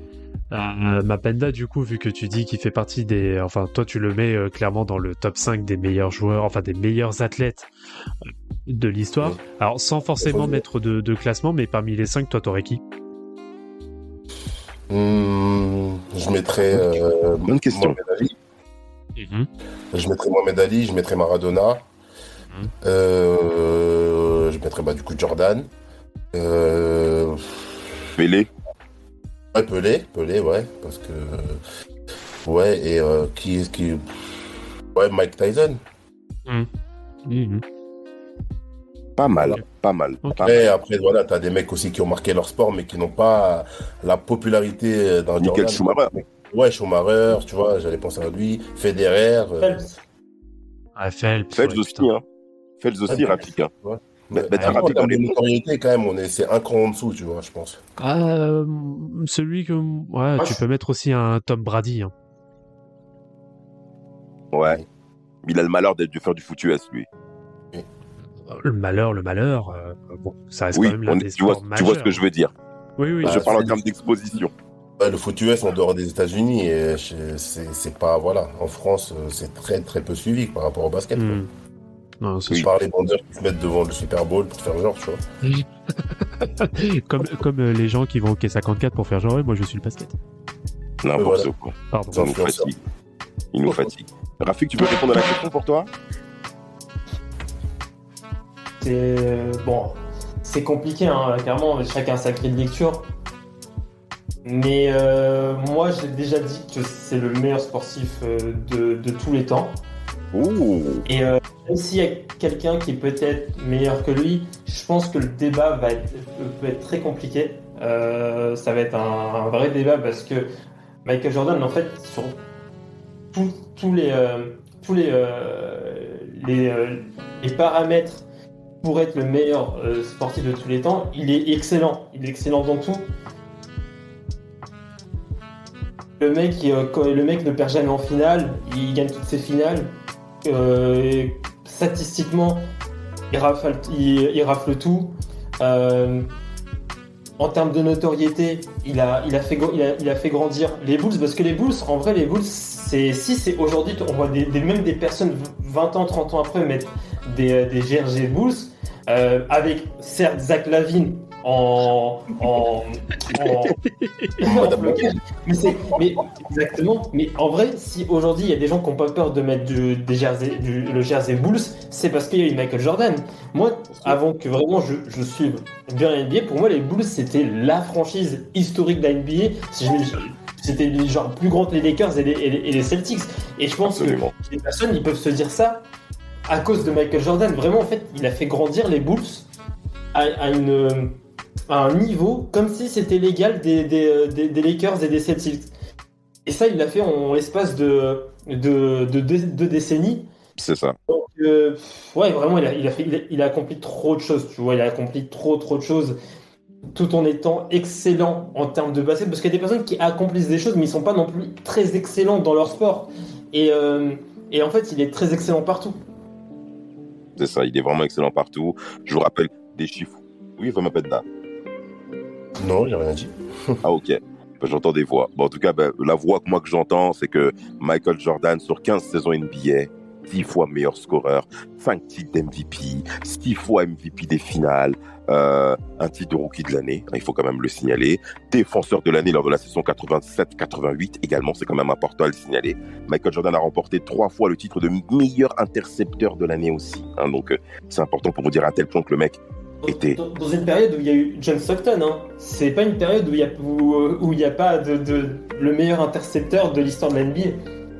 Euh, Mapenda, du coup, vu que tu dis qu'il fait partie des, enfin, toi, tu le mets euh, clairement dans le top 5 des meilleurs joueurs, enfin, des meilleurs athlètes euh, de l'histoire. Alors, sans forcément mettre de, de classement, mais parmi les 5, toi, t'aurais qui? Hmm, je mettrais euh, Bonne question. Mohamed Ali. Je mettrais Mohamed Ali, je mettrais Maradona. Mhm. Euh, je mettrais bah, du coup Jordan. Euh, Pelé. Ouais, Pelé, Pelé, ouais, parce que. Ouais, et euh, qui, qui. Ouais, Mike Tyson. Mhm. Pas mal, pas mal. Ok. Pas mal. Après, après, voilà, t'as des mecs aussi qui ont marqué leur sport, mais qui n'ont pas la popularité d'un Nickel Jordan. Schumacher. Ouais, Schumacher, tu vois, j'allais penser à lui. Federer. euh, Phelps. Ah, Phelps, Phelps ouais, aussi, putain. hein. Phelps aussi, hein. Ouais. T'as vraiment, en termes de les- notoriété, quand même, on est, c'est un cran en dessous, tu vois, je pense. Ah, euh, celui que, ouais, Ah, tu je- peux mettre aussi un Tom Brady. hein. Ouais. Il a le malheur d'être de faire du foutu S, lui. Le malheur, le malheur, euh, bon, ça reste Oui, quand même l'un des tu, vois, tu vois ce que je veux dire. Oui, oui. Bah, je parle en termes d'exposition. Le foot US en dehors des États-Unis, c'est c'est pas, voilà, en France, euh, c'est très très peu suivi par rapport au basket. quoi. Non, c'est Je sûr. parle des vendeurs qui se mettent devant le Super Bowl pour faire genre, tu vois. comme, comme euh, les gens qui vont au Quai 54 pour faire genre, moi je suis le basket. N'importe voilà. quoi. Pardon. Ça nous fatigue. Il nous fatigue. Rafik, tu peux répondre à la question pour toi C'est bon, c'est compliqué, hein, clairement, chacun sa grille de lecture. Mais euh, moi, j'ai déjà dit que c'est le meilleur sportif euh, de, de tous les temps. Et euh, même s'il y a quelqu'un qui est peut-être meilleur que lui, je pense que le débat va être, peut être très compliqué. Euh, ça va être un, vrai débat parce que Michael Jordan, en fait, sur tous- les, euh, tous les, euh, les, euh, les paramètres pour être le meilleur euh, sportif de tous les temps, il est excellent. Il est excellent dans tout. Le mec, euh, le mec ne perd jamais en finale, il gagne toutes ses finales. Euh, statistiquement, il rafle, tout. Euh, en termes de notoriété, il a, fait, grandir les Bulls parce que les Bulls, en vrai, les Bulls, c'est si c'est aujourd'hui, on voit même des personnes 20 ans, 30 ans après mettre des, des GRG Bulls euh, avec certes Zach Lavine en, en, en, en blocage. Mais c'est, mais exactement. Mais en vrai, si aujourd'hui il y a des gens qui n'ont pas peur de mettre du, des jersey, du, le jersey Bulls, c'est parce qu'il y a eu Michael Jordan. Moi, avant que vraiment je, je suive bien la NBA, pour moi les Bulls c'était la franchise historique de la NBA. Si je me- C'était genre plus grand que les Lakers et les, et les- et les Celtics. Et je pense Absolument. que les personnes ils peuvent se dire ça à cause de Michael Jordan. Vraiment, en fait, il a fait grandir les Bulls à, à une, à un niveau comme si c'était l'égal des, des, euh, des- des Lakers et des Celtics. Et ça, il l'a fait en l'espace de, de, de deux, décennies. C'est ça. Donc, euh, ouais, vraiment, il a, il, a fait, il, a, il a accompli trop de choses, tu vois, il a accompli trop, trop de choses, tout en étant excellent en termes de basket, parce qu'il y a des personnes qui accomplissent des choses, mais ils sont pas non plus très excellents dans leur sport. Et, euh, et en fait, il est très excellent partout. C'est ça. Il est vraiment excellent partout. Je vous rappelle des chiffres. Oui, Fama Penda. Non, j'ai rien dit. Ah, ok. Ben, J'entends des voix. Bon, en tout cas, ben, la voix que moi que j'entends, c'est que Michael Jordan, sur 15 saisons NBA, 10 fois meilleur scoreur, 5 titres d'MVP, 6 fois MVP des finales, euh, un titre de rookie de l'année, hein, il faut quand même le signaler, défenseur de l'année lors de la saison 87-88 également, c'est quand même important à le signaler. Michael Jordan a remporté trois fois le titre de meilleur intercepteur de l'année aussi. hein, donc, euh, c'est important pour vous dire à tel point que le mec était Dans, dans une période où il y a eu John Stockton, hein. c'est pas une période où il y a, où, où y a pas de, de- le meilleur intercepteur de l'histoire de la NBA.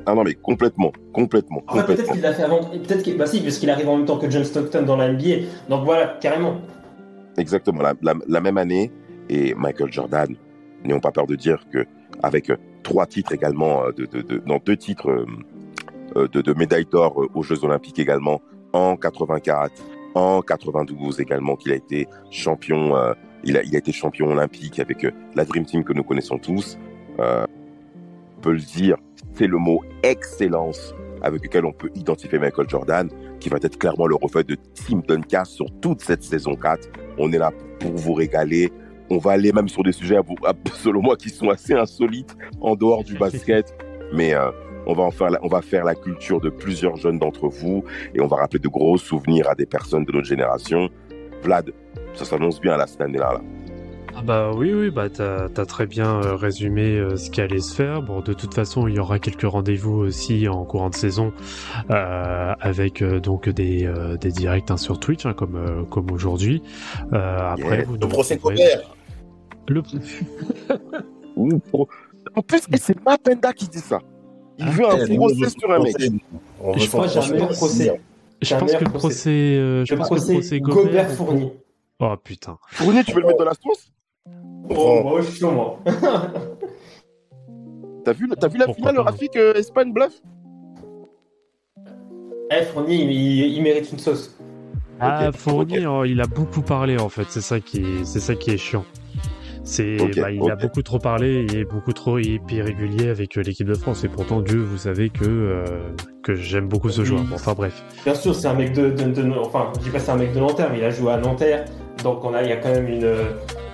Ah non, mais complètement, complètement, peut-être complètement. qu'il l'a fait avant, peut-être qu'il, bah si, parce qu'il arrive en même temps que John Stockton dans la NBA. Donc voilà, carrément. Exactement, la, la- la même année. Et Michael Jordan, n'ayons pas peur de dire que avec euh, trois titres également, euh, de, de, de- non, deux titres euh, de, de médaille d'or aux Jeux Olympiques également, en 84, en 92 également, qu'il a été champion, euh, il, a, il a été champion olympique avec euh, la Dream Team que nous connaissons tous. Euh, on peut le dire, c'est le mot excellence avec lequel on peut identifier Michael Jordan, qui va être clairement le reflet de Tim Duncan sur toute cette saison 4. On est là pour vous régaler. On va aller même sur des sujets, selon moi, qui sont assez insolites en dehors du basket. Mais euh, on, va en faire la, on va faire la culture de plusieurs jeunes d'entre vous et on va rappeler de gros souvenirs à des personnes de notre génération. Vlad, ça s'annonce bien là, cette année-là. Là. Ah bah oui, oui, bah t'as as très bien euh, résumé euh, ce qui allait se faire. Bon, de toute façon, il y aura quelques rendez-vous aussi en courant de saison euh, avec euh, donc des, euh, des directs hein, sur Twitch, hein, comme, euh, comme aujourd'hui. Euh, après, Yeah. vous Le procès Gobert. Le... En plus, c'est pas Penda qui dit ça. Il veut un Eh, procès sur un mec. On Je un procès. Je un pense que le procès. euh, je pense que le procès Gobert. Fournier. Oh putain. Fournier, tu veux le mettre dans la sauce? Oh, moi, je suis chaud, moi. T'as vu, t'as vu la Pourquoi finale. Rafik, euh, Espagne bluff? Eh, Fournier, il, il- il mérite une sauce. Ah, Fournier, oh, il a beaucoup parlé en fait. C'est ça qui, est- c'est ça qui est chiant. C'est, bah, il a beaucoup trop parlé, il est beaucoup trop irrégulier avec euh, l'équipe de France. Et pourtant, Dieu, vous savez que euh, que j'aime beaucoup ce joueur. Bon, enfin bref. Bien sûr, c'est un mec de, de, de- Enfin, je dis pas c'est un mec de Nanterre, mais il a joué à Nanterre. Donc on a, il y a quand même une. euh,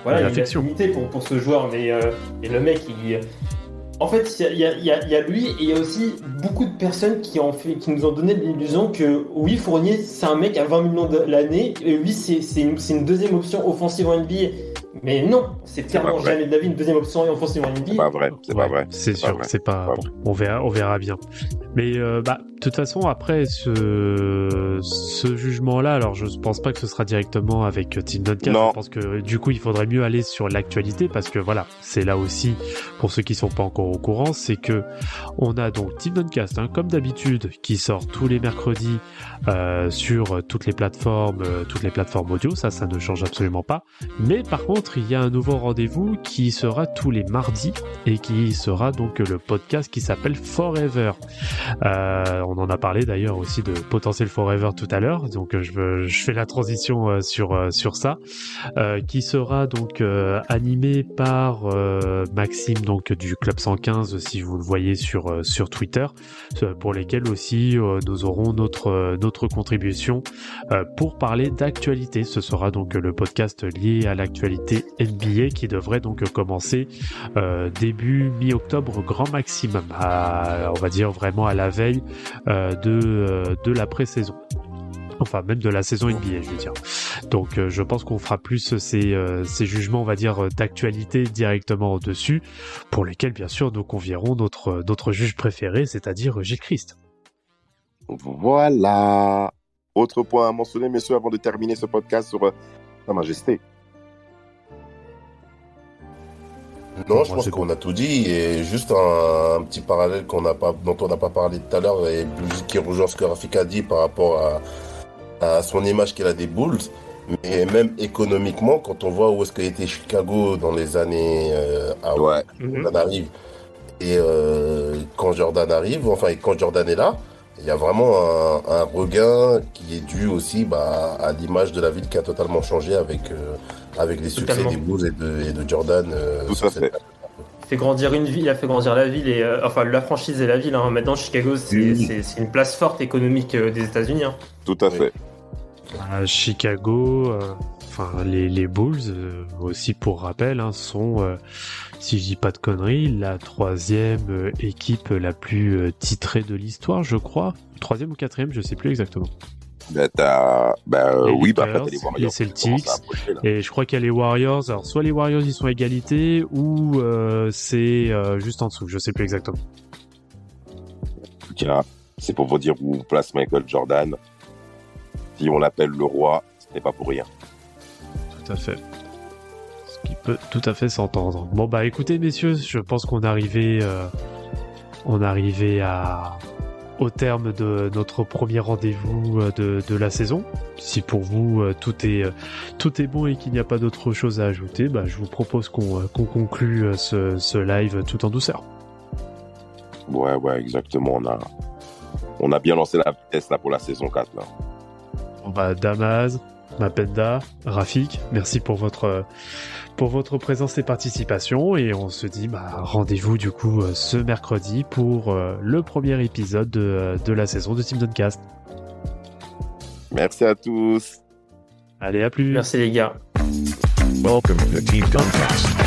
Voilà, Une affinité pour, pour ce joueur. Mais euh, et le mec, il. En fait, il y a, il y a- il y a lui et il y a aussi beaucoup de personnes qui, ont fait, qui nous ont donné l'illusion que oui, Fournier, c'est un mec à 20 millions de l'année. Et oui, c'est c'est une, c'est une deuxième option offensive en NBA. Mais non, c'est clairement jamais de la vie une deuxième option offensive en C'est pas vrai, c'est Ouais, pas vrai. C'est sûr, vrai. c'est pas. Pas bon, on verra, on verra bien. Mais euh, bah, de toute façon, après ce ce jugement-là, alors je pense pas que ce sera directement avec euh, Tim Duncan. Non. Je pense que du coup, il faudrait mieux aller sur l'actualité parce que voilà, c'est là aussi pour ceux qui sont pas encore au courant, c'est que on a donc Tim Duncast, hein, comme d'habitude, qui sort tous les mercredis euh, sur toutes les plateformes, euh, toutes les plateformes audio. Ça, ça ne change absolument pas. Mais par contre, il y a un nouveau rendez-vous qui sera tous les mardis et qui sera donc le podcast qui s'appelle Forever. Euh, on en a parlé d'ailleurs aussi de Potentiel Forever tout à l'heure, donc euh, je, fais la transition euh, sur sur ça, qui sera donc animé par Maxime donc du Club 115 si vous le voyez sur sur Twitter, pour lesquels aussi nous aurons notre notre contribution pour parler d'actualité. Ce sera donc le podcast lié à l'actualité NBA qui devrait donc commencer euh, début mi-octobre grand maximum, on va dire vraiment à la veille euh, de, euh, de la pré-saison. Enfin, même de la saison NBA, je veux dire. Donc, je pense qu'on fera plus ces, ces jugements, on va dire, d'actualité directement au-dessus, pour lesquels, bien sûr, nous convierons notre, notre juge préféré, c'est-à-dire Gilles Christ. Voilà. Autre point à mentionner, messieurs, avant de terminer ce podcast sur Sa Majesté. Non, je pense qu'on a tout dit. Et juste un, un petit parallèle qu'on n'a pas, dont on n'a pas parlé tout à l'heure, et qui rejoint ce que Rafik a dit par rapport à, à son image qu'il a des Bulls. Mais même économiquement, quand on voit où est-ce qu'a été Chicago dans les années euh, avant Ouais. Jordan arrive, et euh, quand Jordan arrive, enfin, et quand Jordan est là, il y a vraiment un, un regain qui est dû aussi bah, à l'image de la ville qui a totalement changé avec, euh, avec les succès Totalement. des Bulls et de, et de Jordan. euh, Tout à cette fait. Il fait grandir une ville, il a fait grandir la ville et euh, enfin la franchise et la ville. hein. Maintenant, Chicago, c'est Oui. une place forte économique euh, des États-Unis. hein. Tout à Oui. fait. À Chicago, euh, enfin les, les Bulls euh, aussi pour rappel hein, sont, euh, si je dis pas de conneries, la troisième équipe la plus titrée de l'histoire, je crois. Troisième ou quatrième, je sais plus exactement. Euh, oui, bah, après, Lakers, t'as les Warriors les qui Celtics. Et je crois qu'il y a les Warriors. Alors soit les Warriors ils sont à égalité ou euh, c'est euh, juste en dessous, je sais plus exactement. En tout cas, c'est pour vous dire où on place Michael Jordan. Si on l'appelle le roi, ce n'est pas pour rien. Tout à fait. Ce qui peut tout à fait s'entendre. Bon bah écoutez messieurs, je pense qu'on est arrivé, euh, on est arrivé à au terme de notre premier rendez-vous euh, de, de la saison. Si pour vous euh, tout est euh, tout est bon et qu'il n'y a pas d'autre chose à ajouter, bah, je vous propose qu'on qu'on conclue ce, ce live tout en douceur. Ouais, ouais, exactement. On a, on a bien lancé la vitesse là pour la saison 4. Là. Bah Damas, Mapenda, Rafik, merci pour votre pour votre présence et participation et on se dit bah rendez-vous du coup euh, ce mercredi pour euh, le premier épisode de, euh, de la saison de Team Duncast. Merci à tous. Allez à plus. Merci les gars. Welcome to Team Duncast.